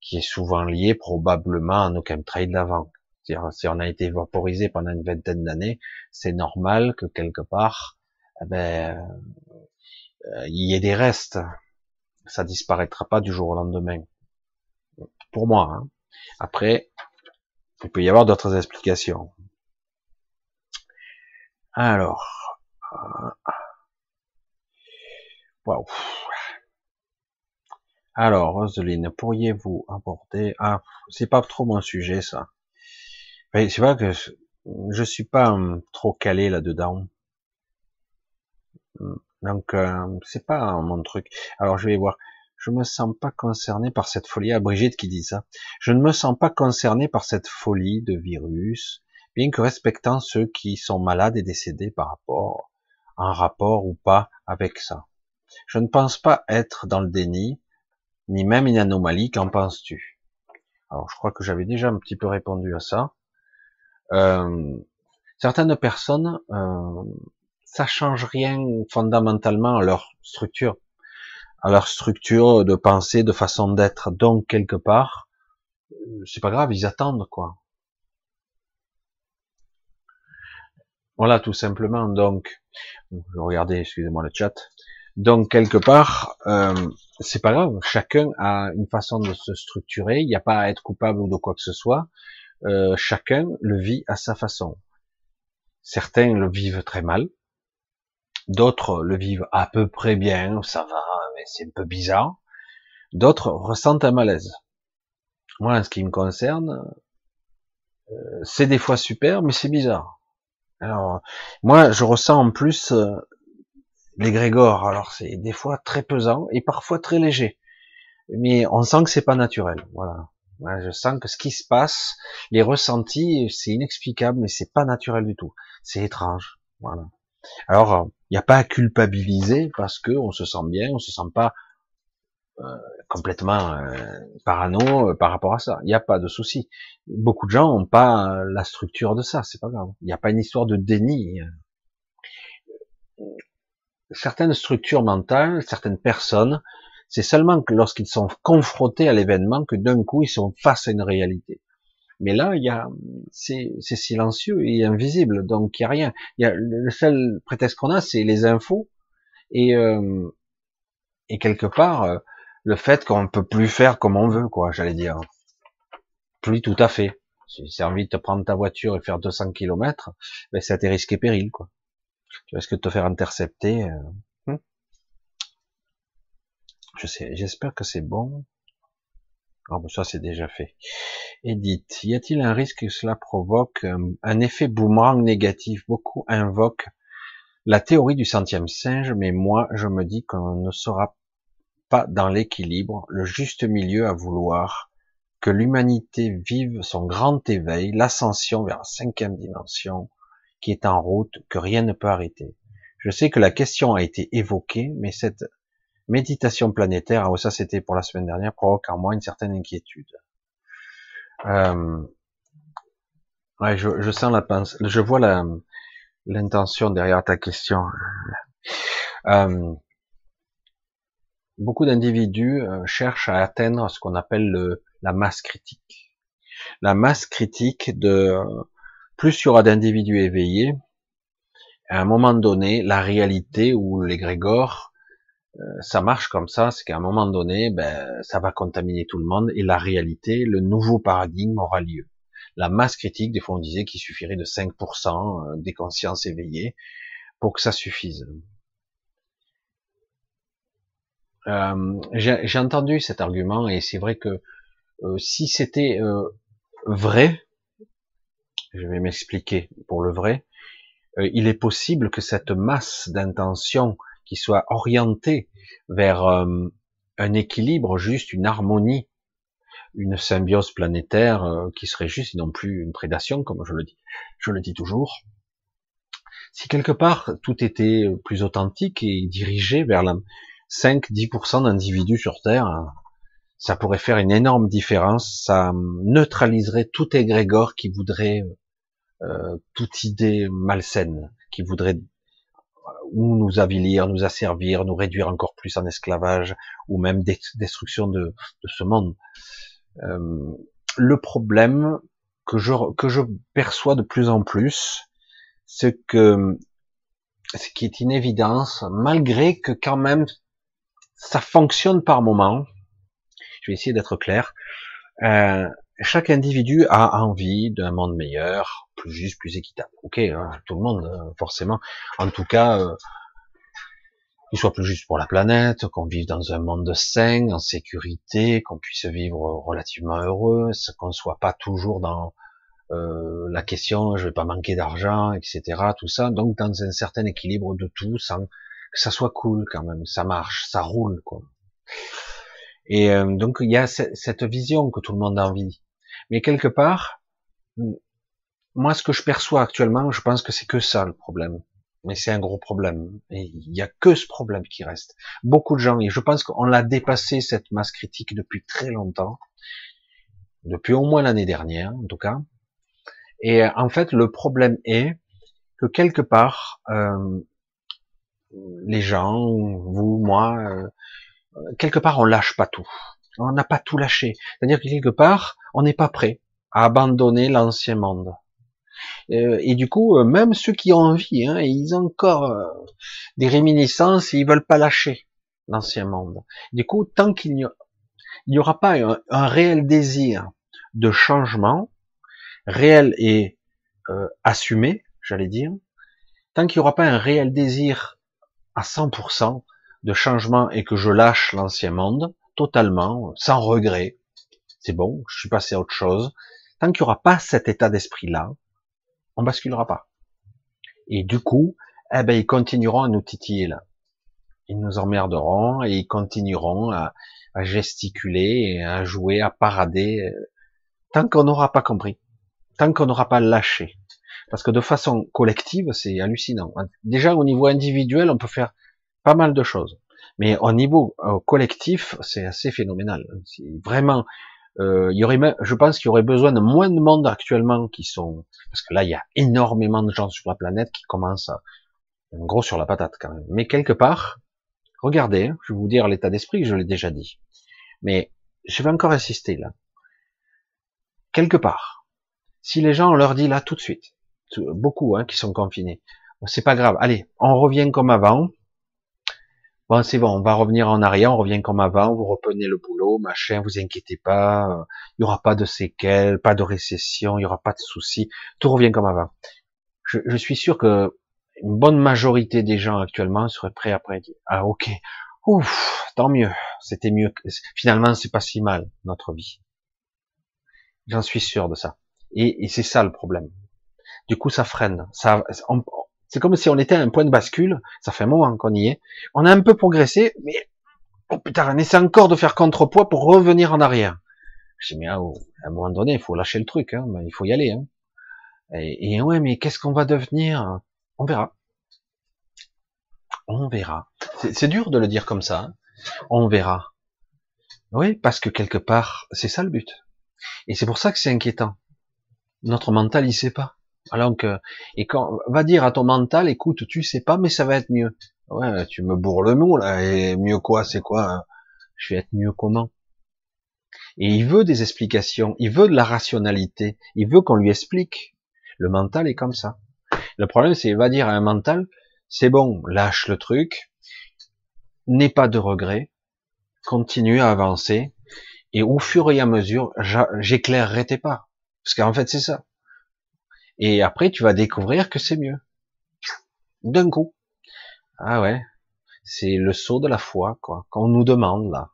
qui est souvent lié probablement à nos chemtrails d'avant. Si on a été vaporisé pendant une vingtaine d'années, c'est normal que quelque part, eh ben, euh, il y ait des restes. Ça disparaîtra pas du jour au lendemain. Pour moi. Hein. Après, il peut y avoir d'autres explications. Alors, euh. Alors, Roselyne, pourriez-vous aborder... Ah, c'est pas trop mon sujet, ça. c'est vrai que je suis pas hum, trop calé là-dedans. Hum, donc, euh, c'est pas mon truc. Alors, je vais voir. Je me sens pas concerné par cette folie. À Brigitte qui dit ça. Je ne me sens pas concerné par cette folie de virus, bien que respectant ceux qui sont malades et décédés par rapport, en rapport ou pas avec ça. Je ne pense pas être dans le déni, ni même une anomalie, qu'en penses-tu? Alors, je crois que j'avais déjà un petit peu répondu à ça. Euh, certaines personnes, euh, ça change rien fondamentalement à leur structure, à leur structure de pensée, de façon d'être. Donc, quelque part, euh, c'est pas grave, ils attendent, quoi. Voilà, tout simplement. Donc, je regardais, excusez-moi le chat. Donc quelque part, euh, c'est pas grave. Chacun a une façon de se structurer. Il n'y a pas à être coupable ou de quoi que ce soit. Euh, chacun le vit à sa façon. Certains le vivent très mal. D'autres le vivent à peu près bien. Ça va, mais c'est un peu bizarre. D'autres ressentent un malaise. Moi, en ce qui me concerne, euh, c'est des fois super, mais c'est bizarre. Alors, moi, je ressens en plus euh, l'égrégore. Alors c'est des fois très pesant et parfois très léger, mais on sent que c'est pas naturel. Voilà. Je sens que ce qui se passe, les ressentis, c'est inexplicable, mais c'est pas naturel du tout. C'est étrange. Voilà. Alors, il n'y a pas à culpabiliser parce que on se sent bien, on se sent pas euh, complètement euh, parano euh, par rapport à ça. Il n'y a pas de souci. Beaucoup de gens n'ont pas la structure de ça, c'est pas grave. Il n'y a pas une histoire de déni certaines structures mentales, certaines personnes, c'est seulement lorsqu'ils sont confrontés à l'événement que d'un coup ils sont face à une réalité. Mais là, il y a, c'est, silencieux et invisible, donc il y a rien. Il y a le seul prétexte qu'on a, c'est les infos et euh, et quelque part euh, le fait qu'on ne peut plus faire comme on veut, quoi. J'allais dire, plus tout à fait. Si c'est envie de prendre ta voiture et faire 200 km, ben c'est à tes risques et périls, quoi. Tu risques de te faire intercepter. Euh, hmm. Je sais, j'espère que c'est bon. Oh, ben ça c'est déjà fait. Edith, y a-t-il un risque que cela provoque un, effet boomerang négatif? Beaucoup invoquent la théorie du centième singe, mais moi je me dis qu'on ne sera pas dans l'équilibre, le juste milieu à vouloir que l'humanité vive son grand éveil, l'ascension vers la cinquième dimension qui est en route, que rien ne peut arrêter. Je sais que la question a été évoquée, mais cette méditation planétaire, ah, ça c'était pour la semaine dernière, provoque en moi une certaine inquiétude. Euh, je, sens la je vois l'intention derrière ta question. Euh, beaucoup d'individus euh, cherchent à atteindre ce qu'on appelle le, la masse critique. La masse critique de plus il y aura d'individus éveillés, à un moment donné, la réalité ou l'égrégore, euh, ça marche comme ça, c'est qu'à un moment donné, ben, ça va contaminer tout le monde et la réalité, le nouveau paradigme aura lieu. La masse critique, des fois on disait qu'il suffirait de 5% euh, des consciences éveillées pour que ça suffise. Euh, J'ai entendu cet argument et c'est vrai que euh, si c'était euh, vrai, je vais m'expliquer pour le vrai, euh, il est possible que cette masse d'intention qui soit orientée vers un équilibre, juste une harmonie, une symbiose planétaire qui serait juste et non plus une prédation, comme je le dis, je le dis toujours. Si quelque part tout était plus authentique et dirigé vers la 5-10% d'individus sur Terre, ça pourrait faire une énorme différence. Ça neutraliserait tout égrégore qui voudrait euh, toute idée malsaine, qui voudrait ou nous avilir, nous asservir, nous réduire encore plus en esclavage, ou même destruction de, de ce monde. Euh, le problème que je, que je perçois de plus en plus, c'est que ce qui est une évidence, malgré que quand même ça fonctionne par moment, je vais essayer d'être clair. Euh, chaque individu a envie d'un monde meilleur, plus juste, plus équitable. Ok, hein, tout le monde, euh, forcément. En tout cas, euh, qu'il soit plus juste pour la planète, qu'on vive dans un monde sain, en sécurité, qu'on puisse vivre relativement heureux, qu'on ne soit pas toujours dans euh, la question, je vais pas manquer d'argent, etc. Tout ça, donc dans un certain équilibre de tout, sans que ça soit cool quand même, ça marche, ça roule, quoi. Et euh, donc il y a cette vision que tout le monde a envie. Mais quelque part, moi ce que je perçois actuellement, je pense que c'est que ça le problème. Mais c'est un gros problème. Il n'y a que ce problème qui reste. Beaucoup de gens, et je pense qu'on l'a dépassé cette masse critique depuis très longtemps, depuis au moins l'année dernière en tout cas. Et en fait, le problème est que quelque part, euh, les gens, vous, moi, euh, quelque part on lâche pas tout. On n'a pas tout lâché. C'est-à-dire que quelque part, on n'est pas prêt à abandonner l'ancien monde. Euh, et du coup, euh, même ceux qui ont envie, hein, ils ont encore euh, des réminiscences, ils veulent pas lâcher l'ancien monde. Du coup, tant qu'il n'y aura pas un, réel désir de changement, réel et assumé, j'allais dire, tant qu'il n'y aura pas un réel désir à 100%, de changement et que je lâche l'ancien monde totalement, sans regret, c'est bon, je suis passé à autre chose. Tant qu'il n'y aura pas cet état d'esprit-là, on basculera pas. Et du coup, eh ben, ils continueront à nous titiller là. Ils nous emmerderont et ils continueront à, à gesticuler, à jouer, à parader, euh, tant qu'on n'aura pas compris, tant qu'on n'aura pas lâché. Parce que de façon collective, c'est hallucinant. Déjà, au niveau individuel, on peut faire pas mal de choses. Mais au niveau euh, collectif, c'est assez phénoménal. Vraiment, euh, il y aurait, je pense qu'il y aurait besoin de moins de monde actuellement qui sont, parce que là, il y a énormément de gens sur la planète qui commencent à, gros sur la patate quand même. Mais quelque part, regardez, je vais vous dire l'état d'esprit, je l'ai déjà dit. Mais je vais encore insister là. Quelque part, si les gens on leur dit là tout de suite, beaucoup hein, qui sont confinés, c'est pas grave, allez, on revient comme avant. Bon, c'est bon, on va revenir en arrière, on revient comme avant, vous reprenez le boulot, machin, vous inquiétez pas, il y aura pas de séquelles, pas de récession, il y aura pas de soucis, tout revient comme avant. Je, je suis sûr que une bonne majorité des gens actuellement seraient prêts après dire ah ok ouf tant mieux c'était mieux finalement c'est pas si mal notre vie j'en suis sûr de ça. Et, et c'est ça le problème. Du coup ça freine ça c'est comme si on était à un point de bascule ça fait un moment qu'on y est on a un peu progressé mais oh putain on essaie encore de faire contrepoids pour revenir en arrière je dis mais ah, oh, à un moment donné il faut lâcher le truc hein, il faut y aller hein. et, et ouais mais qu'est-ce qu'on va devenir? On verra. On verra. C'est dur de le dire comme ça. Hein. On verra. Oui, parce que quelque part, c'est ça le but. Et c'est pour ça que c'est inquiétant. Notre mental, il sait pas. Alors que, et quand, va dire à ton mental, écoute, tu sais pas, mais ça va être mieux. Ouais, tu me bourres le mot, là, et mieux quoi, c'est quoi? Hein? Je vais être mieux comment? Et il veut des explications, il veut de la rationalité, il veut qu'on lui explique. Le mental est comme ça. Le problème, c'est, va dire à un mental, c'est bon, lâche le truc, n'aie pas de regrets, continue à avancer, et au fur et à mesure, j'éclairerai tes pas. Parce qu'en fait, c'est ça. Et après, tu vas découvrir que c'est mieux. D'un coup. Ah ouais. C'est le saut de la foi, quoi, qu'on nous demande, là.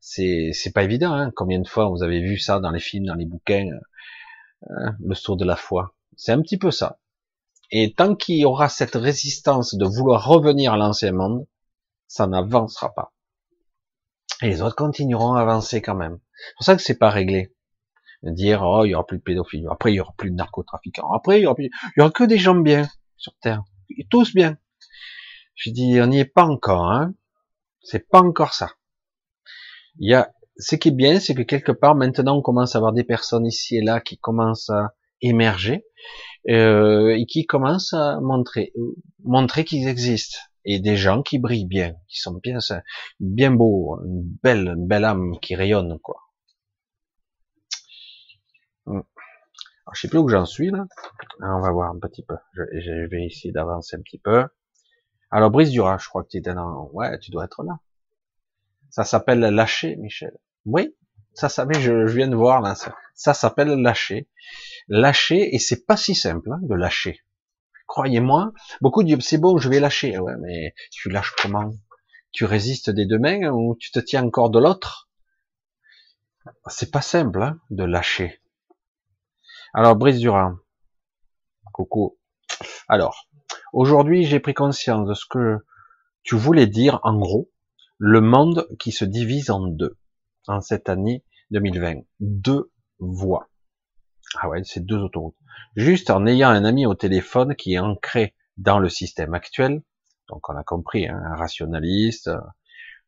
C'est, c'est pas évident, hein. Combien de fois vous avez vu ça dans les films, dans les bouquins, hein, le saut de la foi. C'est un petit peu ça. Et tant qu'il y aura cette résistance de vouloir revenir à l'ancien monde, ça n'avancera pas. Et les autres continueront à avancer quand même. C'est pour ça que c'est pas réglé. Dire, oh, il y aura plus de pédophiles. Après, il y aura plus de narcotrafiquants. Après, il y aura plus, il y aura que des gens bien sur Terre. Tous bien. Je dis, on n'y est pas encore, hein. C'est pas encore ça. Il y a, ce qui est bien, c'est que quelque part, maintenant, on commence à avoir des personnes ici et là qui commencent à émerger euh, et qui commencent à montrer, montrer qu'ils existent et des gens qui brillent bien, qui sont bien, bien beaux, une belle, une belle âme qui rayonne quoi. Alors, je sais plus où j'en suis là. on va voir un petit peu. Je, vais essayer d'avancer un petit peu. Alors Brice Dura, je crois que tu étais dans. Ouais, tu dois être là. Ça s'appelle lâcher, Michel. Oui, ça, ça, je, viens de voir là. Ça, s'appelle lâcher lâcher, et c'est pas si simple hein, de lâcher. Croyez-moi, beaucoup disent c'est bon, je vais lâcher. Mais tu lâches comment? Tu résistes des deux mains ou tu te tiens encore de l'autre? C'est pas simple hein, de lâcher. Alors, Brice Durand, coucou. Alors, aujourd'hui, j'ai pris conscience de ce que tu voulais dire, en gros, le monde qui se divise en deux, en cette année 2020. Deux voies. Ah ouais, c'est deux autoroutes. Juste en ayant un ami au téléphone qui est ancré dans le système actuel, donc on a compris, hein, un rationaliste,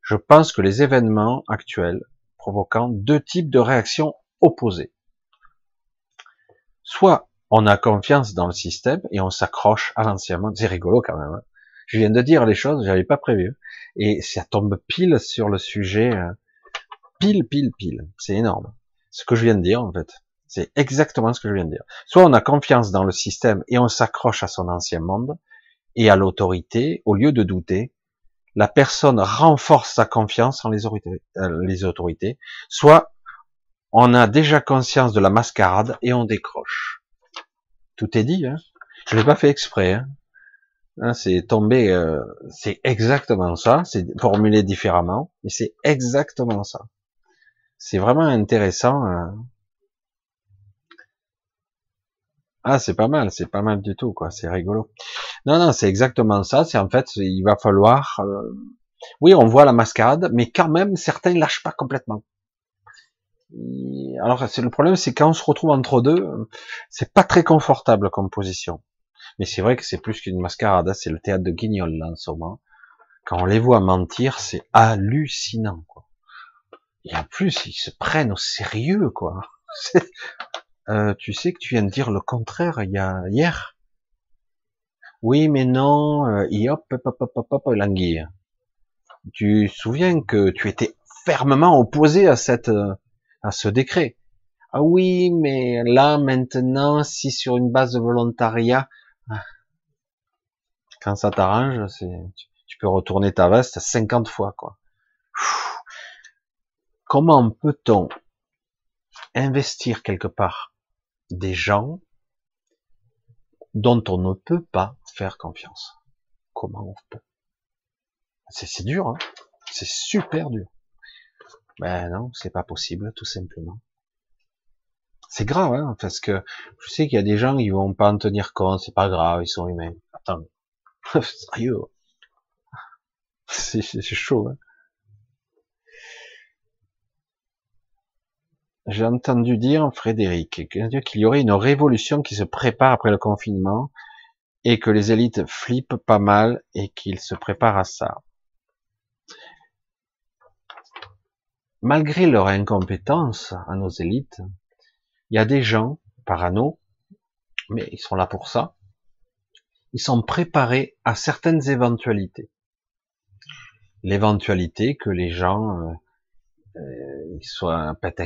je pense que les événements actuels provoquant deux types de réactions opposées. Soit on a confiance dans le système et on s'accroche à l'ancien monde. C'est rigolo quand même. Hein. Je viens de dire les choses, j'avais pas prévu. Et ça tombe pile sur le sujet. Hein. Pile, pile, pile. C'est énorme. Ce que je viens de dire, en fait. C'est exactement ce que je viens de dire. Soit on a confiance dans le système et on s'accroche à son ancien monde et à l'autorité, au lieu de douter, la personne renforce sa confiance en les autorités, euh, les autorités, soit on a déjà conscience de la mascarade et on décroche. Tout est dit, hein je l'ai pas fait exprès. Hein, hein c'est tombé, euh, c'est exactement ça, c'est formulé différemment, mais c'est exactement ça. C'est vraiment intéressant. Hein ah, c'est pas mal, c'est pas mal du tout, quoi. C'est rigolo. Non, non, c'est exactement ça. C'est en fait, il va falloir. Euh, oui, on voit la mascarade, mais quand même, certains lâchent pas complètement. Alors, c'est le problème, c'est quand on se retrouve entre deux, c'est pas très confortable comme position. Mais c'est vrai que c'est plus qu'une mascarade. Hein, c'est le théâtre de Guignol là en ce moment. Quand on les voit mentir, c'est hallucinant, quoi. Et en plus, ils se prennent au sérieux, quoi. Euh, tu sais que tu viens de dire le contraire il y a hier? Oui, mais non, euh, et hop, hop, hop, hop, hop, l'anguille. Tu souviens que tu étais fermement opposé à cette, euh, à ce décret. Ah oui, mais là, maintenant, si sur une base de volontariat, ah, quand ça t'arrange, tu peux retourner ta veste 50 fois, quoi. Comment peut-on investir quelque part des gens dont on ne peut pas faire confiance? Comment on peut? C'est dur, hein c'est super dur. Ben non, c'est pas possible, tout simplement. C'est grave, hein, parce que je sais qu'il y a des gens qui vont pas en tenir compte, c'est pas grave, ils sont humains. Attends, sérieux, c'est chaud. Hein J'ai entendu dire, Frédéric, qu'il y aurait une révolution qui se prépare après le confinement et que les élites flippent pas mal et qu'ils se préparent à ça. Malgré leur incompétence à nos élites, il y a des gens parano, mais ils sont là pour ça. Ils sont préparés à certaines éventualités. L'éventualité que les gens euh, euh, soient pètent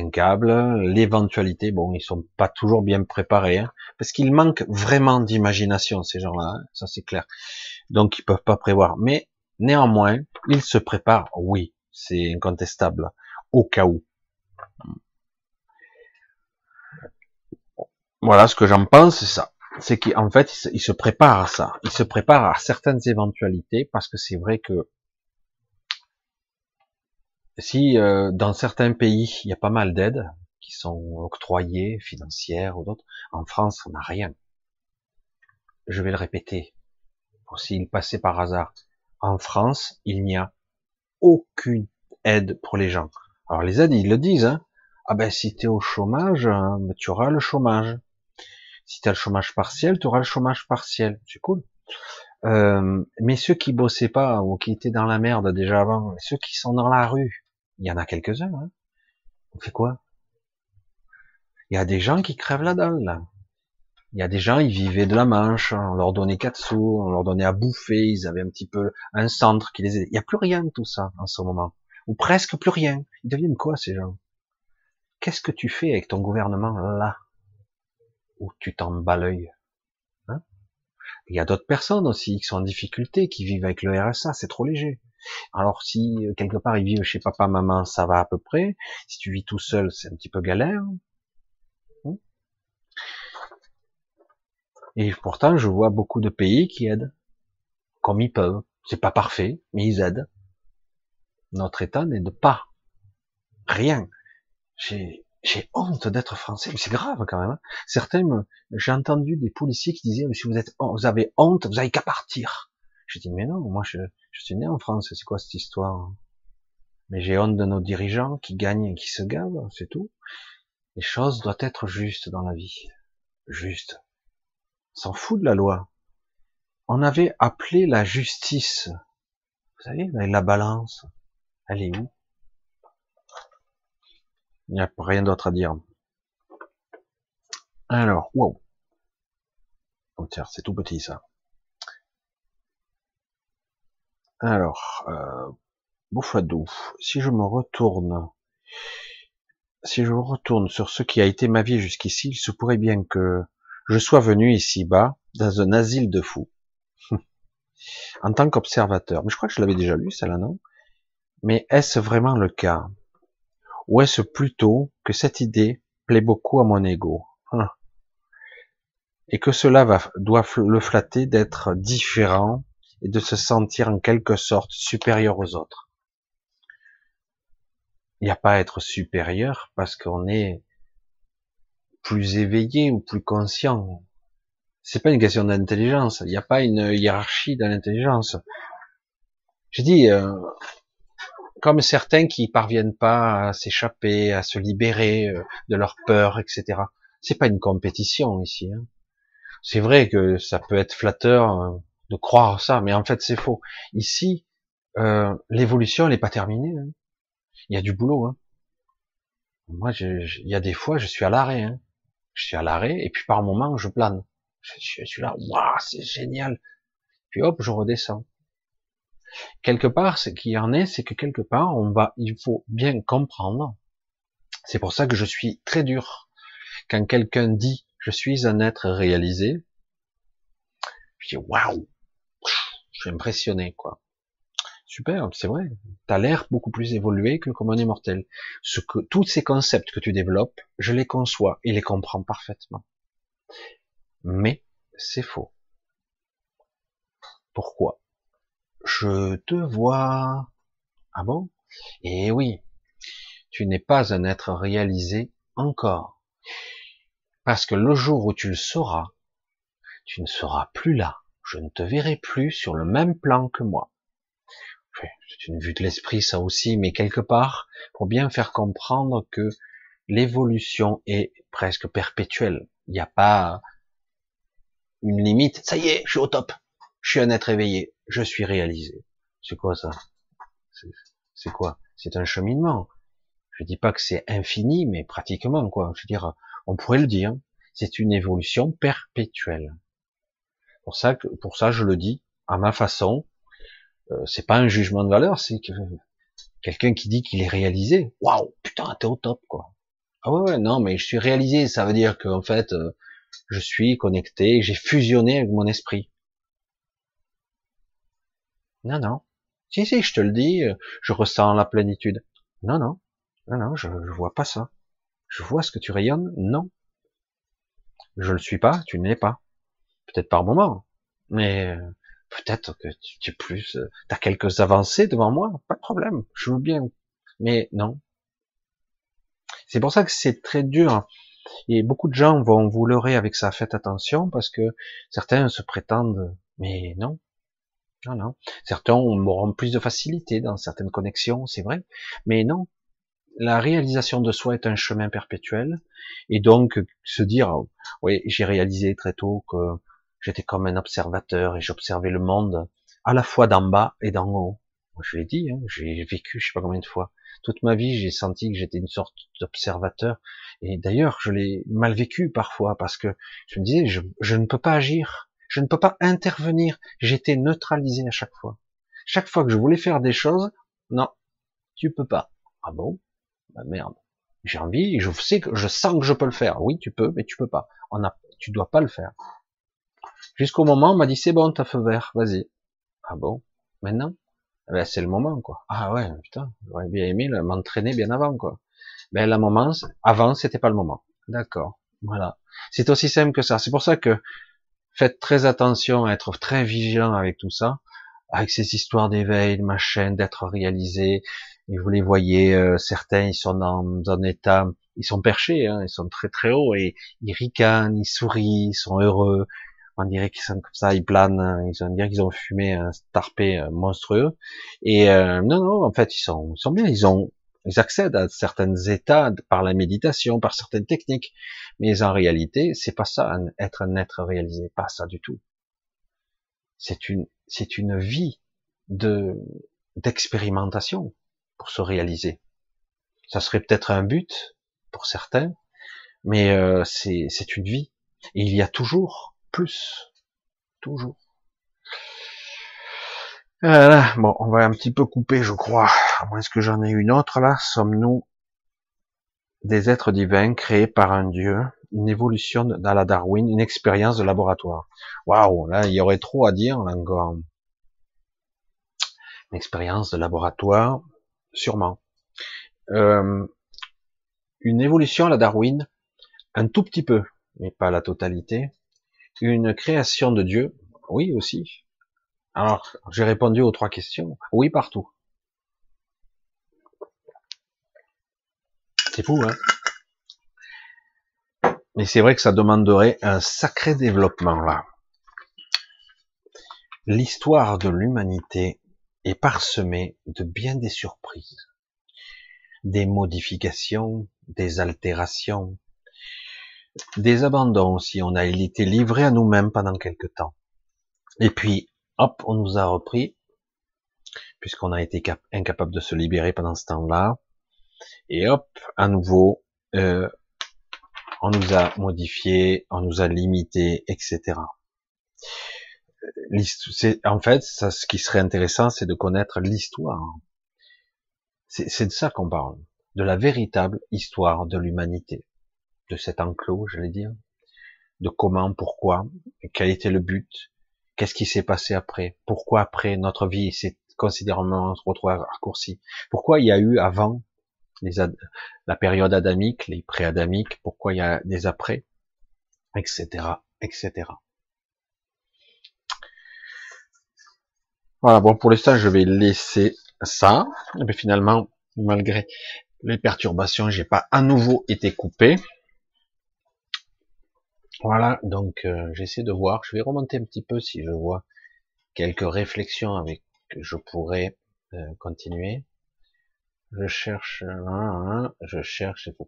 l'éventualité, bon, ils sont pas toujours bien préparés, hein, parce qu'ils manquent vraiment d'imagination ces gens-là, hein, ça c'est clair. Donc ils peuvent pas prévoir, mais néanmoins, ils se préparent, oui, c'est incontestable, au cas où. Voilà ce que j'en pense, c'est ça. C'est qu'en fait, ils se préparent à ça. Ils se préparent à certaines éventualités parce que c'est vrai que si euh, dans certains pays, il y a pas mal d'aides qui sont octroyées, financières ou d'autres, en France, on n'a rien. Je vais le répéter, pour s'il passait par hasard. En France, il n'y a aucune aide pour les gens. Alors les aides, ils le disent, hein. Ah ben si tu au chômage, hein, tu auras le chômage. Si tu as le chômage partiel, tu auras le chômage partiel. C'est cool. Euh, mais ceux qui bossaient pas ou qui étaient dans la merde déjà avant, ceux qui sont dans la rue, il y en a quelques-uns. Hein. On fait quoi? Il y a des gens qui crèvent la dalle. Il y a des gens, ils vivaient de la manche, on leur donnait quatre sous, on leur donnait à bouffer, ils avaient un petit peu un centre qui les aidait. Il n'y a plus rien de tout ça en ce moment. Ou presque plus rien. Ils deviennent quoi ces gens? Qu'est-ce que tu fais avec ton gouvernement là? Où tu t'en bats l'œil hein? Il y a d'autres personnes aussi qui sont en difficulté, qui vivent avec le RSA, c'est trop léger. Alors si euh, quelque part ils vivent chez papa, maman, ça va à peu près. Si tu vis tout seul, c'est un petit peu galère. Hmm. Et pourtant, je vois beaucoup de pays qui aident, comme ils peuvent. C'est pas parfait, mais ils aident. Notre État n'aide pas. Rien. J'ai, j'ai honte d'être français, mais c'est grave quand même. Hein. Certains, j'ai entendu des policiers qui disaient, si vous êtes, vous avez honte, vous avez qu'à partir. Je dis, mais non, moi je, suis né en France, c'est quoi cette histoire Mais j'ai honte de nos dirigeants qui gagnent et qui se gavent, c'est tout. Les choses doivent être justes dans la vie. Juste. S'en fout de la loi. On avait appelé la justice. Vous savez, la balance. Elle est où? Il n'y a rien d'autre à dire. Alors, wow. Oh tiens, c'est tout petit ça. Alors, euh, Boufadou, si je me retourne, si je me retourne sur ce qui a été ma vie jusqu'ici, il se pourrait bien que je sois venu ici-bas dans un asile de fous, en tant qu'observateur. Mais je crois que je l'avais déjà lu, ça là, non? Mais est-ce vraiment le cas? Ou est-ce plutôt que cette idée plaît beaucoup à mon ego hein Et que cela va, doit le flatter d'être différent et de se sentir en quelque sorte supérieur aux autres. Il n'y a pas à être supérieur parce qu'on est plus éveillé ou plus conscient. C'est pas une question d'intelligence. Il n'y a pas une hiérarchie dans l'intelligence. J'ai dit, euh, comme certains qui parviennent pas à s'échapper, à se libérer euh, de leur peur, etc. C'est pas une compétition ici. Hein. C'est vrai que ça peut être flatteur euh, de croire ça, mais en fait c'est faux. Ici, euh, l'évolution n'est pas terminée. Hein. Il y a du boulot. Hein. Moi, il y a des fois, je suis à l'arrêt. Hein. Je suis à l'arrêt et puis par moment, je plane. Je, suis là, waouh, c'est génial. puis hop, je redescends. Quelque part, ce qui en est, c'est que quelque part, on va, il faut bien comprendre. C'est pour ça que je suis très dur. Quand quelqu'un dit, je suis un être réalisé, je dis, waouh, je suis impressionné, quoi. Super, c'est vrai. T'as l'air beaucoup plus évolué que comme un immortel. Ce que, tous ces concepts que tu développes, je les conçois et les comprends parfaitement. Mais, c'est faux. Pourquoi? Je te vois. Ah bon? Eh oui. Tu n'es pas un être réalisé encore. Parce que le jour où tu le sauras, tu ne seras plus là. Je ne te verrai plus sur le même plan que moi c'est une vue de l'esprit ça aussi, mais quelque part, pour bien faire comprendre que l'évolution est presque perpétuelle. Il n'y a pas une limite. Ça y est, je suis au top. Je suis un être éveillé. Je suis réalisé. C'est quoi ça? C'est quoi? C'est un cheminement. Je dis pas que c'est infini, mais pratiquement quoi. Je veux dire, on pourrait le dire. C'est une évolution perpétuelle. Pour ça, pour ça, je le dis à ma façon, euh, c'est pas un jugement de valeur, c'est que quelqu'un qui dit qu'il est réalisé, waouh, putain, t'es au top, quoi. Ah ouais, non, mais je suis réalisé, ça veut dire qu'en fait, euh, je suis connecté, j'ai fusionné avec mon esprit. Non, non. Si, si, je te le dis, euh, je ressens la plénitude. Non, non. Non, non, je, je vois pas ça. Je vois ce que tu rayonnes. Non. Je le suis pas, tu ne l'es pas. Peut-être par moment. Mais peut-être que tu, es plus, euh, tu as quelques avancées devant moi, pas de problème, je veux bien. Mais non. C'est pour ça que c'est très dur. Et beaucoup de gens vont vous leurrer avec ça. Faites attention parce que certains se prétendent, mais non. Certains auront plus de facilité dans certaines connexions, c'est vrai. Mais non. La réalisation de soi est un chemin perpétuel. Et donc, se dire, oui, j'ai réalisé très tôt que J'étais comme un observateur et j'observais le monde à la fois d'en bas et d'en haut. Je l'ai dit, hein, j'ai vécu je sais pas combien de fois. Toute ma vie, j'ai senti que j'étais une sorte d'observateur. Et d'ailleurs, je l'ai mal vécu parfois parce que je me disais, je ne peux pas agir, je ne peux pas intervenir. J'étais neutralisé à chaque fois. Chaque fois que je voulais faire des choses, non, tu peux pas. Ah bon? Bah merde. J'ai envie, je sais que je sens que je peux le faire. Oui, tu peux, mais tu peux pas. On a, tu dois pas le faire. Jusqu'au moment, on m'a dit, c'est bon, t'as feu vert, vas-y. Ah bon? Maintenant? Eh ben, c'est le moment, quoi. Ah ouais, putain, j'aurais bien aimé m'entraîner bien avant, quoi. Ben, la moment, avant, c'était pas le moment. D'accord. Voilà. C'est aussi simple que ça. C'est pour ça que faites très attention à être très vigilant avec tout ça, avec ces histoires d'éveil, machin, d'être réalisé. Et vous les voyez, euh, certains, ils sont dans un état, ils sont perchés, hein, ils sont très très hauts et ils ricanent, ils sourient, ils sont heureux, on dirait qu'ils sont comme ça, ils planent, hein. ils ont dire qu'ils ont fumé un tarpé euh, monstrueux. Et euh, non, non, en fait, ils sont, ils sont bien, ils ont, ils accèdent à certains états par la méditation, par certaines techniques. Mais en réalité, c'est pas ça, être un être réalisé, pas ça du tout. C'est une, c'est une vie de d'expérimentation pour se réaliser. Ça serait peut-être un but pour certains, mais euh, c'est c'est une vie. Et il y a toujours plus. Toujours. Voilà. Bon, on va un petit peu couper, je crois. À moins que j'en ai une autre là? Sommes-nous des êtres divins créés par un dieu, une évolution dans la Darwin, une expérience de laboratoire? Waouh, là, il y aurait trop à dire là encore. Une expérience de laboratoire, sûrement. Euh, une évolution à la Darwin, un tout petit peu, mais pas la totalité une création de Dieu Oui, aussi. Alors, j'ai répondu aux trois questions. Oui, partout. C'est hein Mais c'est vrai que ça demanderait un sacré développement, là. L'histoire de l'humanité est parsemée de bien des surprises, des modifications, des altérations, des abandons aussi. On a été livré à nous-mêmes pendant quelque temps. Et puis, hop, on nous a repris, puisqu'on a été incapable de se libérer pendant ce temps-là. Et hop, à nouveau, euh, on nous a modifié, on nous a limité, etc. en fait, ça, ce qui serait intéressant, c'est de connaître l'histoire. C'est de ça qu'on parle, de la véritable histoire de l'humanité, de cet enclos, j'allais dire, de comment, pourquoi, quel était le but, qu'est-ce qui s'est passé après, pourquoi après notre vie s'est considérablement retrouvée raccourcie, pourquoi il y a eu avant la période adamique, les pré-adamiques, pourquoi il y a des après, etc., etc. Voilà, bon, pour l'instant, je vais laisser ça. Mais finalement, malgré les perturbations, j'ai pas à nouveau été coupé. Voilà, donc euh, j'essaie de voir. Je vais remonter un petit peu si je vois quelques réflexions avec que je pourrais euh, continuer. Je cherche, je cherche, fou.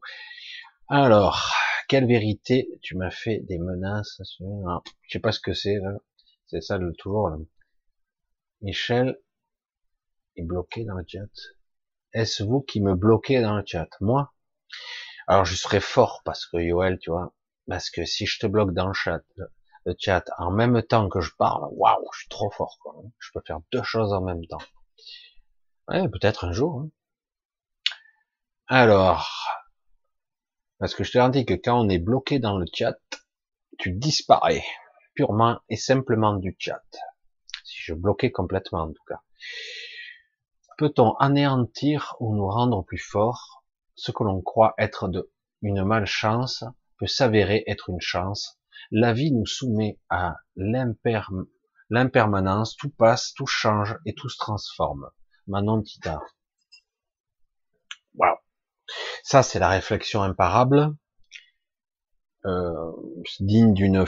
Alors, quelle vérité Tu m'as fait des menaces. Ah, je sais pas ce que c'est. C'est ça le toujours. Là. Michel est bloqué dans le chat. Est-ce vous qui me bloquez dans le chat? Moi? Alors je serais fort parce que Yoel, tu vois, parce que si je te bloque dans le chat, le chat en même temps que je parle, waouh, je suis trop fort. Quoi. Je peux faire deux choses en même temps. Ouais, peut-être un jour. Hein. Alors, parce que je te dis que quand on est bloqué dans le chat, tu disparais purement et simplement du chat si je bloquais complètement en tout cas. Peut-on anéantir ou nous rendre plus forts? Ce que l'on croit être de une malchance peut s'avérer être une chance. La vie nous soumet à l'impermanence, tout passe, tout change et tout se transforme. Manon Tita. Wow. Ça, c'est la réflexion imparable, euh, digne d'une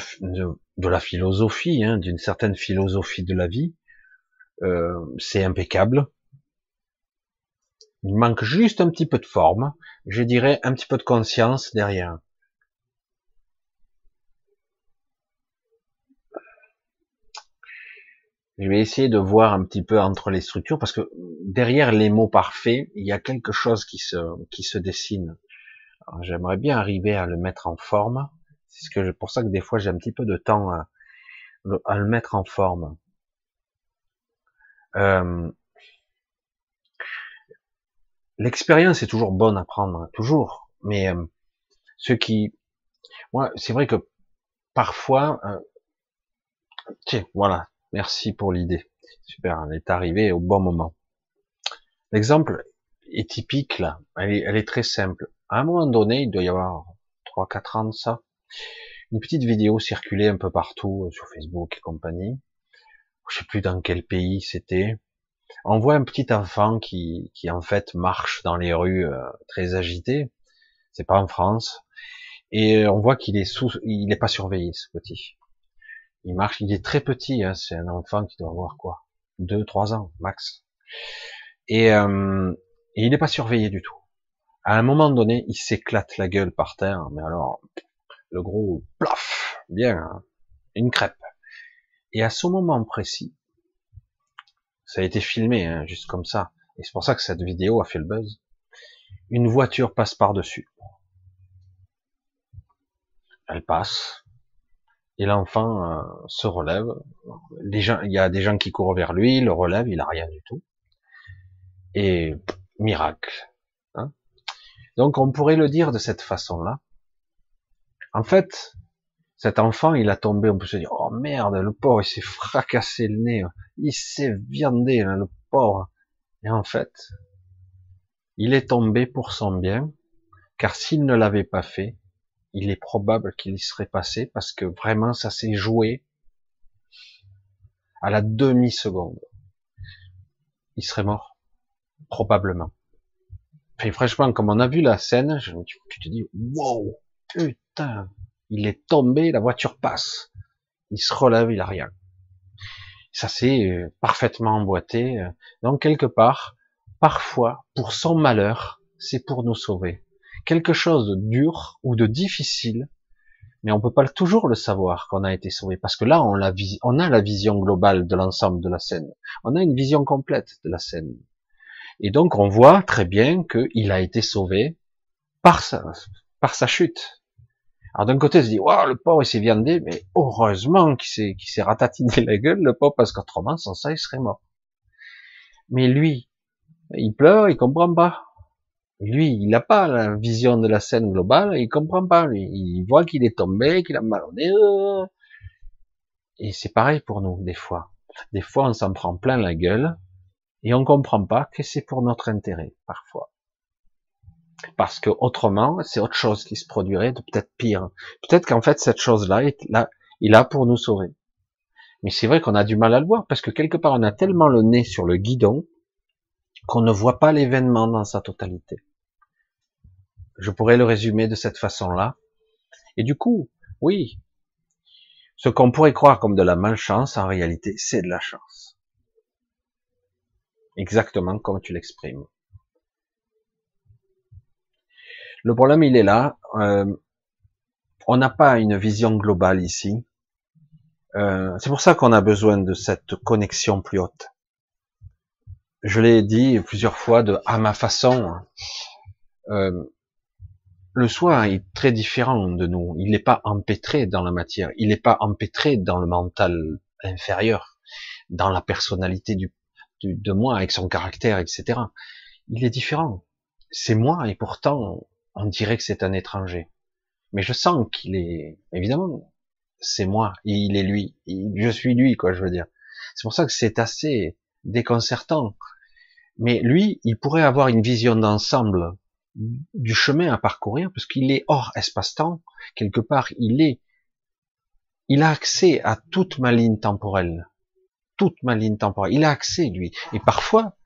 de la philosophie, hein, d'une certaine philosophie de la vie. Euh, c'est impeccable. Il manque juste un petit peu de forme, je dirais un petit peu de conscience derrière. Je vais essayer de voir un petit peu entre les structures parce que derrière les mots parfaits, il y a quelque chose qui se, qui se dessine. J'aimerais bien arriver à le mettre en forme. C'est ce que pour ça que des fois j'ai un petit peu de temps à, le mettre en forme. Euh, l'expérience est toujours bonne à prendre, toujours. Mais euh, ce qui, moi, c'est vrai que parfois, euh, tiens, voilà, merci pour l'idée. Super, elle est arrivée au bon moment. L'exemple est typique là, elle est, très simple. À un moment donné, il doit y avoir 3-4 ans de ça, une petite vidéo circulait un peu partout euh, sur Facebook et compagnie. Je sais plus dans quel pays c'était. On voit un petit enfant qui, qui en fait marche dans les rues euh, très agité. C'est pas en France. Et on voit qu'il est sous, il n'est pas surveillé ce petit. Il marche, il est très petit. Hein, c'est un enfant qui doit avoir quoi, deux, trois ans max. Et, euh, et il n'est pas surveillé du tout. À un moment donné, il s'éclate la gueule par terre. Mais alors, le gros plaf, bien, hein. une crêpe. Et à ce moment précis, ça a été filmé, hein, juste comme ça, et c'est pour ça que cette vidéo a fait le buzz, une voiture passe par-dessus. Elle passe, et l'enfant euh, se relève. Les gens, il y a des gens qui courent vers lui, le relève, il a rien du tout. Et miracle. Hein. Donc on pourrait le dire de cette façon-là. En fait, cet enfant, il a tombé, on peut se dire, oh merde, le pauvre, il s'est fracassé le nez, il s'est viandé, le pauvre. Et en fait, il est tombé pour son bien, car s'il ne l'avait pas fait, il est probable qu'il y serait passé, parce que vraiment, ça s'est joué à la demi-seconde. Il serait mort, probablement. Et franchement, comme on a vu la scène, je, tu te dis, wow, putain, il est tombé, la voiture passe. Il se relève, il a rien. Ça c'est euh, parfaitement emboîté. Euh. Donc quelque part, parfois, pour son malheur, c'est pour nous sauver. Quelque chose de dur ou de difficile, mais on peut pas toujours le savoir qu'on a été sauvé, parce que là, on, a, la vision globale de l'ensemble de la scène. On a une vision complète de la scène. Et donc, on voit très bien qu'il a été sauvé par sa, par sa chute. Alors d'un côté, on se dit, waouh, le pauvre, il s'est viandé, mais heureusement qu'il s'est, qu'il s'est ratatiné la gueule, le pauvre, parce qu'autrement, sans ça, il serait mort. Mais lui, il pleure, il comprend pas. Lui, il n'a pas la vision de la scène globale, il comprend pas. Lui. Il voit qu'il est tombé, qu'il a mal au nez. Et c'est pareil pour nous, des fois. Des fois, on s'en prend plein la gueule, et on comprend pas que c'est pour notre intérêt, parfois. Parce que autrement, c'est autre chose qui se produirait de peut-être pire. Peut-être qu'en fait, cette chose-là est là, il a pour nous sauver. Mais c'est vrai qu'on a du mal à le voir parce que quelque part, on a tellement le nez sur le guidon qu'on ne voit pas l'événement dans sa totalité. Je pourrais le résumer de cette façon-là. Et du coup, oui, ce qu'on pourrait croire comme de la malchance, en réalité, c'est de la chance. Exactement comme tu l'exprimes. Le problème, il est là. Euh, on n'a pas une vision globale ici. Euh, c'est pour ça qu'on a besoin de cette connexion plus haute. Je l'ai dit plusieurs fois de à ma façon. Euh, le soi est très différent de nous. Il n'est pas empêtré dans la matière. Il n'est pas empêtré dans le mental inférieur, dans la personnalité du, de moi, avec son caractère, etc. Il est différent. C'est moi et pourtant on dirait que c'est un étranger. Mais je sens qu'il est, évidemment, c'est moi, il est lui, je suis lui, quoi, je veux dire. C'est pour ça que c'est assez déconcertant. Mais lui, il pourrait avoir une vision d'ensemble du chemin à parcourir, parce qu'il est hors espace-temps, quelque part, il est, il a accès à toute ma ligne temporelle, toute ma ligne temporelle, il a accès, lui. Et parfois,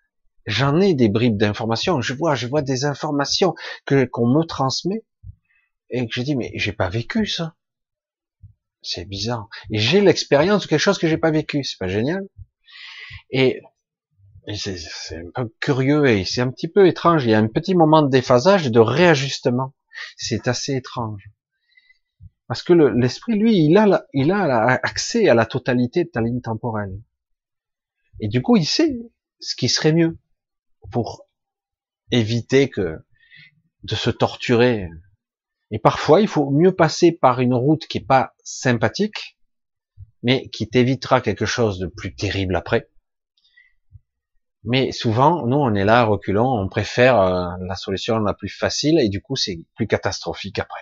j'en ai des bribes d'informations, je vois, je vois des informations qu'on me transmet et que je dis mais j'ai pas vécu ça. C'est bizarre. Et j'ai l'expérience de quelque chose que j'ai pas vécu, c'est pas génial. Et, c'est un peu curieux et c'est un petit peu étrange. Il y a un petit moment de déphasage et de réajustement. C'est assez étrange. Parce que l'esprit, lui, il a, il a accès à la totalité de ta ligne temporelle. Et du coup, il sait ce qui serait mieux pour éviter que de se torturer. Et parfois, il faut mieux passer par une route qui est pas sympathique, mais qui t'évitera quelque chose de plus terrible après. Mais souvent, nous, on est là, reculons, on préfère euh, la solution la plus facile, et du coup, c'est plus catastrophique après.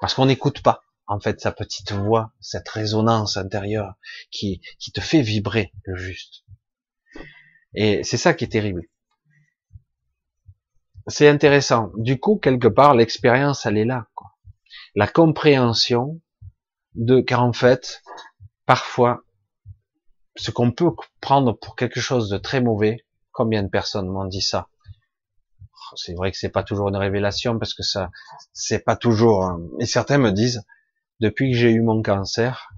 Parce qu'on n'écoute pas, en fait, sa petite voix, cette résonance intérieure qui, qui te fait vibrer le juste. Et c'est ça qui est terrible. C'est intéressant. Du coup, quelque part, l'expérience, elle est là. Quoi. La compréhension de, car en fait, parfois, ce qu'on peut prendre pour quelque chose de très mauvais, combien de personnes m'ont dit ça? C'est vrai que c'est pas toujours une révélation parce que ça, c'est pas toujours. Hein. Mais certains me disent, depuis que j'ai eu mon cancer,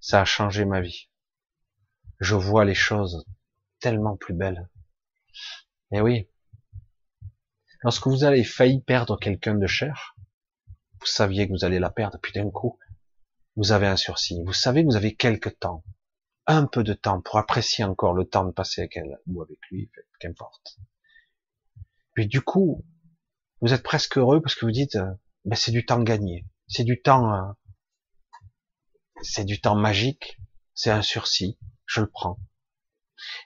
ça a changé ma vie. Je vois les choses tellement plus belle. Et eh oui. Lorsque vous avez failli perdre quelqu'un de cher, vous saviez que vous allez la perdre, puis d'un coup, vous avez un sursis. Vous savez que vous avez quelques temps, un peu de temps pour apprécier encore le temps de passer avec elle ou avec lui, qu'importe. Puis du coup, vous êtes presque heureux parce que vous dites, euh, ben c'est du temps gagné, c'est du temps, euh, c'est du temps magique, c'est un sursis, je le prends.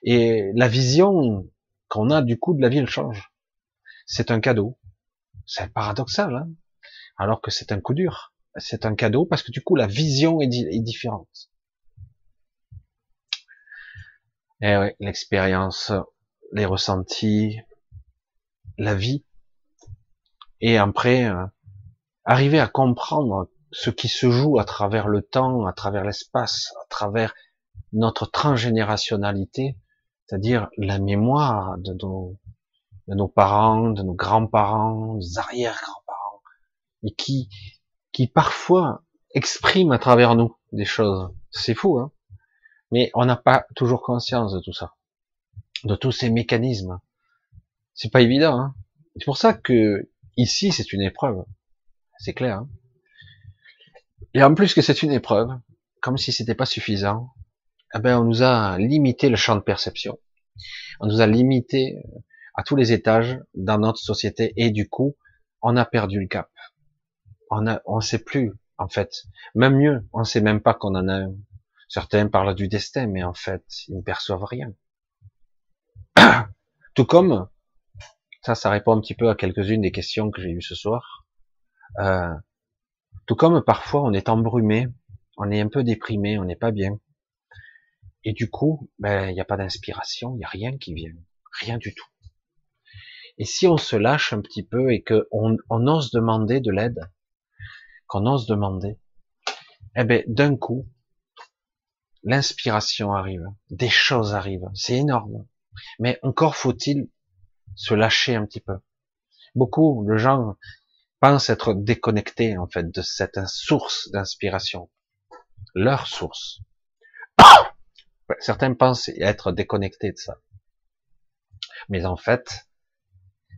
Et la vision qu'on a du coup de la vie, elle change. C'est un cadeau. C'est paradoxal, hein alors que c'est un coup dur. C'est un cadeau parce que du coup la vision est, différente. Et eh oui, l'expérience, les ressentis, la vie, et après euh, arriver à comprendre ce qui se joue à travers le temps, à travers l'espace, à travers notre transgénérationnalité, c'est-à-dire la mémoire de nos, de nos parents, de nos grands-parents, nos arrière-grands-parents, et qui, qui parfois expriment à travers nous des choses. C'est fou, hein Mais on n'a pas toujours conscience de tout ça, de tous ces mécanismes. C'est pas évident. Hein c'est pour ça que ici c'est une épreuve, c'est clair. Hein et en plus que c'est une épreuve, comme si c'était pas suffisant, eh ben, on nous a limité le champ de perception. On nous a limité euh, à tous les étages dans notre société et du coup, on a perdu le cap. on a, on sait plus, en fait. Même mieux, on sait même pas qu'on en a un. Certains parlent du destin, mais en fait, ils ne perçoivent rien. Tout comme, ça, ça répond un petit peu à quelques-unes des questions que j'ai eues ce soir. Euh, tout comme parfois on est embrumé, on est un peu déprimé, on n'est pas bien. Et du coup, ben, il n'y a pas d'inspiration, il n'y a rien qui vient. Rien du tout. Et si on se lâche un petit peu et qu'on on ose demander de l'aide, qu'on ose demander, eh ben, d'un coup, l'inspiration arrive, des choses arrivent, c'est énorme. Mais encore faut-il se lâcher un petit peu. Beaucoup de gens pensent être déconnectés, en fait, de cette source d'inspiration. Leur source. Certains pensent être déconnectés de ça. Mais en fait,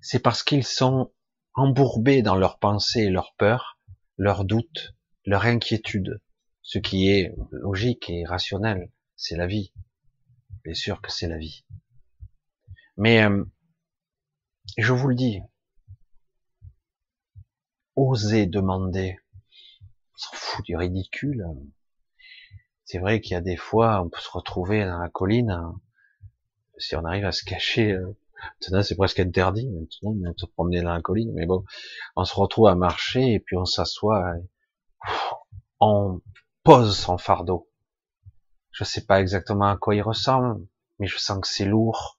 c'est parce qu'ils sont embourbés dans leurs pensées, leurs peurs, leurs doutes, leur inquiétude. Ce qui est logique et rationnel, c'est la vie. Bien sûr que c'est la vie. Mais euh, je vous le dis, osez demander. On s'en fout du ridicule. C'est vrai qu'il y a des fois, on peut se retrouver dans la colline, si on arrive à se cacher euh, Maintenant, c'est presque interdit, maintenant, de se promener dans la colline, mais bon, on se retrouve à marcher, et puis on s'assoit, on pose son fardeau. Je sais pas exactement à quoi il ressemble, mais je sens que c'est lourd.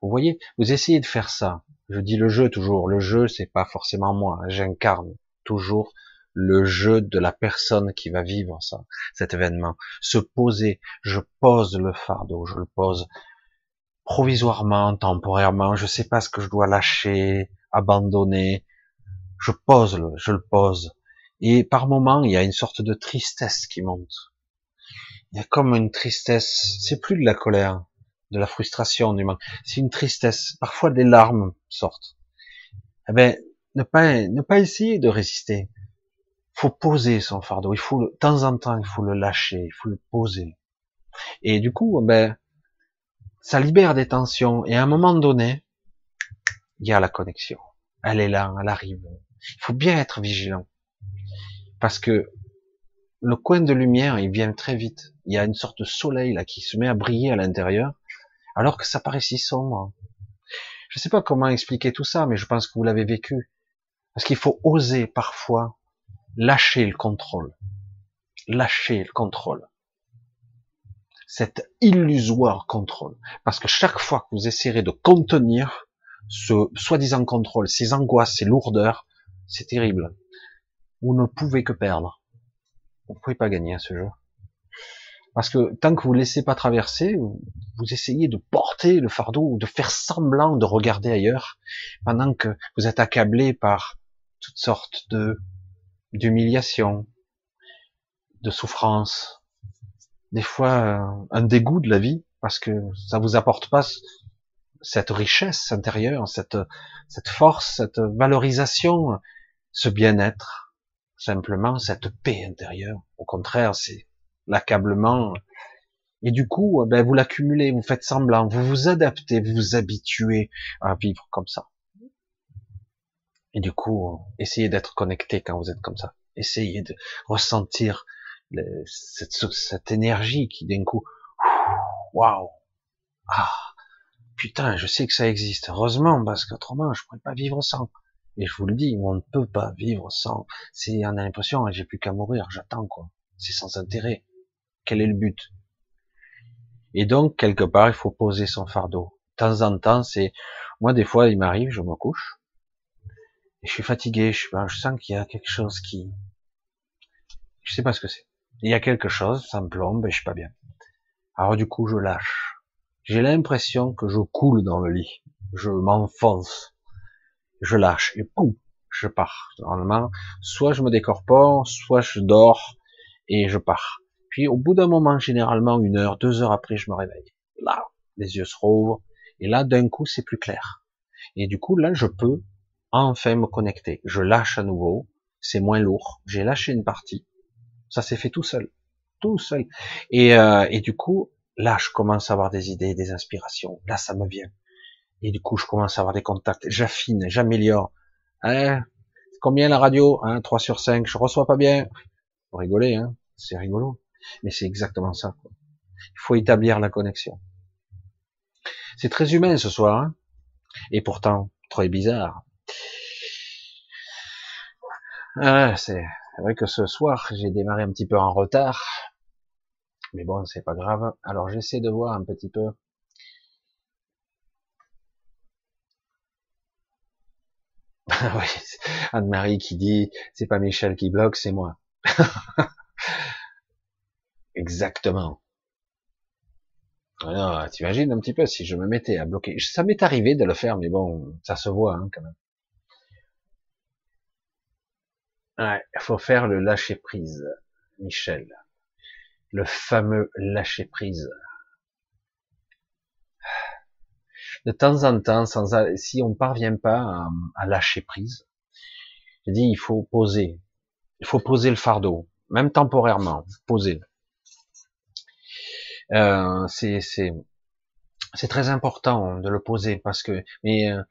Vous voyez, vous essayez de faire ça. Je dis le jeu toujours. Le jeu, c'est pas forcément moi. J'incarne toujours le jeu de la personne qui va vivre ça, cet événement. Se poser. Je pose le fardeau. Je le pose provisoirement, temporairement, je sais pas ce que je dois lâcher, abandonner. Je pose le, je le pose. Et par moments, il y a une sorte de tristesse qui monte. Il y a comme une tristesse, c'est plus de la colère, de la frustration, du manque. C'est une tristesse. Parfois, des larmes sortent. Eh ben, ne pas, ne pas essayer de résister. Faut poser son fardeau. Il faut, de temps en temps, il faut le lâcher. Il faut le poser. Et du coup, ben, ça libère des tensions, et à un moment donné, il y a la connexion. Elle est là, elle arrive. Il faut bien être vigilant. Parce que le coin de lumière, il vient très vite. Il y a une sorte de soleil là qui se met à briller à l'intérieur, alors que ça paraît si sombre. Je ne sais pas comment expliquer tout ça, mais je pense que vous l'avez vécu. Parce qu'il faut oser parfois lâcher le contrôle. Lâcher le contrôle cet illusoire contrôle. Parce que chaque fois que vous essayerez de contenir ce soi-disant contrôle, ces angoisses, ces lourdeurs, c'est terrible. Vous ne pouvez que perdre. Vous ne pouvez pas gagner à ce jeu. Parce que tant que vous ne laissez pas traverser, vous essayez de porter le fardeau ou de faire semblant de regarder ailleurs, pendant que vous êtes accablé par toutes sortes de d'humiliation, de souffrance, des fois euh, un dégoût de la vie parce que ça vous apporte pas cette richesse intérieure, cette, cette force, cette valorisation, ce bien-être, simplement cette paix intérieure. Au contraire, c'est l'accablement. Et du coup, ben, vous l'accumulez, vous faites semblant, vous vous adaptez, vous vous habituez à vivre comme ça. Et du coup, essayez d'être connecté quand vous êtes comme ça. Essayez de ressentir cette, cette énergie qui d'un coup, waouh, ah, putain, je sais que ça existe. Heureusement, parce qu'autrement, je pourrais pas vivre sans. Et je vous le dis, on ne peut pas vivre sans. Si on a l'impression, j'ai plus qu'à mourir, j'attends quoi. C'est sans intérêt. Quel est le but? Et donc quelque part, il faut poser son fardeau. De temps en temps, c'est moi des fois, il m'arrive, je me couche et je suis fatigué. Je, je sens qu'il y a quelque chose qui, je sais pas ce que c'est. Il y a quelque chose, ça me plombe et je suis pas bien. Alors du coup, je lâche. J'ai l'impression que je coule dans le lit. Je m'enfonce. Je lâche et poum, je pars. Normalement, soit je me décorpore, soit je dors et je pars. Puis au bout d'un moment, généralement une heure, deux heures après, je me réveille. Là, les yeux se rouvrent et là, d'un coup, c'est plus clair. Et du coup, là, je peux enfin me connecter. Je lâche à nouveau. C'est moins lourd. J'ai lâché une partie. Ça s'est fait tout seul, tout seul. Et, euh, et du coup, là, je commence à avoir des idées, des inspirations. Là, ça me vient. Et du coup, je commence à avoir des contacts. J'affine, j'améliore. Hein Combien la radio? Hein, 3 sur 5, je reçois pas bien. Vous rigolez, hein c'est rigolo. Mais c'est exactement ça. Il faut établir la connexion. C'est très humain ce soir, hein et pourtant très bizarre. Ah, c'est vrai que ce soir, j'ai démarré un petit peu en retard. Mais bon, c'est pas grave. Alors j'essaie de voir un petit peu. Anne-Marie qui dit, c'est pas Michel qui bloque, c'est moi. Exactement. Alors, t'imagines un petit peu si je me mettais à bloquer. Ça m'est arrivé de le faire, mais bon, ça se voit hein, quand même. Ouais, faut faire le lâcher prise, Michel. Le fameux lâcher prise. De temps en temps, sans, si on parvient pas à, lâcher prise, je dis, il faut poser. Il faut poser le fardeau, même temporairement, poser. Euh, c'est très important de le poser parce que mais euh,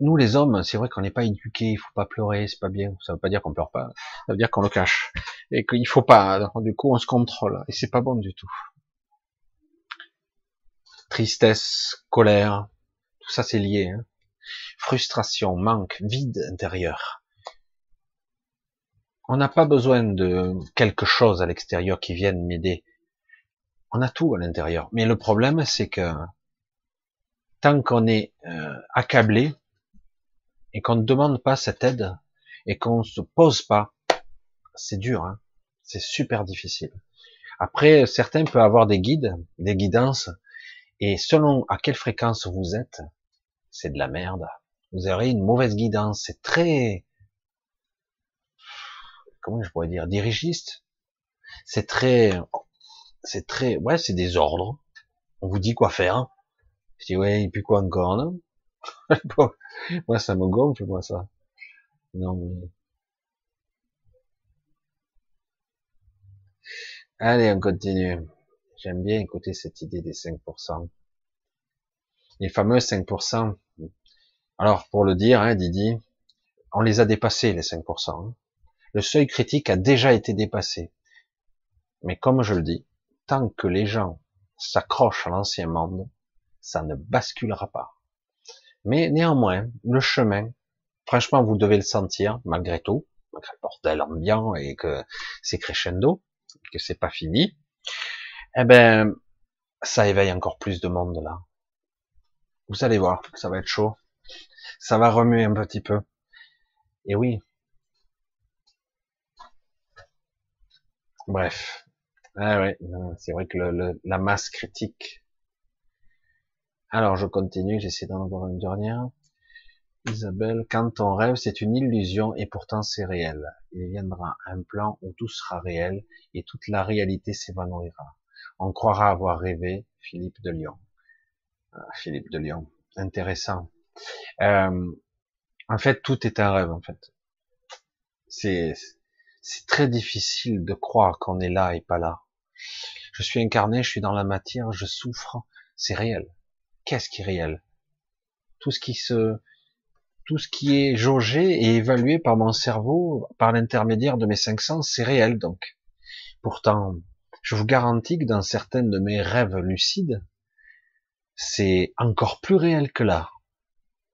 nous les hommes, c'est vrai qu'on n'est pas éduqués, il faut pas pleurer, c'est pas bien. Ça veut pas dire qu'on pleure pas, ça veut dire qu'on le cache et qu'il faut pas. Du coup, on se contrôle et c'est pas bon du tout. Tristesse, colère, tout ça c'est lié. Hein. Frustration, manque, vide intérieur. On n'a pas besoin de quelque chose à l'extérieur qui vienne m'aider. On a tout à l'intérieur. Mais le problème, c'est que tant qu'on est euh, accablé, et qu'on ne demande pas cette aide et qu'on ne se pose pas, c'est dur, hein c'est super difficile. Après, certains peuvent avoir des guides, des guidances, et selon à quelle fréquence vous êtes, c'est de la merde. Vous aurez une mauvaise guidance. C'est très, comment je pourrais dire, dirigiste. C'est très, c'est très, ouais, c'est des ordres. On vous dit quoi faire. Je dis ouais, et puis quoi encore, non? Moi, ça me gonfle, moi, ça. Non, mais... Allez, on continue. J'aime bien écouter cette idée des 5%. Les fameux 5%. Alors, pour le dire, hein, Didi, on les a dépassés, les 5%. Hein. Le seuil critique a déjà été dépassé. Mais comme je le dis, tant que les gens s'accrochent à l'ancien monde, ça ne basculera pas. Mais néanmoins, le chemin, franchement, vous devez le sentir, malgré tout, malgré le bordel ambiant et que c'est crescendo, que c'est pas fini, eh ben, ça éveille encore plus de monde là. Vous allez voir, ça va être chaud. Ça va remuer un petit peu. Et oui. Bref. Ah ouais, c'est vrai que la masse critique alors, je continue, j'essaie d'en avoir une dernière. Isabelle, quand on rêve, c'est une illusion et pourtant c'est réel. Il viendra un plan où tout sera réel et toute la réalité s'évanouira. On croira avoir rêvé. Philippe de Lyon. Ah, Philippe de Lyon. Intéressant. Euh, en fait, tout est un rêve, en fait. C'est, c'est très difficile de croire qu'on est là et pas là. Je suis incarné, je suis dans la matière, je souffre, c'est réel qu'est-ce qui est réel? Tout ce qui se, tout ce qui est jaugé et évalué par mon cerveau, par l'intermédiaire de mes cinq sens, c'est réel donc. Pourtant, je vous garantis que dans certains de mes rêves lucides, c'est encore plus réel que là.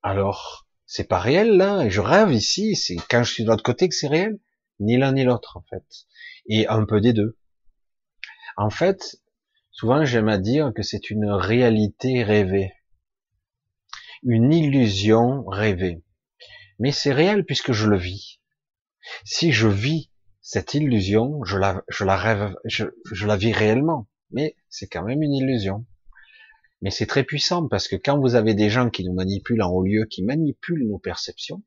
Alors, c'est pas réel là, et je rêve ici, c'est quand je suis de l'autre côté que c'est réel, ni l'un ni l'autre en fait, et un peu des deux. En fait, Souvent, j'aime à dire que c'est une réalité rêvée, une illusion rêvée. Mais c'est réel puisque je le vis. Si je vis cette illusion, je la, je la rêve, je, je la vis réellement. Mais c'est quand même une illusion. Mais c'est très puissant parce que quand vous avez des gens qui nous manipulent en haut lieu, qui manipulent nos perceptions,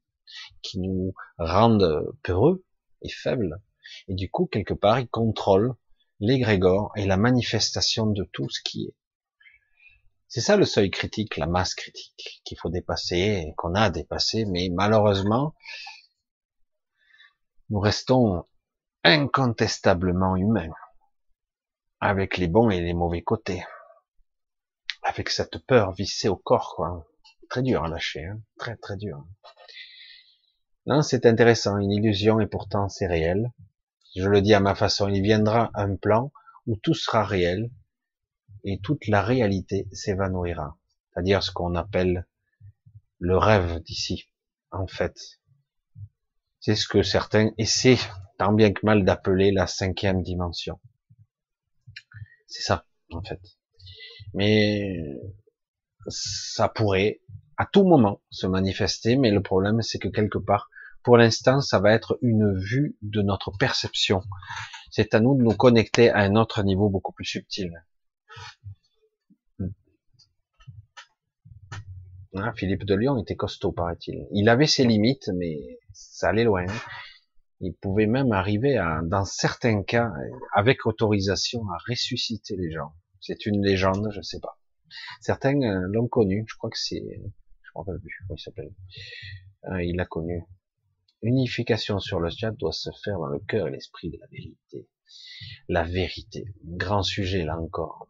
qui nous rendent peureux et faibles, et du coup, quelque part, ils contrôlent l'égrégore est la manifestation de tout ce qui est. C'est ça le seuil critique, la masse critique qu'il faut dépasser, qu'on a dépassé, mais malheureusement, nous restons incontestablement humains, avec les bons et les mauvais côtés, avec cette peur vissée au corps, quoi. Très dur à lâcher, hein très très dur. Non, c'est intéressant, une illusion et pourtant c'est réel. Je le dis à ma façon, il viendra un plan où tout sera réel et toute la réalité s'évanouira. C'est-à-dire ce qu'on appelle le rêve d'ici, en fait. C'est ce que certains essaient tant bien que mal d'appeler la cinquième dimension. C'est ça, en fait. Mais ça pourrait à tout moment se manifester, mais le problème c'est que quelque part, pour l'instant, ça va être une vue de notre perception. C'est à nous de nous connecter à un autre niveau beaucoup plus subtil. Ah, Philippe de Lyon était costaud, paraît-il. Il avait ses limites, mais ça allait loin. Il pouvait même arriver à, dans certains cas, avec autorisation, à ressusciter les gens. C'est une légende, je sais pas. Certains euh, l'ont connu, je crois que c'est, je me rappelle plus comment il s'appelle. Euh, il l'a connu. Unification sur le chat doit se faire dans le cœur et l'esprit de la vérité. La vérité, grand sujet là encore.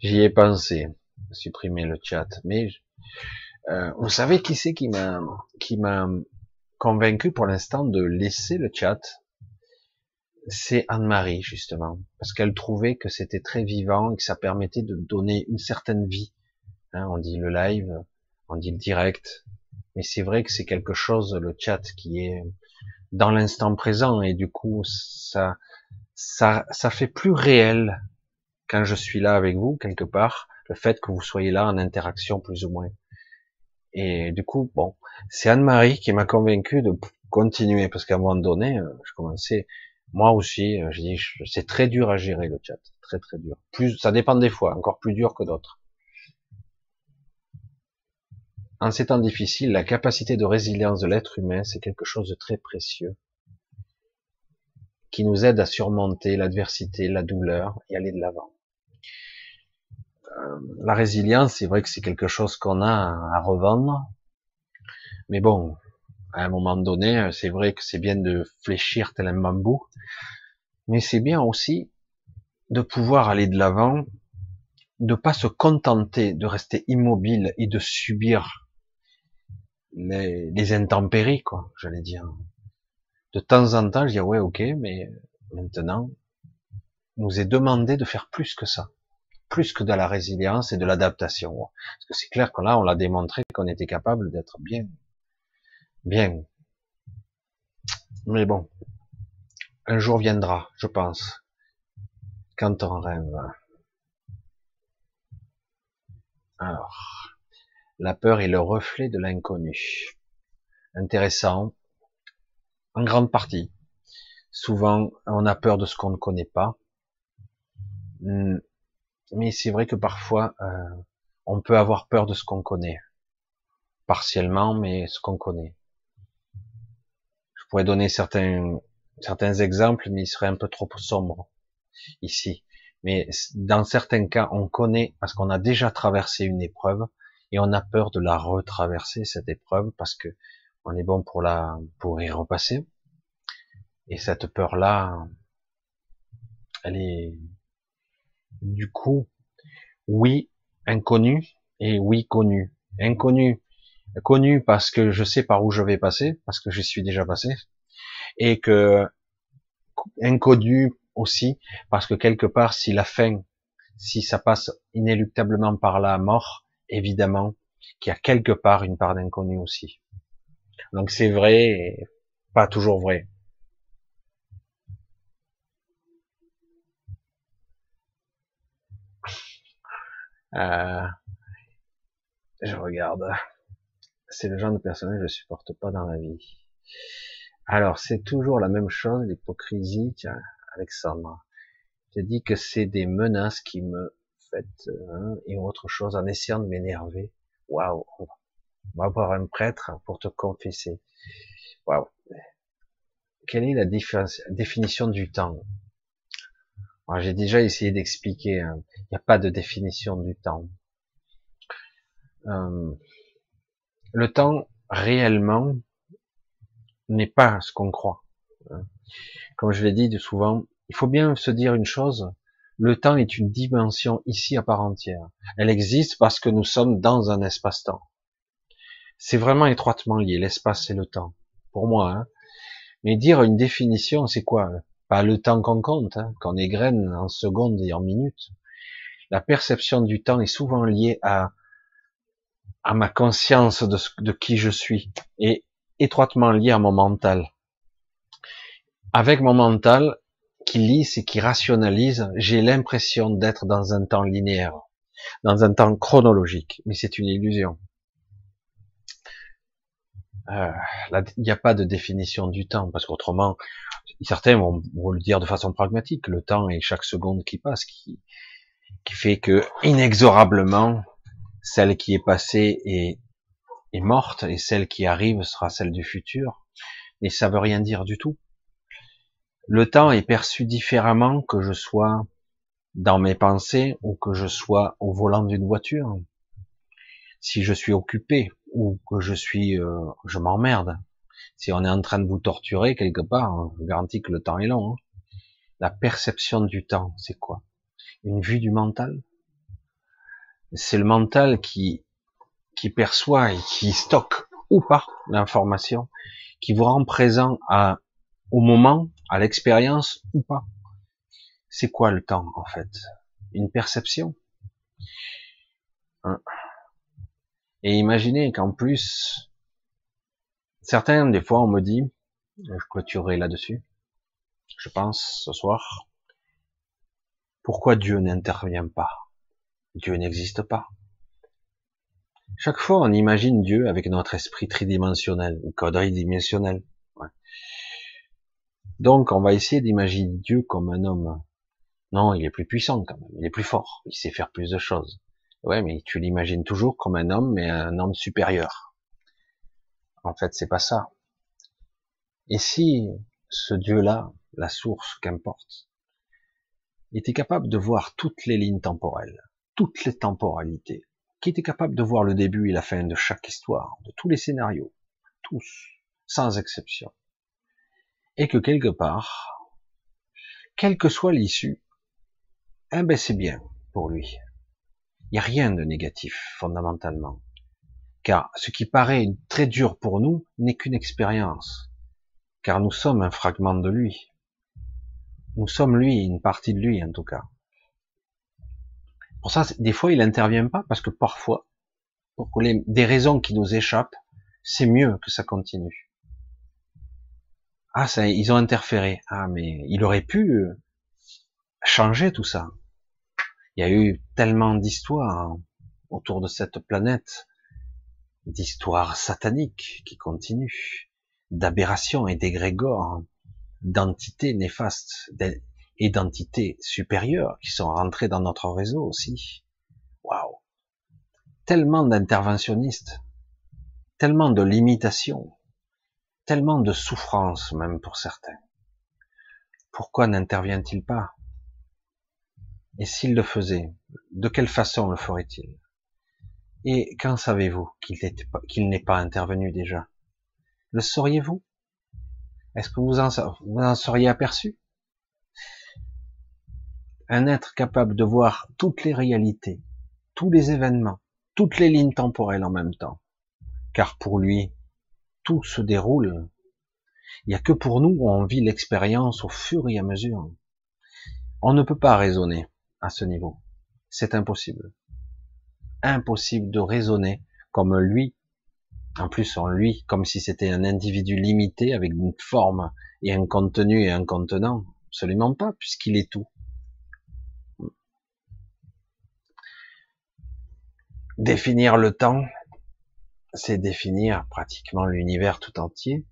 J'y ai pensé, supprimer le chat, mais euh, vous savez qui c'est qui m'a qui m'a convaincu pour l'instant de laisser le chat. C'est Anne-Marie justement, parce qu'elle trouvait que c'était très vivant et que ça permettait de donner une certaine vie. Hein, on dit le live, on dit le direct, mais c'est vrai que c'est quelque chose le chat qui est dans l'instant présent. Et du coup ça ça ça fait plus réel quand je suis là avec vous, quelque part, le fait que vous soyez là en interaction plus ou moins. Et du coup, bon, c'est Anne-Marie qui m'a convaincu de continuer, parce qu'à un moment donné, euh, je commençais, moi aussi, euh, je dis, c'est très dur à gérer le chat, très très dur. Plus, ça dépend des fois, encore plus dur que d'autres. En ces temps difficiles, la capacité de résilience de l'être humain, c'est quelque chose de très précieux, qui nous aide à surmonter l'adversité, la douleur et aller de l'avant. Euh, la résilience, c'est vrai que c'est quelque chose qu'on a à revendre. Mais bon, à un moment donné, c'est vrai que c'est bien de fléchir tel un bambou. Mais c'est bien aussi de pouvoir aller de l'avant, de pas se contenter de rester immobile et de subir les, les intempéries, quoi, j'allais dire. De temps en temps, je dis ouais, ok, mais maintenant, nous est demandé de faire plus que ça plus que de la résilience et de l'adaptation. Parce que c'est clair que là, on l'a démontré qu'on était capable d'être bien, bien. Mais bon, un jour viendra, je pense, quand on rêve. Alors, la peur est le reflet de l'inconnu. Intéressant, en grande partie. Souvent, on a peur de ce qu'on ne connaît pas. Mais c'est vrai que parfois, euh, on peut avoir peur de ce qu'on connaît. Partiellement, mais ce qu'on connaît. Je pourrais donner certains, certains exemples, mais ils seraient un peu trop sombres ici. Mais dans certains cas, on connaît parce qu'on a déjà traversé une épreuve et on a peur de la retraverser cette épreuve parce que on est bon pour la pour y repasser. Et cette peur-là, elle est du coup, oui, inconnu et oui, connu. Inconnu, connu parce que je sais par où je vais passer, parce que je suis déjà passé, et que inconnu aussi parce que quelque part, si la fin, si ça passe inéluctablement par la mort, évidemment qu'il y a quelque part une part d'inconnu aussi. Donc c'est vrai pas toujours vrai. Euh, je regarde. C'est le genre de personnage que je supporte pas dans la vie. Alors, c'est toujours la même chose, l'hypocrisie. Tiens, Alexandre. Je dis que c'est des menaces qui me faites, hein, et autre chose, en essayant de m'énerver. Waouh. On va voir un prêtre pour te confesser. Waouh. Quelle est la définition du temps? J'ai déjà essayé d'expliquer, hein. il n'y a pas de définition du temps. Euh, le temps, réellement, n'est pas ce qu'on croit. Hein. Comme je l'ai dit souvent, il faut bien se dire une chose, Le temps est une dimension ici à part entière. Elle existe parce que nous sommes dans un espace-temps. C'est vraiment étroitement lié, l'espace et le temps. Pour moi, hein. Mais dire une définition, c'est quoi Pas le temps qu'on compte, hein, qu'on égrène en secondes et en minutes. La perception du temps est souvent liée à à ma conscience de, qui je suis et étroitement liée à mon mental. Avec mon mental qui lisse et qui rationalise, j'ai l'impression d'être dans un temps linéaire, dans un temps chronologique, mais c'est une illusion. Euh, il n'y a pas de définition du temps, parce qu'autrement, certains vont, le dire de façon pragmatique, le temps est chaque seconde qui passe, qui, fait que inexorablement, celle qui est passée est, est morte, et celle qui arrive sera celle du futur, et ça veut rien dire du tout. Le temps est perçu différemment que je sois dans mes pensées ou que je sois au volant d'une voiture. Si je suis occupé, ou que je suis, euh, je m'emmerde. Si on est en train de vous torturer quelque part, je garantis que le temps est long. Hein. La perception du temps, c'est quoi? Une vue du mental? C'est le mental qui qui perçoit et qui stocke ou pas l'information, qui vous rend présent à au moment, à l'expérience ou pas. C'est quoi le temps en fait? Une perception? Hein et imaginez qu'en plus, certains, des fois, on me dit, je clôturerai là-dessus, je pense, ce soir, pourquoi Dieu n'intervient pas? Dieu n'existe pas. Chaque fois, on imagine Dieu avec notre esprit tridimensionnel, ou quadridimensionnel. Donc, on va essayer d'imaginer Dieu comme un homme. Non, il est plus puissant quand même, il est plus fort, il sait faire plus de choses. Ouais, mais tu l'imagines toujours comme un homme, mais un homme supérieur. En fait, c'est pas ça. Et si ce Dieu-là, la source, qu'importe, était capable de voir toutes les lignes temporelles, toutes les temporalités, qui était capable de voir le début et la fin de chaque histoire, de tous les scénarios, tous, sans exception, et que quelque part, quelle que soit l'issue, eh ben c'est bien pour lui. Il n'y a rien de négatif fondamentalement. Car ce qui paraît très dur pour nous n'est qu'une expérience. Car nous sommes un fragment de lui. Nous sommes lui, une partie de lui en tout cas. Pour ça, des fois, il n'intervient pas parce que parfois, pour des raisons qui nous échappent, c'est mieux que ça continue. Ah, ça, ils ont interféré. Ah, mais il aurait pu euh, changer tout ça. Il y a eu tellement d'histoires autour de cette planète, d'histoires sataniques qui continuent, d'aberrations et d'égrégores, d'entités néfastes et d'entités supérieures qui sont rentrées dans notre réseau aussi. Waouh Tellement d'interventionnistes, tellement de limitations, tellement de souffrances même pour certains. Pourquoi n'intervient-il pas? Et s'il le faisait, de quelle façon le ferait-il? Et quand savez-vous qu'il n'est pas, intervenu déjà? Le sauriez-vous? Est-ce que vous en, seriez aperçu? Un être capable de voir toutes les réalités, tous les événements, toutes les lignes temporelles en même temps. Car pour lui, tout se déroule. Il n'y a que pour nous où on vit l'expérience au fur et à mesure. On ne peut pas raisonner à ce niveau. C'est impossible. Impossible de raisonner comme lui, en plus en lui, comme si c'était un individu limité avec une forme et un contenu et un contenant. Absolument pas, puisqu'il est tout. Définir le temps, c'est définir pratiquement l'univers tout entier,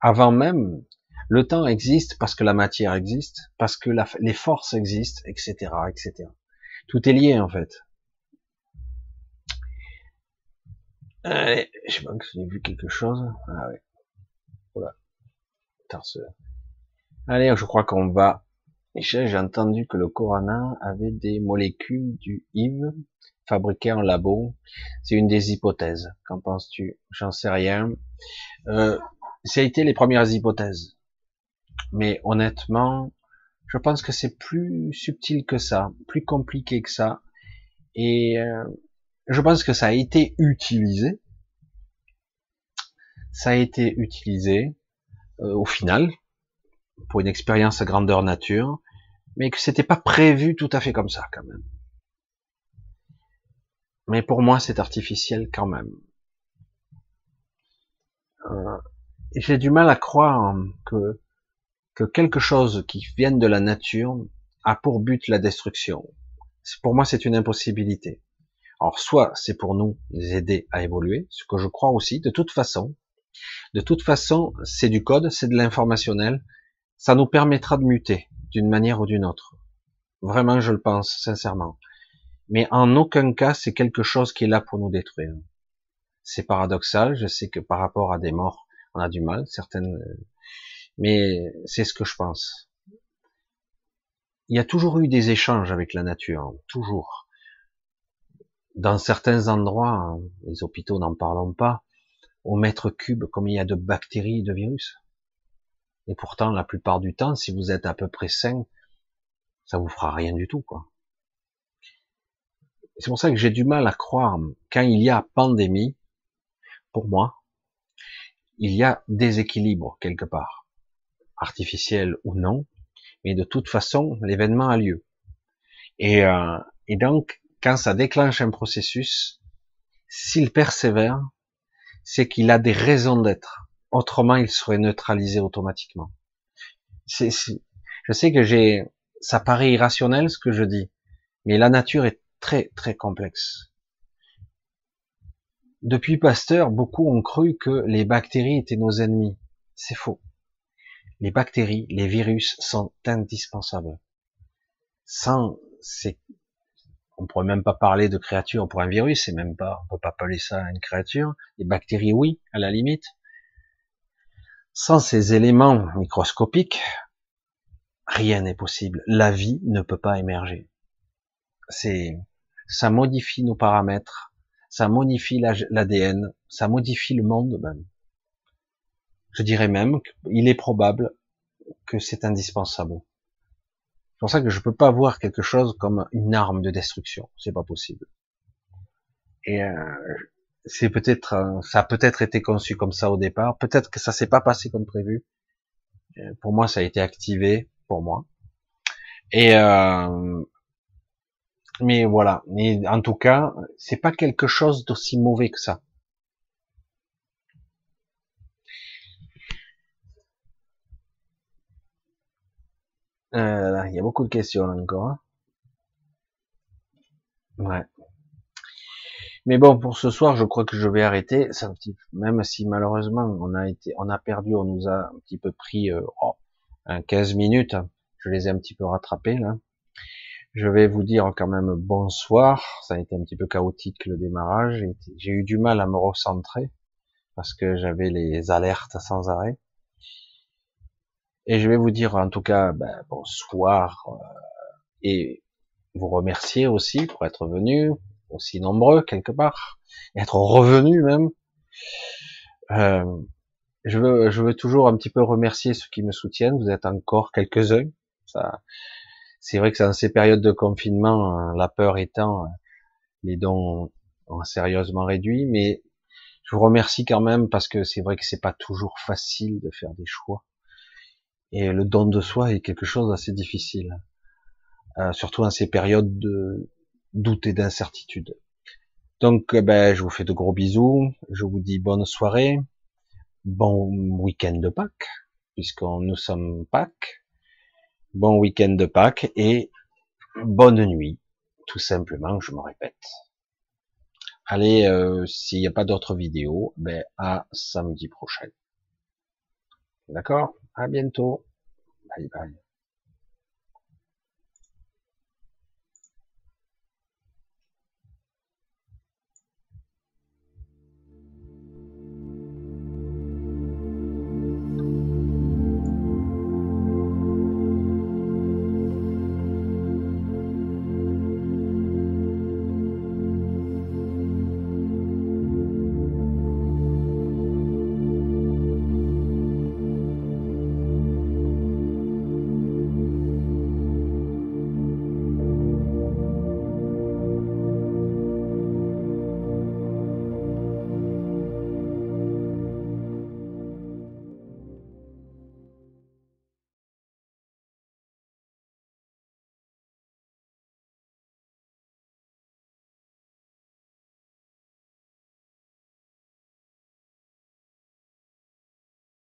avant même le temps existe parce que la matière existe, parce que les forces existent, etc., etc. Tout est lié en fait. Allez, je pas que j'ai vu quelque chose. Ah ouais. Voilà. Allez, je crois qu'on va. Michel, j'ai entendu que le corona avait des molécules du HIV fabriquées en labo. C'est une des hypothèses. Qu'en penses-tu? J'en sais rien. Euh, ça a été les premières hypothèses. Mais honnêtement, Je pense que c'est plus subtil que ça, plus compliqué que ça. Et euh, je pense que ça a été utilisé. Ça a été utilisé euh, au final pour une expérience à grandeur nature, mais que c'était pas prévu tout à fait comme ça quand même. Mais pour moi, c'est artificiel quand même. Euh, J'ai du mal à croire que que quelque chose qui vienne de la nature a pour but la destruction. Pour moi, c'est une impossibilité. Alors, soit c'est pour nous aider à évoluer, ce que je crois aussi, de toute façon. De toute façon, c'est du code, c'est de l'informationnel. Ça nous permettra de muter d'une manière ou d'une autre. Vraiment, je le pense, sincèrement. Mais en aucun cas, c'est quelque chose qui est là pour nous détruire. C'est paradoxal, je sais que par rapport à des morts, on a du mal, certaines mais c'est ce que je pense. Il y a toujours eu des échanges avec la nature, toujours. Dans certains endroits, les hôpitaux n'en parlons pas, au mètre cube, comme il y a de bactéries et de virus. Et pourtant, la plupart du temps, si vous êtes à peu près sain, ça vous fera rien du tout, quoi. C'est pour ça que j'ai du mal à croire, quand il y a pandémie, pour moi, il y a déséquilibre quelque part artificielle ou non, mais de toute façon, l'événement a lieu. Et, euh, et donc, quand ça déclenche un processus, s'il persévère, c'est qu'il a des raisons d'être. Autrement, il serait neutralisé automatiquement. Je sais que j'ai, ça paraît irrationnel ce que je dis, mais la nature est très très complexe. Depuis Pasteur, beaucoup ont cru que les bactéries étaient nos ennemis. C'est faux les bactéries, les virus sont indispensables. Sans ces, on pourrait même pas parler de créature pour un virus, c'est même pas, on peut pas appeler ça une créature. Les bactéries, oui, à la limite. Sans ces éléments microscopiques, rien n'est possible. La vie ne peut pas émerger. C'est, ça modifie nos paramètres, ça modifie l'ADN, ça modifie le monde même. Je dirais même qu'il est probable que c'est indispensable. C'est pour ça que je peux pas voir quelque chose comme une arme de destruction. C'est pas possible. Et euh, c'est peut-être, euh, ça a peut-être été conçu comme ça au départ. Peut-être que ça s'est pas passé comme prévu. Euh, pour moi, ça a été activé pour moi. Et euh, mais voilà. Mais en tout cas, c'est pas quelque chose d'aussi mauvais que ça. Euh, il y a beaucoup de questions encore. Hein. Ouais. Mais bon, pour ce soir, je crois que je vais arrêter. Même si malheureusement on a été, on a perdu, on nous a un petit peu pris euh, 15 minutes. Je les ai un petit peu rattrapés là. Je vais vous dire quand même bonsoir. Ça a été un petit peu chaotique le démarrage. J'ai eu du mal à me recentrer parce que j'avais les alertes sans arrêt. Et je vais vous dire en tout cas ben, bonsoir euh, et vous remercier aussi pour être venu aussi nombreux quelque part, être revenu même. Euh, je veux, je veux toujours un petit peu remercier ceux qui me soutiennent. Vous êtes encore quelques-uns. Ça, c'est vrai que dans ces périodes de confinement, hein, la peur étant, les dons ont sérieusement réduit, mais je vous remercie quand même parce que c'est vrai que c'est pas toujours facile de faire des choix. Et le don de soi est quelque chose d'assez difficile, euh, surtout dans ces périodes de doute et d'incertitude. Donc, euh, ben, je vous fais de gros bisous. Je vous dis bonne soirée, bon week-end de Pâques, puisque nous sommes Pâques. Bon week-end de Pâques et bonne nuit, tout simplement. Je me répète. Allez, euh, s'il n'y a pas d'autres vidéos, ben à samedi prochain. D'accord? À bientôt. Bye bye.